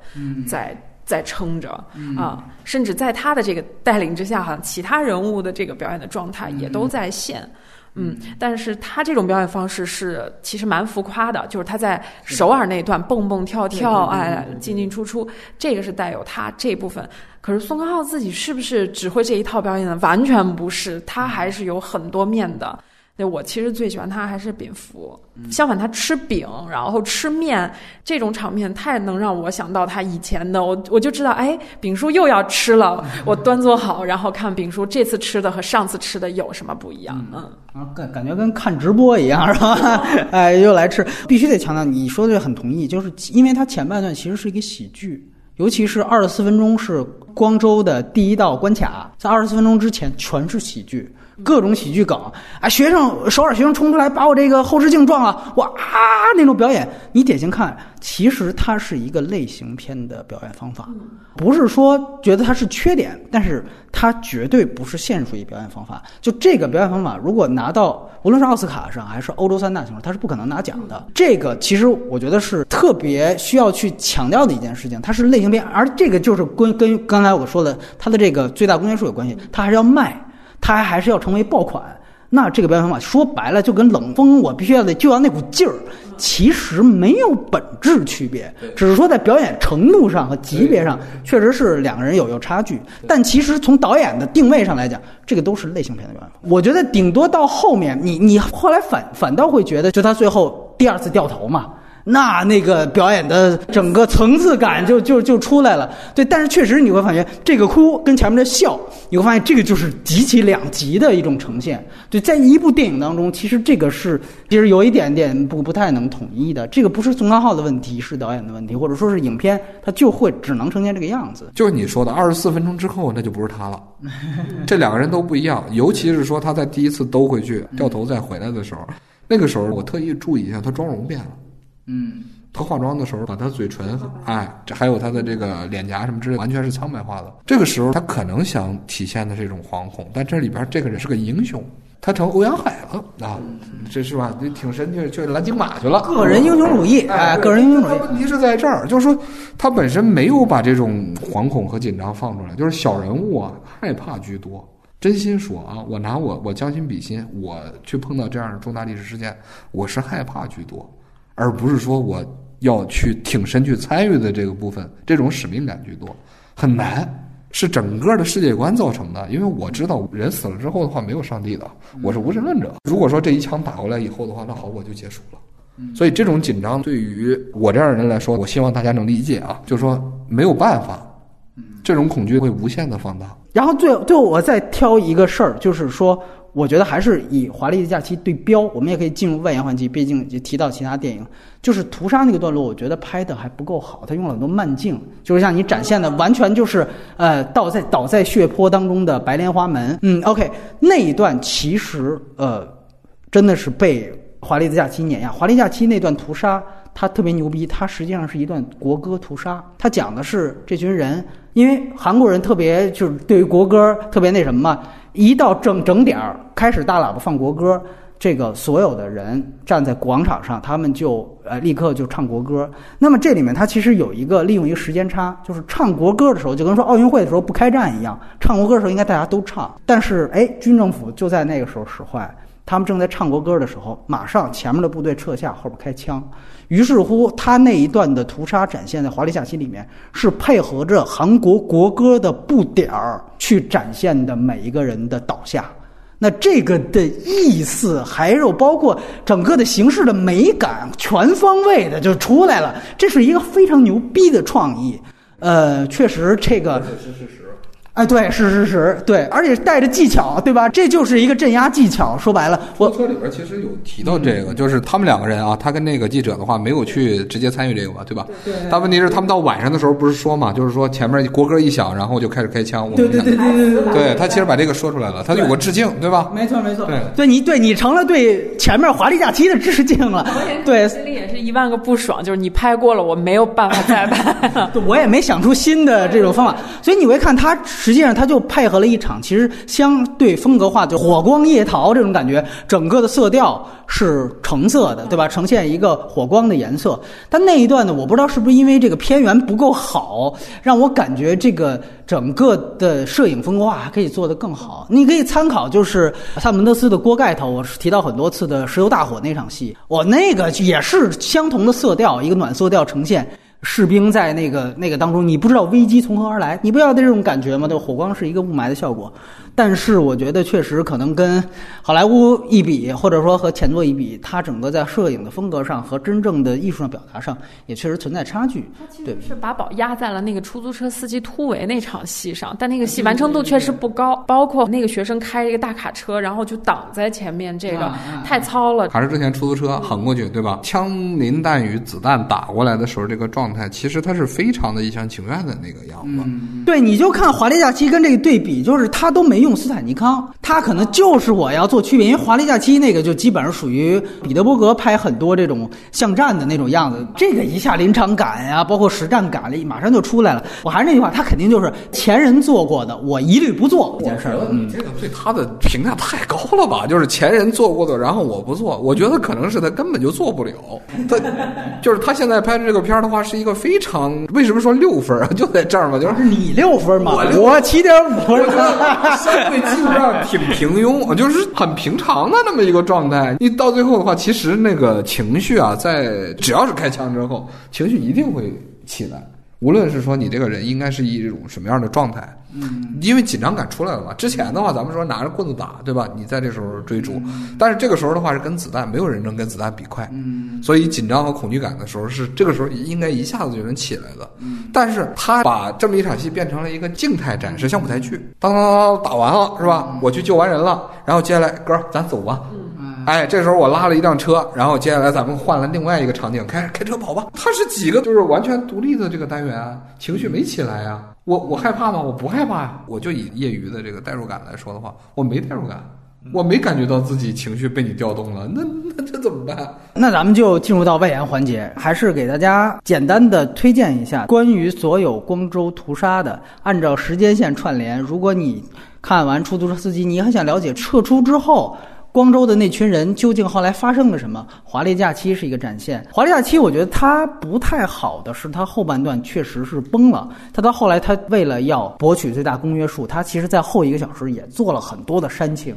在。在撑着啊，甚至在他的这个带领之下，好像其他人物的这个表演的状态也都在线。嗯，但是他这种表演方式是其实蛮浮夸的，就是他在首尔那一段蹦蹦跳跳，哎，进进出出，这个是带有他这部分。可是宋康昊自己是不是只会这一套表演呢？完全不是，他还是有很多面的。对我其实最喜欢他还是蝙蝠，相反他吃饼然后吃面这种场面太能让我想到他以前的，我我就知道哎，饼叔又要吃了，我端坐好，然后看饼叔这次吃的和上次吃的有什么不一样，嗯。啊，感感觉跟看直播一样，是吧？哎，又来吃，必须得强调，你说的很同意，就是因为他前半段其实是一个喜剧，尤其是二十四分钟是光州的第一道关卡，在二十四分钟之前全是喜剧。各种喜剧梗啊，学生首尔学生冲出来把我这个后视镜撞了，哇啊那种表演，你典型看，其实它是一个类型片的表演方法，不是说觉得它是缺点，但是它绝对不是现实主义表演方法。就这个表演方法，如果拿到无论是奥斯卡上还是欧洲三大奖，它是不可能拿奖的。这个其实我觉得是特别需要去强调的一件事情，它是类型片，而这个就是跟跟刚才我说的它的这个最大公约数有关系，它还是要卖。它还是要成为爆款，那这个表演方法说白了就跟冷风我必须要得就要那股劲儿，其实没有本质区别，只是说在表演程度上和级别上确实是两个人有有差距，但其实从导演的定位上来讲，这个都是类型片的表演。我觉得顶多到后面，你你后来反反倒会觉得，就他最后第二次掉头嘛。那那个表演的整个层次感就就就出来了，对，但是确实你会发现这个哭跟前面的笑，你会发现这个就是极其两极的一种呈现。对，在一部电影当中，其实这个是其实有一点点不不太能统一的，这个不是宋康昊的问题，是导演的问题，或者说是影片它就会只能呈现这个样子。就是你说的二十四分钟之后，那就不是他了，这两个人都不一样，尤其是说他在第一次兜回去掉头再回来的时候，那个时候我特意注意一下，他妆容变了。嗯，他化妆的时候，把他嘴唇，哎，这还有他的这个脸颊什么之类，完全是苍白化的。这个时候，他可能想体现的是一种惶恐，但这里边这个人是个英雄，他成欧阳海了啊，这是吧？这挺身去去蓝鲸马去了，个人英雄主义，哎，个人英雄主义。问题是在这儿，就是说他本身没有把这种惶恐和紧张放出来，就是小人物啊，害怕居多。真心说啊，我拿我我将心比心，我去碰到这样的重大历史事件，我是害怕居多。而不是说我要去挺身去参与的这个部分，这种使命感居多，很难，是整个的世界观造成的。因为我知道人死了之后的话没有上帝的，我是无神论者。如果说这一枪打过来以后的话，那好，我就结束了。所以这种紧张对于我这样的人来说，我希望大家能理解啊，就是说没有办法，这种恐惧会无限的放大。然后最后最后我再挑一个事儿，就是说。我觉得还是以《华丽的假期》对标，我们也可以进入外延环节。毕竟也提到其他电影，就是屠杀那个段落，我觉得拍的还不够好，他用了很多慢镜，就是像你展现的，完全就是呃倒在倒在血泊当中的白莲花门。嗯，OK，那一段其实呃真的是被《华丽的假期》碾压，《华丽假期》那段屠杀它特别牛逼，它实际上是一段国歌屠杀，它讲的是这群人，因为韩国人特别就是对于国歌特别那什么嘛。一到整整点儿开始大喇叭放国歌，这个所有的人站在广场上，他们就呃立刻就唱国歌。那么这里面它其实有一个利用一个时间差，就是唱国歌的时候，就跟说奥运会的时候不开战一样，唱国歌的时候应该大家都唱，但是哎，军政府就在那个时候使坏。他们正在唱国歌的时候，马上前面的部队撤下，后边开枪。于是乎，他那一段的屠杀展现在《华丽假期》里面，是配合着韩国国歌的步点儿去展现的每一个人的倒下。那这个的意思，还有包括整个的形式的美感，全方位的就出来了。这是一个非常牛逼的创意。呃，确实这个。哎，对，是是是，对，而且带着技巧，对吧？这就是一个镇压技巧。说白了，我车里边其实有提到这个，就是他们两个人啊，他跟那个记者的话没有去直接参与这个吧，对吧？对。但问题是，他们到晚上的时候不是说嘛，就是说前面国歌一响，然后就开始开枪。对对对对对对。对他其实把这个说出来了，他有个致敬，对吧？没错没错。对，对你对你成了对前面华丽假期的致敬了。对，心里也是一万个不爽，就是你拍过了，我没有办法再拍了。我也没想出新的这种方法，所以你会看他实际上它就。配合了一场，其实相对风格化，就火光夜逃这种感觉，整个的色调是橙色的，对吧？呈现一个火光的颜色。但那一段呢，我不知道是不是因为这个片源不够好，让我感觉这个整个的摄影风格化还可以做得更好。你可以参考，就是萨门德斯的锅盖头，我是提到很多次的石油大火那场戏，我那个也是相同的色调，一个暖色调呈现。士兵在那个那个当中，你不知道危机从何而来，你不要这种感觉吗？对，火光是一个雾霾的效果。但是我觉得确实可能跟好莱坞一比，或者说和前作一比，它整个在摄影的风格上和真正的艺术上表达上也确实存在差距。对，是把宝压在了那个出租车司机突围那场戏上，但那个戏完成度确实不高。包括那个学生开一个大卡车，然后就挡在前面，这个太糙了。还是之前出租车横过去，对吧？枪林弹雨，子弹打过来的时候，这个状态其实他是非常的一厢情愿的那个样子。对，你就看《华丽假期》跟这个对比，就是他都没。用斯坦尼康，他可能就是我要做区别，因为《华丽假期》那个就基本上属于彼得伯格拍很多这种巷战的那种样子，这个一下临场感呀，包括实战感了，马上就出来了。我还是那句话，他肯定就是前人做过的，我一律不做这件事儿。你这个对他的评价太高了吧？就是前人做过的，然后我不做，我觉得可能是他根本就做不了。他就是他现在拍的这个片儿的话，是一个非常为什么说六分啊？就在这儿嘛，就是你六分嘛，我七点五。对，基本上挺平庸，就是很平常的那么一个状态。你到最后的话，其实那个情绪啊，在只要是开枪之后，情绪一定会起来。无论是说你这个人应该是一种什么样的状态，嗯，因为紧张感出来了嘛。之前的话，咱们说拿着棍子打，对吧？你在这时候追逐，但是这个时候的话是跟子弹，没有人能跟子弹比快，嗯，所以紧张和恐惧感的时候是这个时候应该一下子就能起来的。嗯，但是他把这么一场戏变成了一个静态展示，像舞台剧，当当当打完了是吧？我去救完人了，然后接下来哥咱走吧。哎，这时候我拉了一辆车，然后接下来咱们换了另外一个场景，开开车跑吧。它是几个就是完全独立的这个单元，情绪没起来呀。我我害怕吗？我不害怕呀。我就以业余的这个代入感来说的话，我没代入感，我没感觉到自己情绪被你调动了。那那这怎么办？那咱们就进入到外延环节，还是给大家简单的推荐一下关于所有光州屠杀的，按照时间线串联。如果你看完出租车司机，你很想了解撤出之后。光州的那群人究竟后来发生了什么？华丽假期是一个展现。华丽假期，我觉得它不太好的是，它后半段确实是崩了。它到后来，它为了要博取最大公约数，它其实在后一个小时也做了很多的煽情。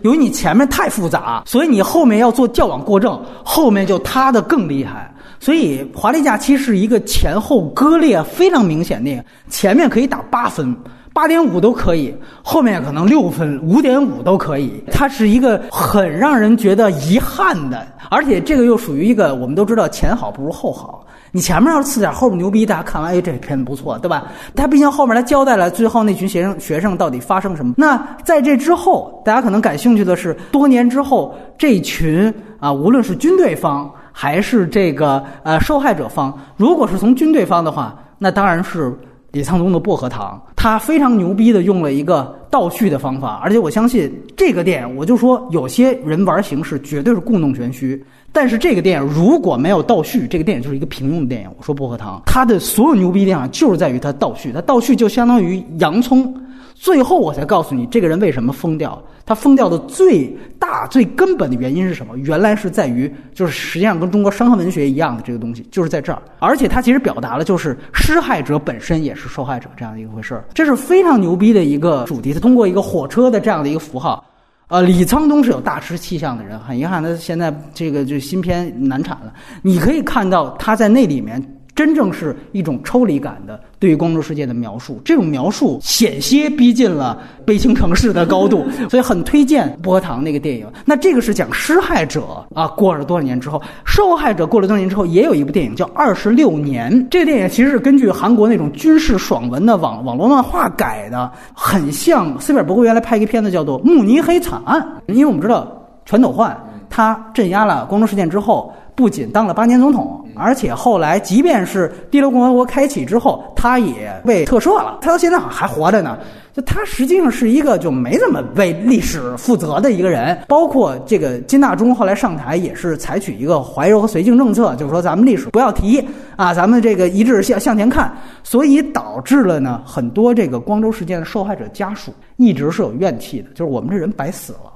由于你前面太复杂，所以你后面要做矫枉过正，后面就塌的更厉害。所以华丽假期是一个前后割裂非常明显的，前面可以打八分。八点五都可以，后面可能六分、五点五都可以。它是一个很让人觉得遗憾的，而且这个又属于一个我们都知道前好不如后好。你前面要是次点，后面牛逼，大家看完哎这片子不错，对吧？他毕竟后面他交代了最后那群学生学生到底发生什么。那在这之后，大家可能感兴趣的是，多年之后这群啊，无论是军队方还是这个呃受害者方，如果是从军队方的话，那当然是。李沧东的薄荷糖，他非常牛逼的用了一个倒叙的方法，而且我相信这个电影，我就说有些人玩形式绝对是故弄玄虚，但是这个电影如果没有倒叙，这个电影就是一个平庸的电影。我说薄荷糖，它的所有牛逼地方就是在于它倒叙，它倒叙就相当于洋葱最后我才告诉你这个人为什么疯掉。他疯掉的最大、最根本的原因是什么？原来是在于，就是实际上跟中国伤痕文学一样的这个东西，就是在这儿。而且他其实表达了，就是施害者本身也是受害者这样的一回事儿。这是非常牛逼的一个主题。他通过一个火车的这样的一个符号。呃，李沧东是有大师气象的人，很遗憾，他现在这个就新片难产了。你可以看到他在那里面。真正是一种抽离感的对于光州世界的描述，这种描述险些逼近了悲情城市的高度，所以很推荐薄荷糖那个电影。那这个是讲施害者啊，过了多少年之后，受害者过了多少年之后，也有一部电影叫《二十六年》。这个电影其实是根据韩国那种军事爽文的网网络漫画改的，很像斯皮尔伯格原来拍一个片子叫做《慕尼黑惨案》，因为我们知道全斗焕他镇压了光州事件之后。不仅当了八年总统，而且后来，即便是第六共和国开启之后，他也被特赦了。他到现在好像还活着呢。就他实际上是一个就没怎么为历史负责的一个人。包括这个金大中后来上台也是采取一个怀柔和绥靖政策，就是说咱们历史不要提啊，咱们这个一致向向前看。所以导致了呢，很多这个光州事件的受害者家属一直是有怨气的，就是我们这人白死了。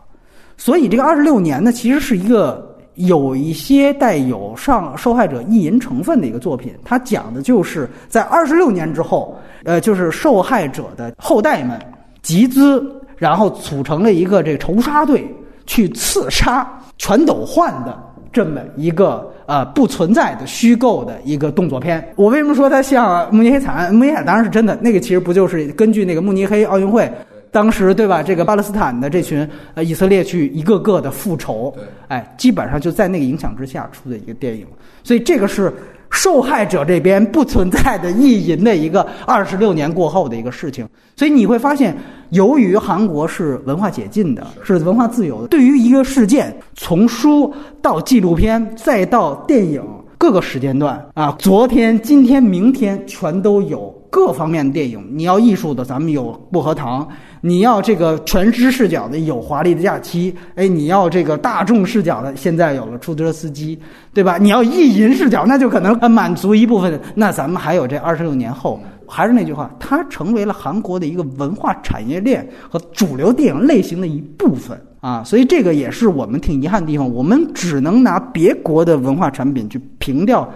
所以这个二十六年呢，其实是一个。有一些带有上受害者意淫成分的一个作品，它讲的就是在二十六年之后，呃，就是受害者的后代们集资，然后组成了一个这个仇杀队，去刺杀全斗焕的这么一个呃不存在的虚构的一个动作片。我为什么说它像慕尼黑惨案？慕尼黑当然是真的，那个其实不就是根据那个慕尼黑奥运会。当时对吧？这个巴勒斯坦的这群呃以色列去一个个的复仇，哎，基本上就在那个影响之下出的一个电影。所以这个是受害者这边不存在的意淫的一个二十六年过后的一个事情。所以你会发现，由于韩国是文化解禁的，是文化自由的，对于一个事件，从书到纪录片再到电影各个时间段啊，昨天、今天、明天全都有各方面的电影。你要艺术的，咱们有薄荷糖。你要这个全知视角的有华丽的假期，哎，你要这个大众视角的，现在有了出租车司机，对吧？你要意淫视角，那就可能满足一部分。那咱们还有这二十六年后，还是那句话，它成为了韩国的一个文化产业链和主流电影类型的一部分啊。所以这个也是我们挺遗憾的地方，我们只能拿别国的文化产品去评掉。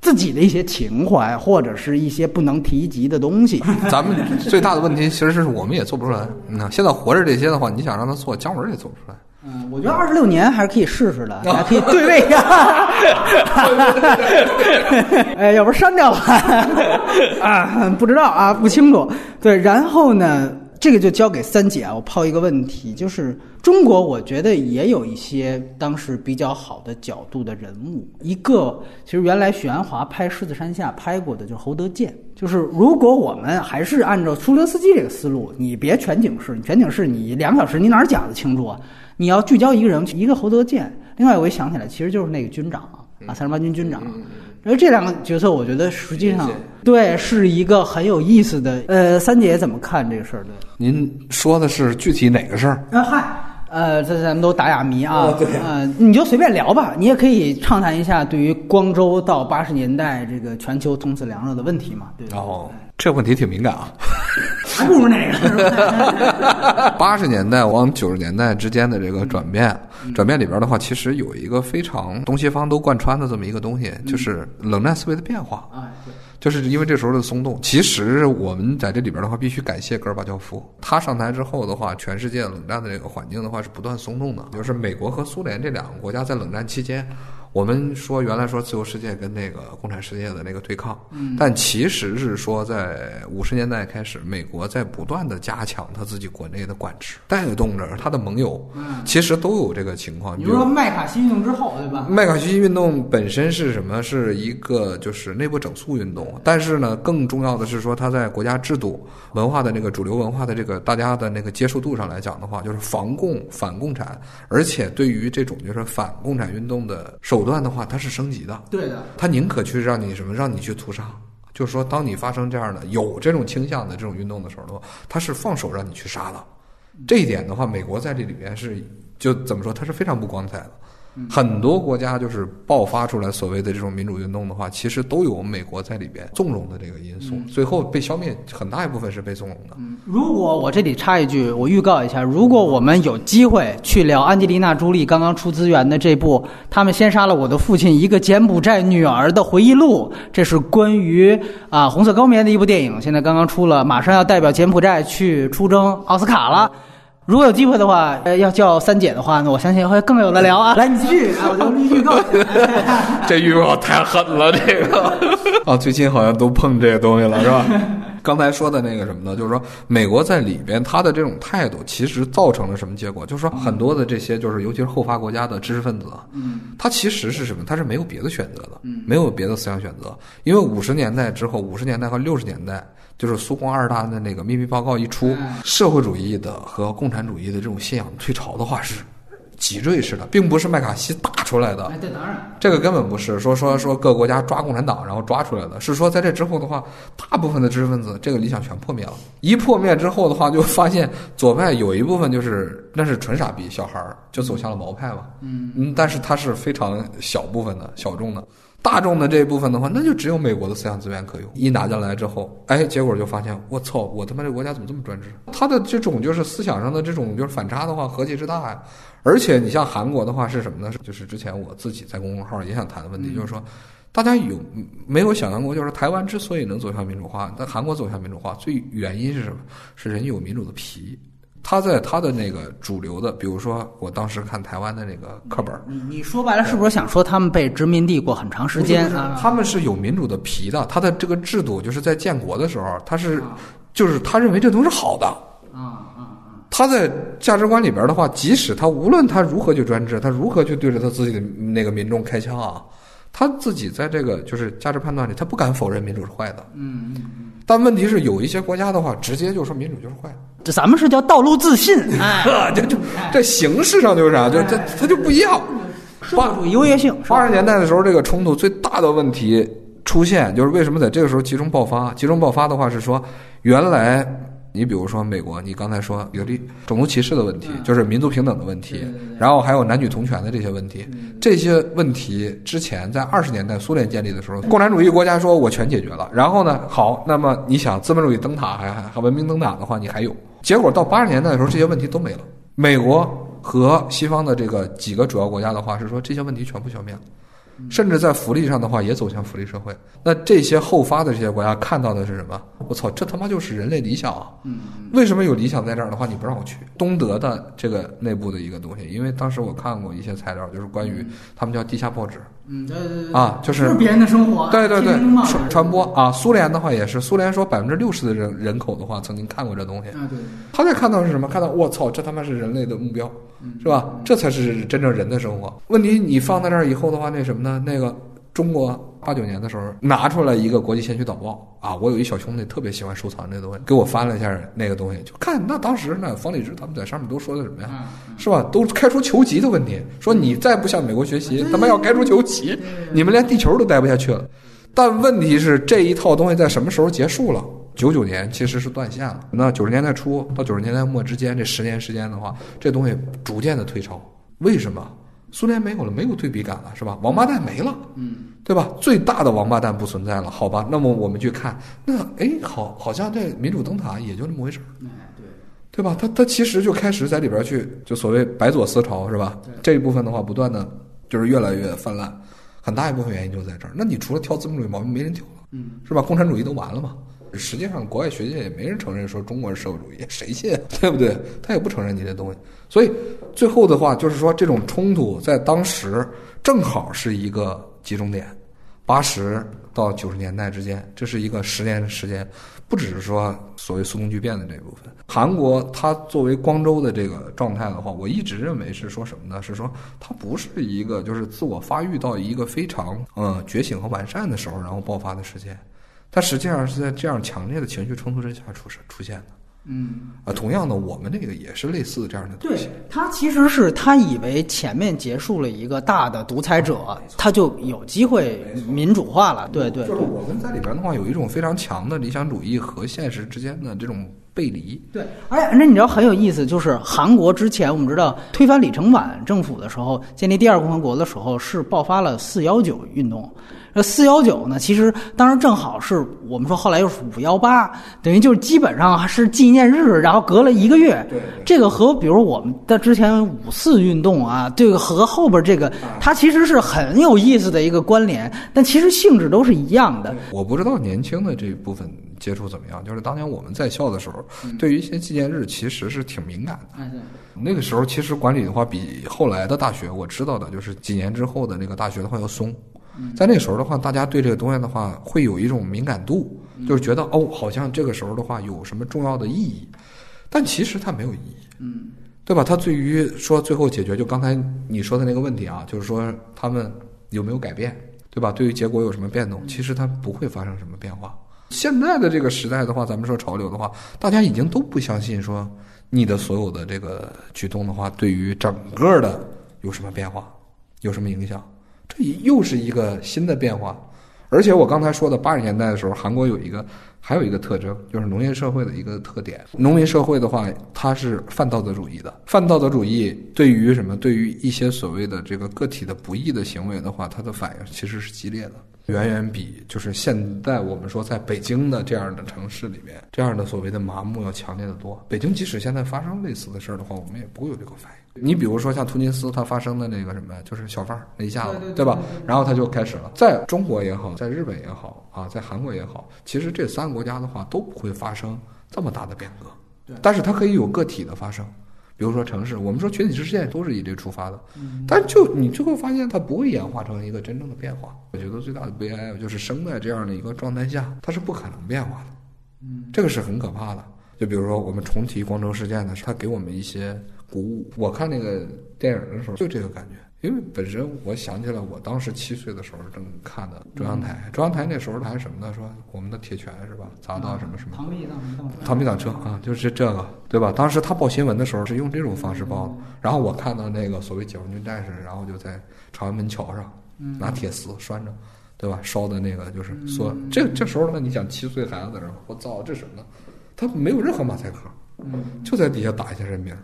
自己的一些情怀，或者是一些不能提及的东西。咱们最大的问题其实是我们也做不出来。那现在活着这些的话，你想让他做姜文也做不出来。嗯，我觉得二十六年还是可以试试的，还可以对位一下。哎，要不删掉了啊？不知道啊，不清楚。对，然后呢？这个就交给三姐啊，我抛一个问题，就是中国，我觉得也有一些当时比较好的角度的人物。一个其实原来许鞍华拍《狮子山下》拍过的，就是侯德健。就是如果我们还是按照出租车司机这个思路，你别全景式，全景式你两小时你哪儿讲得清楚啊？你要聚焦一个人，一个侯德健。另外，我一想起来，其实就是那个军长啊，三十八军军长。因为这两个角色，我觉得实际上对是一个很有意思的。呃，三姐怎么看这个事儿？对，您说的是具体哪个事儿？啊嗨，呃，这咱们都打哑谜啊。对，呃，你就随便聊吧。你也可以畅谈一下对于光州到八十年代这个全球通此凉热的问题嘛？对。哦，这问题挺敏感啊。还不如那个。八十年代往九十年代之间的这个转变，转变里边的话，其实有一个非常东西方都贯穿的这么一个东西，就是冷战思维的变化。啊，对，就是因为这时候的松动。其实我们在这里边的话，必须感谢戈尔巴乔夫。他上台之后的话，全世界冷战的这个环境的话是不断松动的。就是美国和苏联这两个国家在冷战期间。我们说原来说自由世界跟那个共产世界的那个对抗，但其实是说在五十年代开始，美国在不断的加强他自己国内的管制，带动着他的盟友，其实都有这个情况。比如说麦卡锡运动之后，对吧？麦卡锡运动本身是什么？是一个就是内部整肃运动，但是呢，更重要的是说他在国家制度、文化的那个主流文化的这个大家的那个接受度上来讲的话，就是防共反共产，而且对于这种就是反共产运动的手。手段的话，它是升级的。对的，他宁可去让你什么，让你去屠杀。就是说，当你发生这样的有这种倾向的这种运动的时候的话，他是放手让你去杀的。这一点的话，美国在这里边是就怎么说，他是非常不光彩的。很多国家就是爆发出来所谓的这种民主运动的话，其实都有美国在里边纵容的这个因素，最后被消灭很大一部分是被纵容的。如果我这里插一句，我预告一下，如果我们有机会去聊安吉丽娜·朱莉刚刚出资源的这部《他们先杀了我的父亲：一个柬埔寨女儿的回忆录》，这是关于啊红色高棉的一部电影，现在刚刚出了，马上要代表柬埔寨去出征奥斯卡了。如果有机会的话，呃，要叫三姐的话，呢我相信会更有的聊啊。来，你继续，啊，我就预告。这预告太狠了，这个啊，最近好像都碰这个东西了，是吧？刚才说的那个什么呢？就是说，美国在里边他的这种态度，其实造成了什么结果？就是说，很多的这些，就是尤其是后发国家的知识分子，嗯，他其实是什么？他是没有别的选择的，嗯，没有别的思想选择。因为五十年代之后，五十年代和六十年代。就是苏共二大的那个秘密报告一出，社会主义的和共产主义的这种信仰退潮的话是脊椎式的，并不是麦卡锡打出来的。哎，对，当然，这个根本不是说说说各国家抓共产党然后抓出来的，是说在这之后的话，大部分的知识分子这个理想全破灭了。一破灭之后的话，就发现左派有一部分就是那是纯傻逼小孩儿，就走向了毛派嘛。嗯嗯，但是它是非常小部分的小众的。大众的这一部分的话，那就只有美国的思想资源可用。一拿下来之后，哎，结果就发现，我操，我他妈这国家怎么这么专制？他的这种就是思想上的这种就是反差的话，何其之大呀！而且你像韩国的话是什么呢？就是之前我自己在公众号也想谈的问题，就是说，大家有没有想象过，就是台湾之所以能走向民主化，但韩国走向民主化，最原因是什么？是人有民主的皮。他在他的那个主流的，比如说我当时看台湾的那个课本，你你说白了是不是想说他们被殖民地过很长时间啊？他们是有民主的皮的，他的这个制度就是在建国的时候，他是就是他认为这都是好的啊啊啊！他在价值观里边的话，即使他无论他如何去专制，他如何去对着他自己的那个民众开枪啊，他自己在这个就是价值判断里，他不敢否认民主是坏的。嗯嗯。但问题是，有一些国家的话，直接就说民主就是坏。这咱们是叫道路自信，这 就这形式上就是啥，就这它就不一样。社会主优越性。八十年代的时候，这个冲突最大的问题出现，就是为什么在这个时候集中爆发？集中爆发的话是说，原来。你比如说美国，你刚才说有利种族歧视的问题，就是民族平等的问题，然后还有男女同权的这些问题，这些问题之前在二十年代苏联建立的时候，共产主义国家说我全解决了，然后呢，好，那么你想资本主义灯塔还还文明灯塔的话，你还有，结果到八十年代的时候，这些问题都没了。美国和西方的这个几个主要国家的话是说这些问题全部消灭了。甚至在福利上的话，也走向福利社会。那这些后发的这些国家看到的是什么？我操，这他妈就是人类理想啊！为什么有理想在这儿的话，你不让我去？东德的这个内部的一个东西，因为当时我看过一些材料，就是关于他们叫地下报纸。嗯，对对对。啊，就是别人的生活。对对对，传传播啊。苏联的话也是，苏联说百分之六十的人人口的话曾经看过这东西。啊，对。他在看到是什么？看到我操，这他妈是人类的目标。是吧？这才是真正人的生活。问题你放在这儿以后的话，那什么呢？那个中国八九年的时候拿出来一个国际先驱导报啊，我有一小兄弟特别喜欢收藏这东西，给我翻了一下那个东西，就看那当时那方励之他们在上面都说的什么呀？是吧？都开除球籍的问题，说你再不向美国学习，他妈要开除球籍，你们连地球都待不下去了。但问题是这一套东西在什么时候结束了？九九年其实是断线了。那九十年代初到九十年代末之间这十年时间的话，这东西逐渐的退潮。为什么？苏联没有了，没有对比感了，是吧？王八蛋没了，嗯，对吧？最大的王八蛋不存在了，好吧？那么我们去看，那哎，好，好像这民主灯塔也就那么回事儿，对吧？他他其实就开始在里边去，就所谓白左思潮，是吧？这一部分的话，不断的就是越来越泛滥，很大一部分原因就在这儿。那你除了挑资本主义毛病，没人挑了，嗯，是吧？共产主义都完了嘛？实际上，国外学界也没人承认说中国是社会主义，谁信？对不对？他也不承认你这东西。所以最后的话，就是说这种冲突在当时正好是一个集中点。八十到九十年代之间，这是一个十年的时间，不只是说所谓苏东剧变的这部分。韩国它作为光州的这个状态的话，我一直认为是说什么呢？是说它不是一个就是自我发育到一个非常嗯觉醒和完善的时候，然后爆发的时间。它实际上是在这样强烈的情绪冲突之下出生出现的。嗯，啊，同样的，我们这个也是类似这样的东西。对他其实是他以为前面结束了一个大的独裁者，他就有机会民主化了。对对，就是我们在里边的话，有一种非常强的理想主义和现实之间的这种背离。对，而且那你知道很有意思，就是韩国之前我们知道推翻李承晚政府的时候，建立第二共和国的时候，是爆发了四幺九运动。这四幺九呢，其实当时正好是我们说后来又是五幺八，等于就是基本上是纪念日，然后隔了一个月。对这个和比如我们的之前五四运动啊，这个和后边这个，它其实是很有意思的一个关联，但其实性质都是一样的。我不知道年轻的这一部分接触怎么样，就是当年我们在校的时候，对于一些纪念日其实是挺敏感的。那个时候其实管理的话，比后来的大学我知道的，就是几年之后的那个大学的话要松。在那个时候的话，大家对这个东西的话会有一种敏感度，就是觉得哦，好像这个时候的话有什么重要的意义，但其实它没有意义，嗯，对吧？它对于说最后解决，就刚才你说的那个问题啊，就是说他们有没有改变，对吧？对于结果有什么变动？其实它不会发生什么变化。现在的这个时代的话，咱们说潮流的话，大家已经都不相信说你的所有的这个举动的话，对于整个的有什么变化，有什么影响？又是一个新的变化。而且我刚才说的八十年代的时候，韩国有一个还有一个特征，就是农业社会的一个特点。农民社会的话，它是泛道德主义的。泛道德主义对于什么？对于一些所谓的这个个体的不义的行为的话，它的反应其实是激烈的，远远比就是现在我们说在北京的这样的城市里面，这样的所谓的麻木要强烈的多。北京即使现在发生类似的事儿的话，我们也不会有这个反应。你比如说像突尼斯，它发生的那个什么，就是小贩儿那一下子，对吧？然后它就开始了。在中国也好，在日本也好啊，在韩国也好，其实这三个国家的话都不会发生这么大的变革。对但是它可以有个体的发生，比如说城市，我们说群体事件都是以这出发的，但就你最后发现它不会演化成一个真正的变化。我觉得最大的悲哀就是生在这样的一个状态下，它是不可能变化的。嗯，这个是很可怕的。就比如说我们重提光州事件的时候，它给我们一些鼓舞。我看那个电影的时候就这个感觉，因为本身我想起来，我当时七岁的时候正看的中央台，中央台那时候还什么呢？说我们的铁拳是吧？砸到什么什么。螳臂当螳臂挡车啊，就是这个，对吧？当时他报新闻的时候是用这种方式报的，然后我看到那个所谓解放军战士，然后就在朝阳门桥上拿铁丝拴着，对吧？烧的那个就是说，这这时候呢，你想七岁孩子在那儿，我操，这什么呢？他没有任何马赛克，就在底下打一下人名。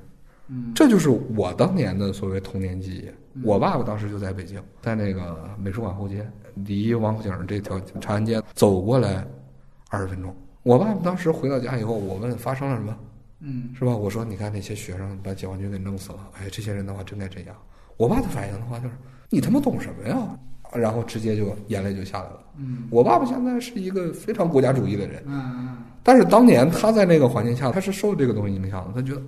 这就是我当年的所谓童年记忆。我爸爸当时就在北京，在那个美术馆后街，离王府井这条长安街走过来二十分钟。我爸爸当时回到家以后，我问发生了什么，嗯，是吧？我说你看那些学生把解放军给弄死了，哎，这些人的话真该这样。我爸的反应的话就是你他妈懂什么呀？然后直接就眼泪就下来了。嗯，我爸爸现在是一个非常国家主义的人，嗯但是当年他在那个环境下，他是受这个东西影响的。他觉得，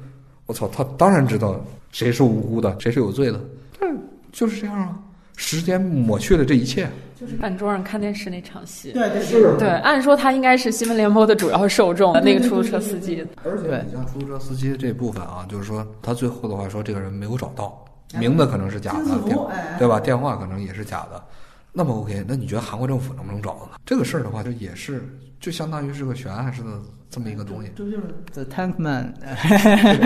我操，他当然知道谁是无辜的，谁是有罪的，但是就是这样啊。时间抹去了这一切，就是饭桌上看电视那场戏。对对是对，按说他应该是新闻联播的主要受众，那个出租车司机。而且你像出租车司机这部分啊，就是说他最后的话说这个人没有找到，名字可能是假的对吧？电话可能也是假的。那么 OK，那你觉得韩国政府能不能找到呢？这个事儿的话，就也是就相当于是个悬案似的这么一个东西。这就是 The Tank Man，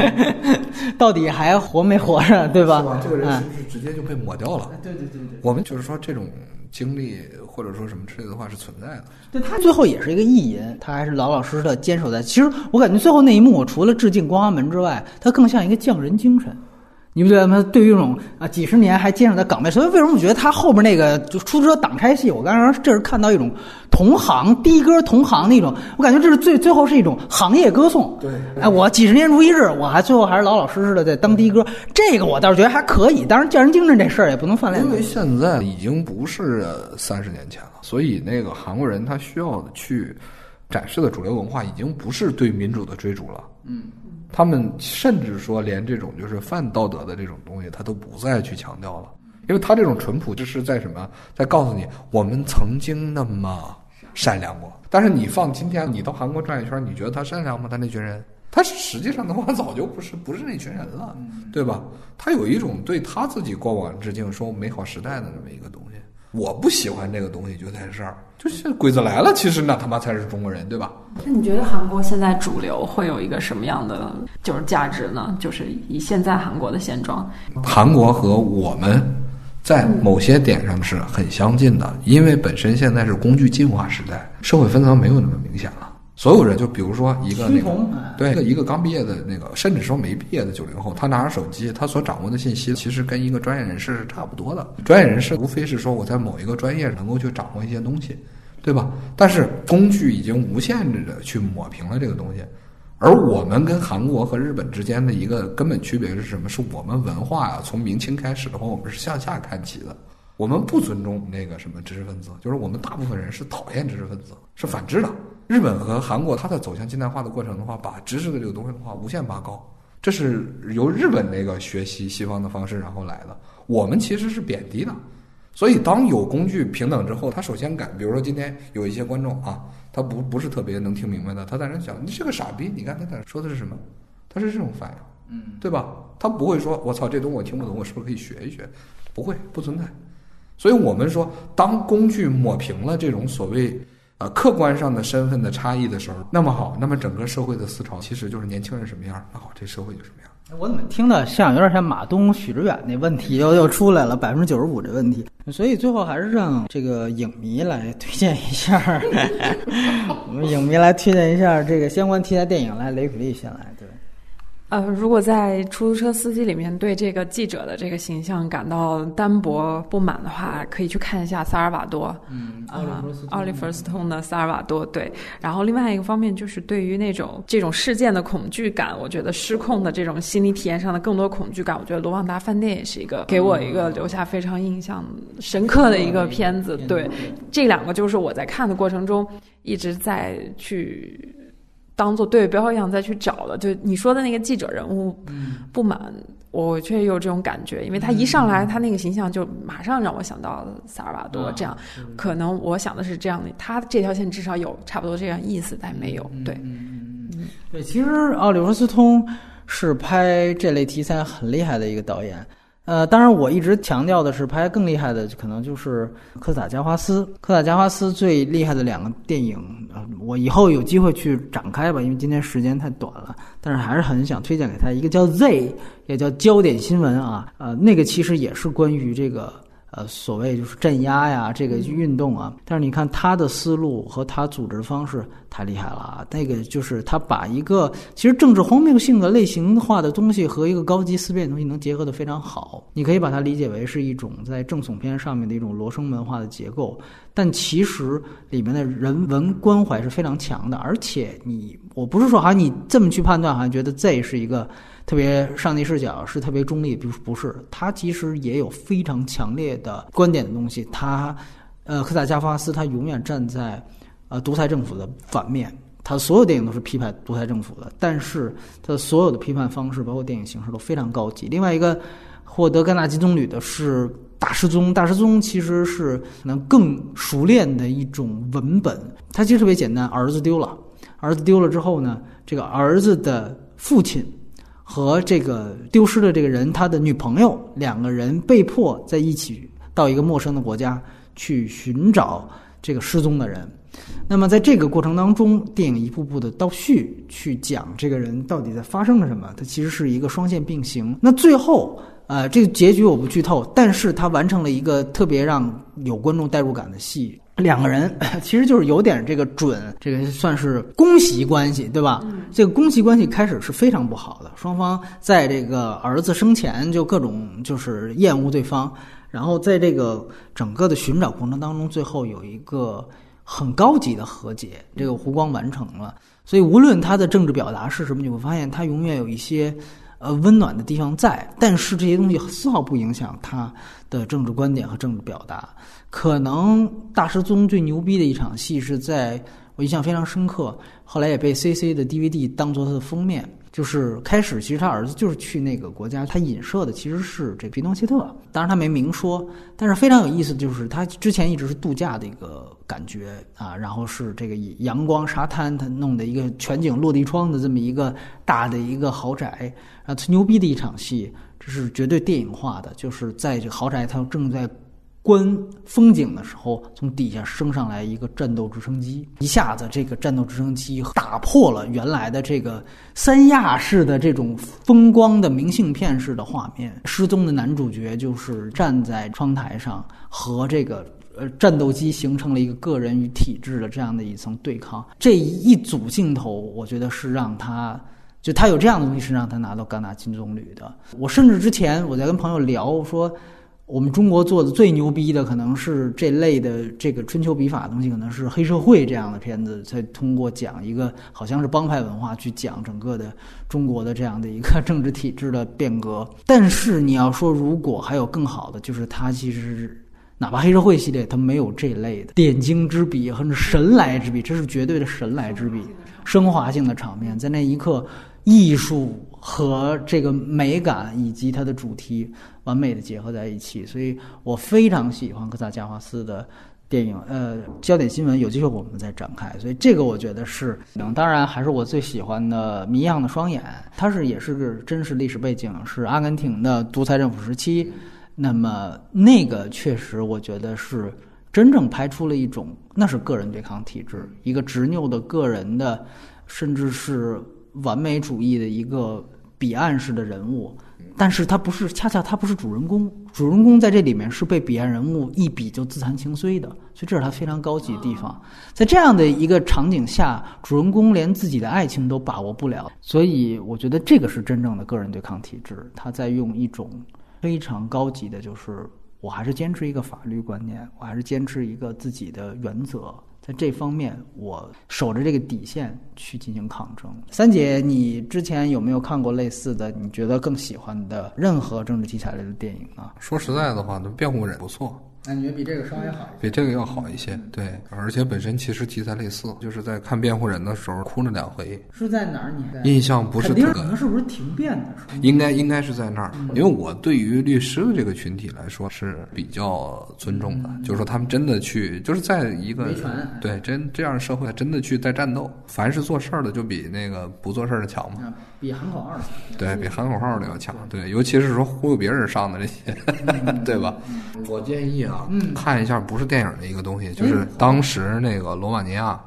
到底还活没活着，对吧？是吧？这个人嗯是不是直接就被抹掉了？对对对对。我们就是说这种经历或者说什么之类的话是存在的。对他最后也是一个意淫，他还是老老实实的坚守在。其实我感觉最后那一幕，我除了致敬光华门之外，他更像一个匠人精神。你不觉得吗？对于这种啊几十年还坚守在岗位，所以为什么我觉得他后边那个就出租车挡拆戏，我刚刚这是看到一种同行的哥同行那种，我感觉这是最最后是一种行业歌颂。对哎，我几十年如一日，我还最后还是老老实实的在当的哥，这个我倒是觉得还可以。当然，匠人精神这事儿也不能泛滥因。为现在已经不是三十年前了，所以那个韩国人他需要去展示的主流文化已经不是对民主的追逐了。嗯，他们甚至说连这种就是泛道德的这种东西，他都不再去强调了，因为他这种淳朴就是在什么，在告诉你我们曾经那么善良过。但是你放今天，你到韩国转一圈，你觉得他善良吗？他那群人？他实际上的话，早就不是不是那群人了，对吧？他有一种对他自己过往致敬、说美好时代的这么一个东西。我不喜欢这个东西，就在这儿，就是鬼子来了，其实那他妈才是中国人，对吧？那你觉得韩国现在主流会有一个什么样的就是价值呢？就是以现在韩国的现状，韩国和我们在某些点上是很相近的，因为本身现在是工具进化时代，社会分层没有那么明显了。所有人就比如说一个那个对一个一个刚毕业的那个，甚至说没毕业的九零后，他拿着手机，他所掌握的信息其实跟一个专业人士是差不多的。专业人士无非是说我在某一个专业能够去掌握一些东西，对吧？但是工具已经无限制的去抹平了这个东西。而我们跟韩国和日本之间的一个根本区别是什么？是我们文化啊、从明清开始的话，我们是向下看齐的。我们不尊重那个什么知识分子，就是我们大部分人是讨厌知识分子，是反之的。日本和韩国，它在走向近代化的过程的话，把知识的这个东西的话无限拔高，这是由日本那个学习西方的方式然后来的。我们其实是贬低的，所以当有工具平等之后，他首先敢，比如说今天有一些观众啊，他不不是特别能听明白的，他在那想你是个傻逼，你看他在那说的是什么？他是这种反应，嗯，对吧？他不会说我操这东西我听不懂，我是不是可以学一学？不会，不存在。所以我们说，当工具抹平了这种所谓呃客观上的身份的差异的时候，那么好，那么整个社会的思潮其实就是年轻人什么样，那好，这社会就什么样。我怎么听的像有点像马东、许知远那问题又又出来了，百分之九十五这问题，所以最后还是让这个影迷来推荐一下，我们影迷来推荐一下这个相关题材电影。来，雷普利先来，对。呃，如果在出租车司机里面对这个记者的这个形象感到单薄不满的话，可以去看一下萨尔瓦多，嗯啊，奥利弗斯通的萨尔瓦多，对。然后另外一个方面就是对于那种这种事件的恐惧感，我觉得失控的这种心理体验上的更多恐惧感，我觉得《罗旺达饭店》也是一个给我一个留下非常印象深刻的一个片子。对，这两个就是我在看的过程中一直在去。当做对标一样再去找了，就你说的那个记者人物不满，我却有这种感觉，因为他一上来他那个形象就马上让我想到萨尔瓦多这样，可能我想的是这样的，他这条线至少有差不多这样意思，但没有对。对，其实奥利弗斯通是拍这类题材很厉害的一个导演。呃，当然，我一直强调的是，拍更厉害的可能就是科斯塔加华斯。科斯塔加华斯最厉害的两个电影，呃，我以后有机会去展开吧，因为今天时间太短了。但是还是很想推荐给他，一个叫《Z》，也叫焦点新闻啊，呃，那个其实也是关于这个。呃，所谓就是镇压呀，这个运动啊，但是你看他的思路和他组织方式太厉害了啊！那个就是他把一个其实政治荒谬性的类型化的东西和一个高级思辨的东西能结合得非常好。你可以把它理解为是一种在正悚片上面的一种罗生门化的结构，但其实里面的人文关怀是非常强的。而且你，我不是说好像你这么去判断，好像觉得 Z 是一个。特别上帝视角是特别中立，不不是，他其实也有非常强烈的观点的东西。他，呃，科萨加法斯他永远站在呃独裁政府的反面，他所有电影都是批判独裁政府的，但是他所有的批判方式，包括电影形式都非常高级。另外一个获得戛纳金棕榈的是《大失踪》，《大失踪》其实是能更熟练的一种文本，它其实特别简单，儿子丢了，儿子丢了之后呢，这个儿子的父亲。和这个丢失的这个人，他的女朋友两个人被迫在一起到一个陌生的国家去寻找这个失踪的人。那么在这个过程当中，电影一步步的倒叙去讲这个人到底在发生了什么。它其实是一个双线并行。那最后，呃，这个结局我不剧透，但是他完成了一个特别让有观众代入感的戏。两个人 其实就是有点这个准，这个算是公媳关系，对吧？这个公媳关系开始是非常不好的，双方在这个儿子生前就各种就是厌恶对方，然后在这个整个的寻找过程当中，最后有一个很高级的和解，这个湖光完成了。所以无论他的政治表达是什么，你会发现他永远有一些呃温暖的地方在，但是这些东西丝毫不影响他的政治观点和政治表达。可能大师宗最牛逼的一场戏是在我印象非常深刻，后来也被 CC 的 DVD 当做它的封面。就是开始，其实他儿子就是去那个国家，他影射的其实是这皮诺切特，当然他没明说。但是非常有意思就是，他之前一直是度假的一个感觉啊，然后是这个阳光沙滩，他弄的一个全景落地窗的这么一个大的一个豪宅。啊最牛逼的一场戏，这是绝对电影化的，就是在这豪宅，他正在。观风景的时候，从底下升上来一个战斗直升机，一下子这个战斗直升机打破了原来的这个三亚式的这种风光的明信片式的画面。失踪的男主角就是站在窗台上和这个呃战斗机形成了一个个人与体制的这样的一层对抗。这一组镜头，我觉得是让他。就他有这样的东西，是让他拿到戛纳金棕榈的。我甚至之前我在跟朋友聊说，我们中国做的最牛逼的可能是这类的这个春秋笔法的东西，可能是黑社会这样的片子，才通过讲一个好像是帮派文化去讲整个的中国的这样的一个政治体制的变革。但是你要说如果还有更好的，就是它其实哪怕黑社会系列，它没有这类的点睛之笔或者神来之笔，这是绝对的神来之笔，升华性的场面，在那一刻。艺术和这个美感以及它的主题完美的结合在一起，所以我非常喜欢科萨加华斯的电影。呃，焦点新闻有机会我们再展开。所以这个我觉得是，当然还是我最喜欢的《谜一样的双眼》，它是也是个真实历史背景，是阿根廷的独裁政府时期。那么那个确实我觉得是真正拍出了一种，那是个人对抗体制，一个执拗的个人的，甚至是。完美主义的一个彼岸式的人物，但是他不是，恰恰他不是主人公，主人公在这里面是被彼岸人物一笔就自惭形秽的，所以这是他非常高级的地方。在这样的一个场景下，主人公连自己的爱情都把握不了，所以我觉得这个是真正的个人对抗体制。他在用一种非常高级的，就是我还是坚持一个法律观念，我还是坚持一个自己的原则。这方面，我守着这个底线去进行抗争。三姐，你之前有没有看过类似的？你觉得更喜欢的任何政治题材类的电影呢？说实在的话，那辩护人不错。那你觉比这个稍微好？比这个要好一些，对，而且本身其实题材类似，就是在看辩护人的时候哭了两回。是在哪儿？你印象不是特别。可能是不是停辩的时候？应该应该是在那儿，因为我对于律师的这个群体来说是比较尊重的，就是说他们真的去，就是在一个对真这样的社会，真的去在战斗。凡是做事儿的，就比那个不做事儿的强嘛。比喊口号强。对比喊口号的要强，对，尤其是说忽悠别人上的这些，对吧？我建议。啊，看一下不是电影的一个东西，就是当时那个罗马尼亚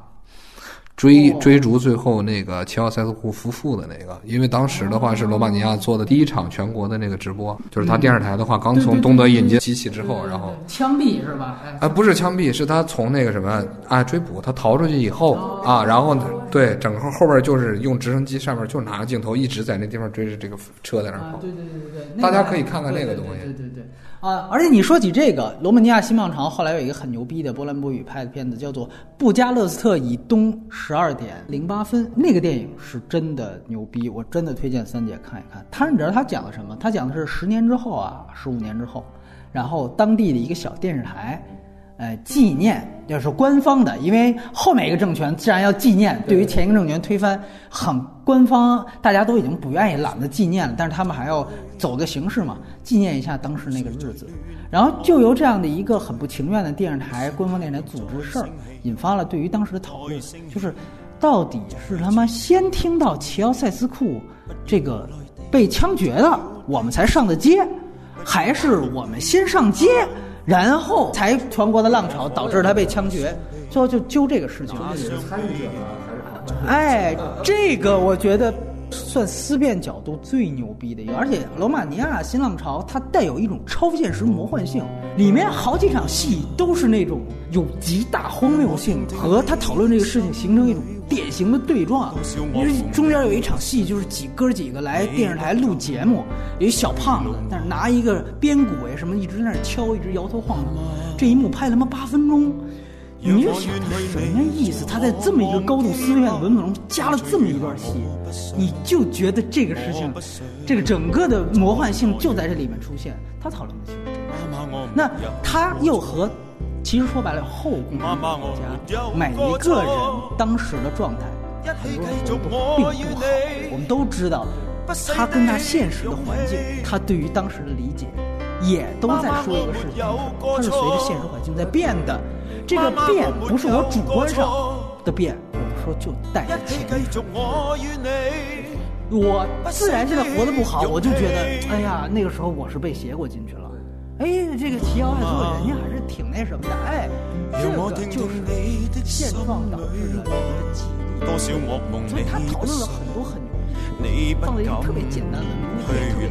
追追逐最后那个齐奥塞斯库夫妇的那个，因为当时的话是罗马尼亚做的第一场全国的那个直播，就是他电视台的话刚从东德引进机器之后，然后枪毙是吧？啊，不是枪毙，是他从那个什么啊追捕他逃出去以后啊，然后对整个后边就是用直升机上面就拿着镜头一直在那地方追着这个车在那跑，对对对对对，大家可以看看那个东西，对对对。啊，而且你说起这个罗马尼亚新浪潮，后来有一个很牛逼的波兰波语拍的片子，叫做《布加勒斯特以东十二点零八分》，那个电影是真的牛逼，我真的推荐三姐看一看。他你知道他讲的什么？他讲的是十年之后啊，十五年之后，然后当地的一个小电视台。呃，纪念要是官方的，因为后面一个政权自然要纪念。对于前一个政权推翻，很官方，大家都已经不愿意懒得纪念了，但是他们还要走个形式嘛，纪念一下当时那个日子。然后就由这样的一个很不情愿的电视台，官方电视台组织事儿，引发了对于当时的讨论，就是到底是他妈先听到齐奥塞斯库这个被枪决的，我们才上的街，还是我们先上街？然后才全国的浪潮导致他被枪决，最后就揪这个事情。是参与者呢，还是哎，这个我觉得。算思辨角度最牛逼的一个，而且罗马尼亚新浪潮它带有一种超现实魔幻性，里面好几场戏都是那种有极大荒谬性，和他讨论这个事情形成一种典型的对撞。因为中间有一场戏就是几哥几个来电视台录节目，有一小胖子，但是拿一个边鼓呀什么一直在那敲，一直摇头晃脑，这一幕拍他妈八分钟。你就想他什么意思？他在这么一个高度思辨的文本中加了这么一段戏，你就觉得这个事情，这个整个的魔幻性就在这里面出现。他讨论的就是这个。那他又和，其实说白了，后共产国家每一个人当时的状态，很多人都并不好。我们都知道，他跟他现实的环境，他对于当时的理解，也都在说一个事情，他是随着现实环境在变的。这个变不是我主观上的变，我们说就带着潜我自然现在活得不好，我就觉得，哎呀，那个时候我是被邪过进去了。哎，这个齐奥爱做人家还是挺那什么的。哎，这个就是现状导致的一个激励。所以他讨论了很多很牛的放在一个特别简单的特别特别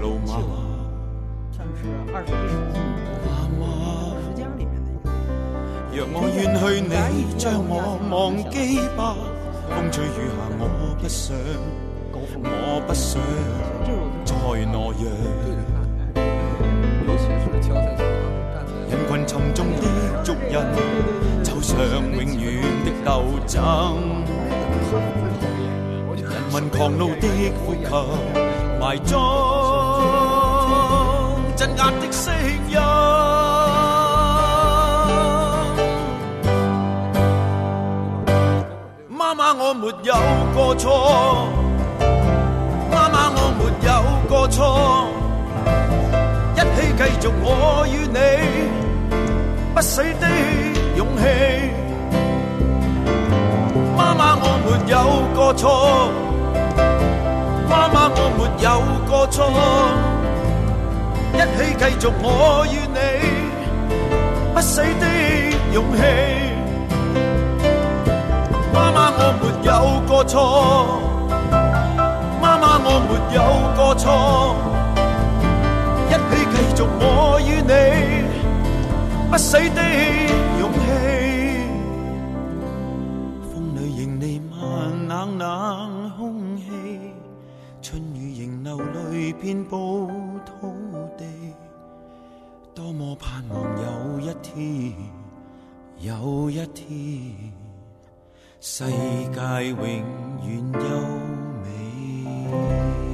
像是二十一世纪。若我远去，你将我忘记吧。风吹雨下，我不想，我不想再懦弱。人群沉重的足印，走上永远的斗争。人民狂怒的呼求，怀中镇压的声音。我没有过错。妈妈，我没有过错。一起继续我与你不死的勇气。妈妈，我没有过错。妈妈，我没有过错。一起继续我与你不死的勇气。妈妈，我没有过错。妈妈，我没有过错。一起继续我与你不死的勇气。风里迎你漫冷冷空气，春雨仍流泪遍布土地。多么盼望有一天，有一天，世界永远优美。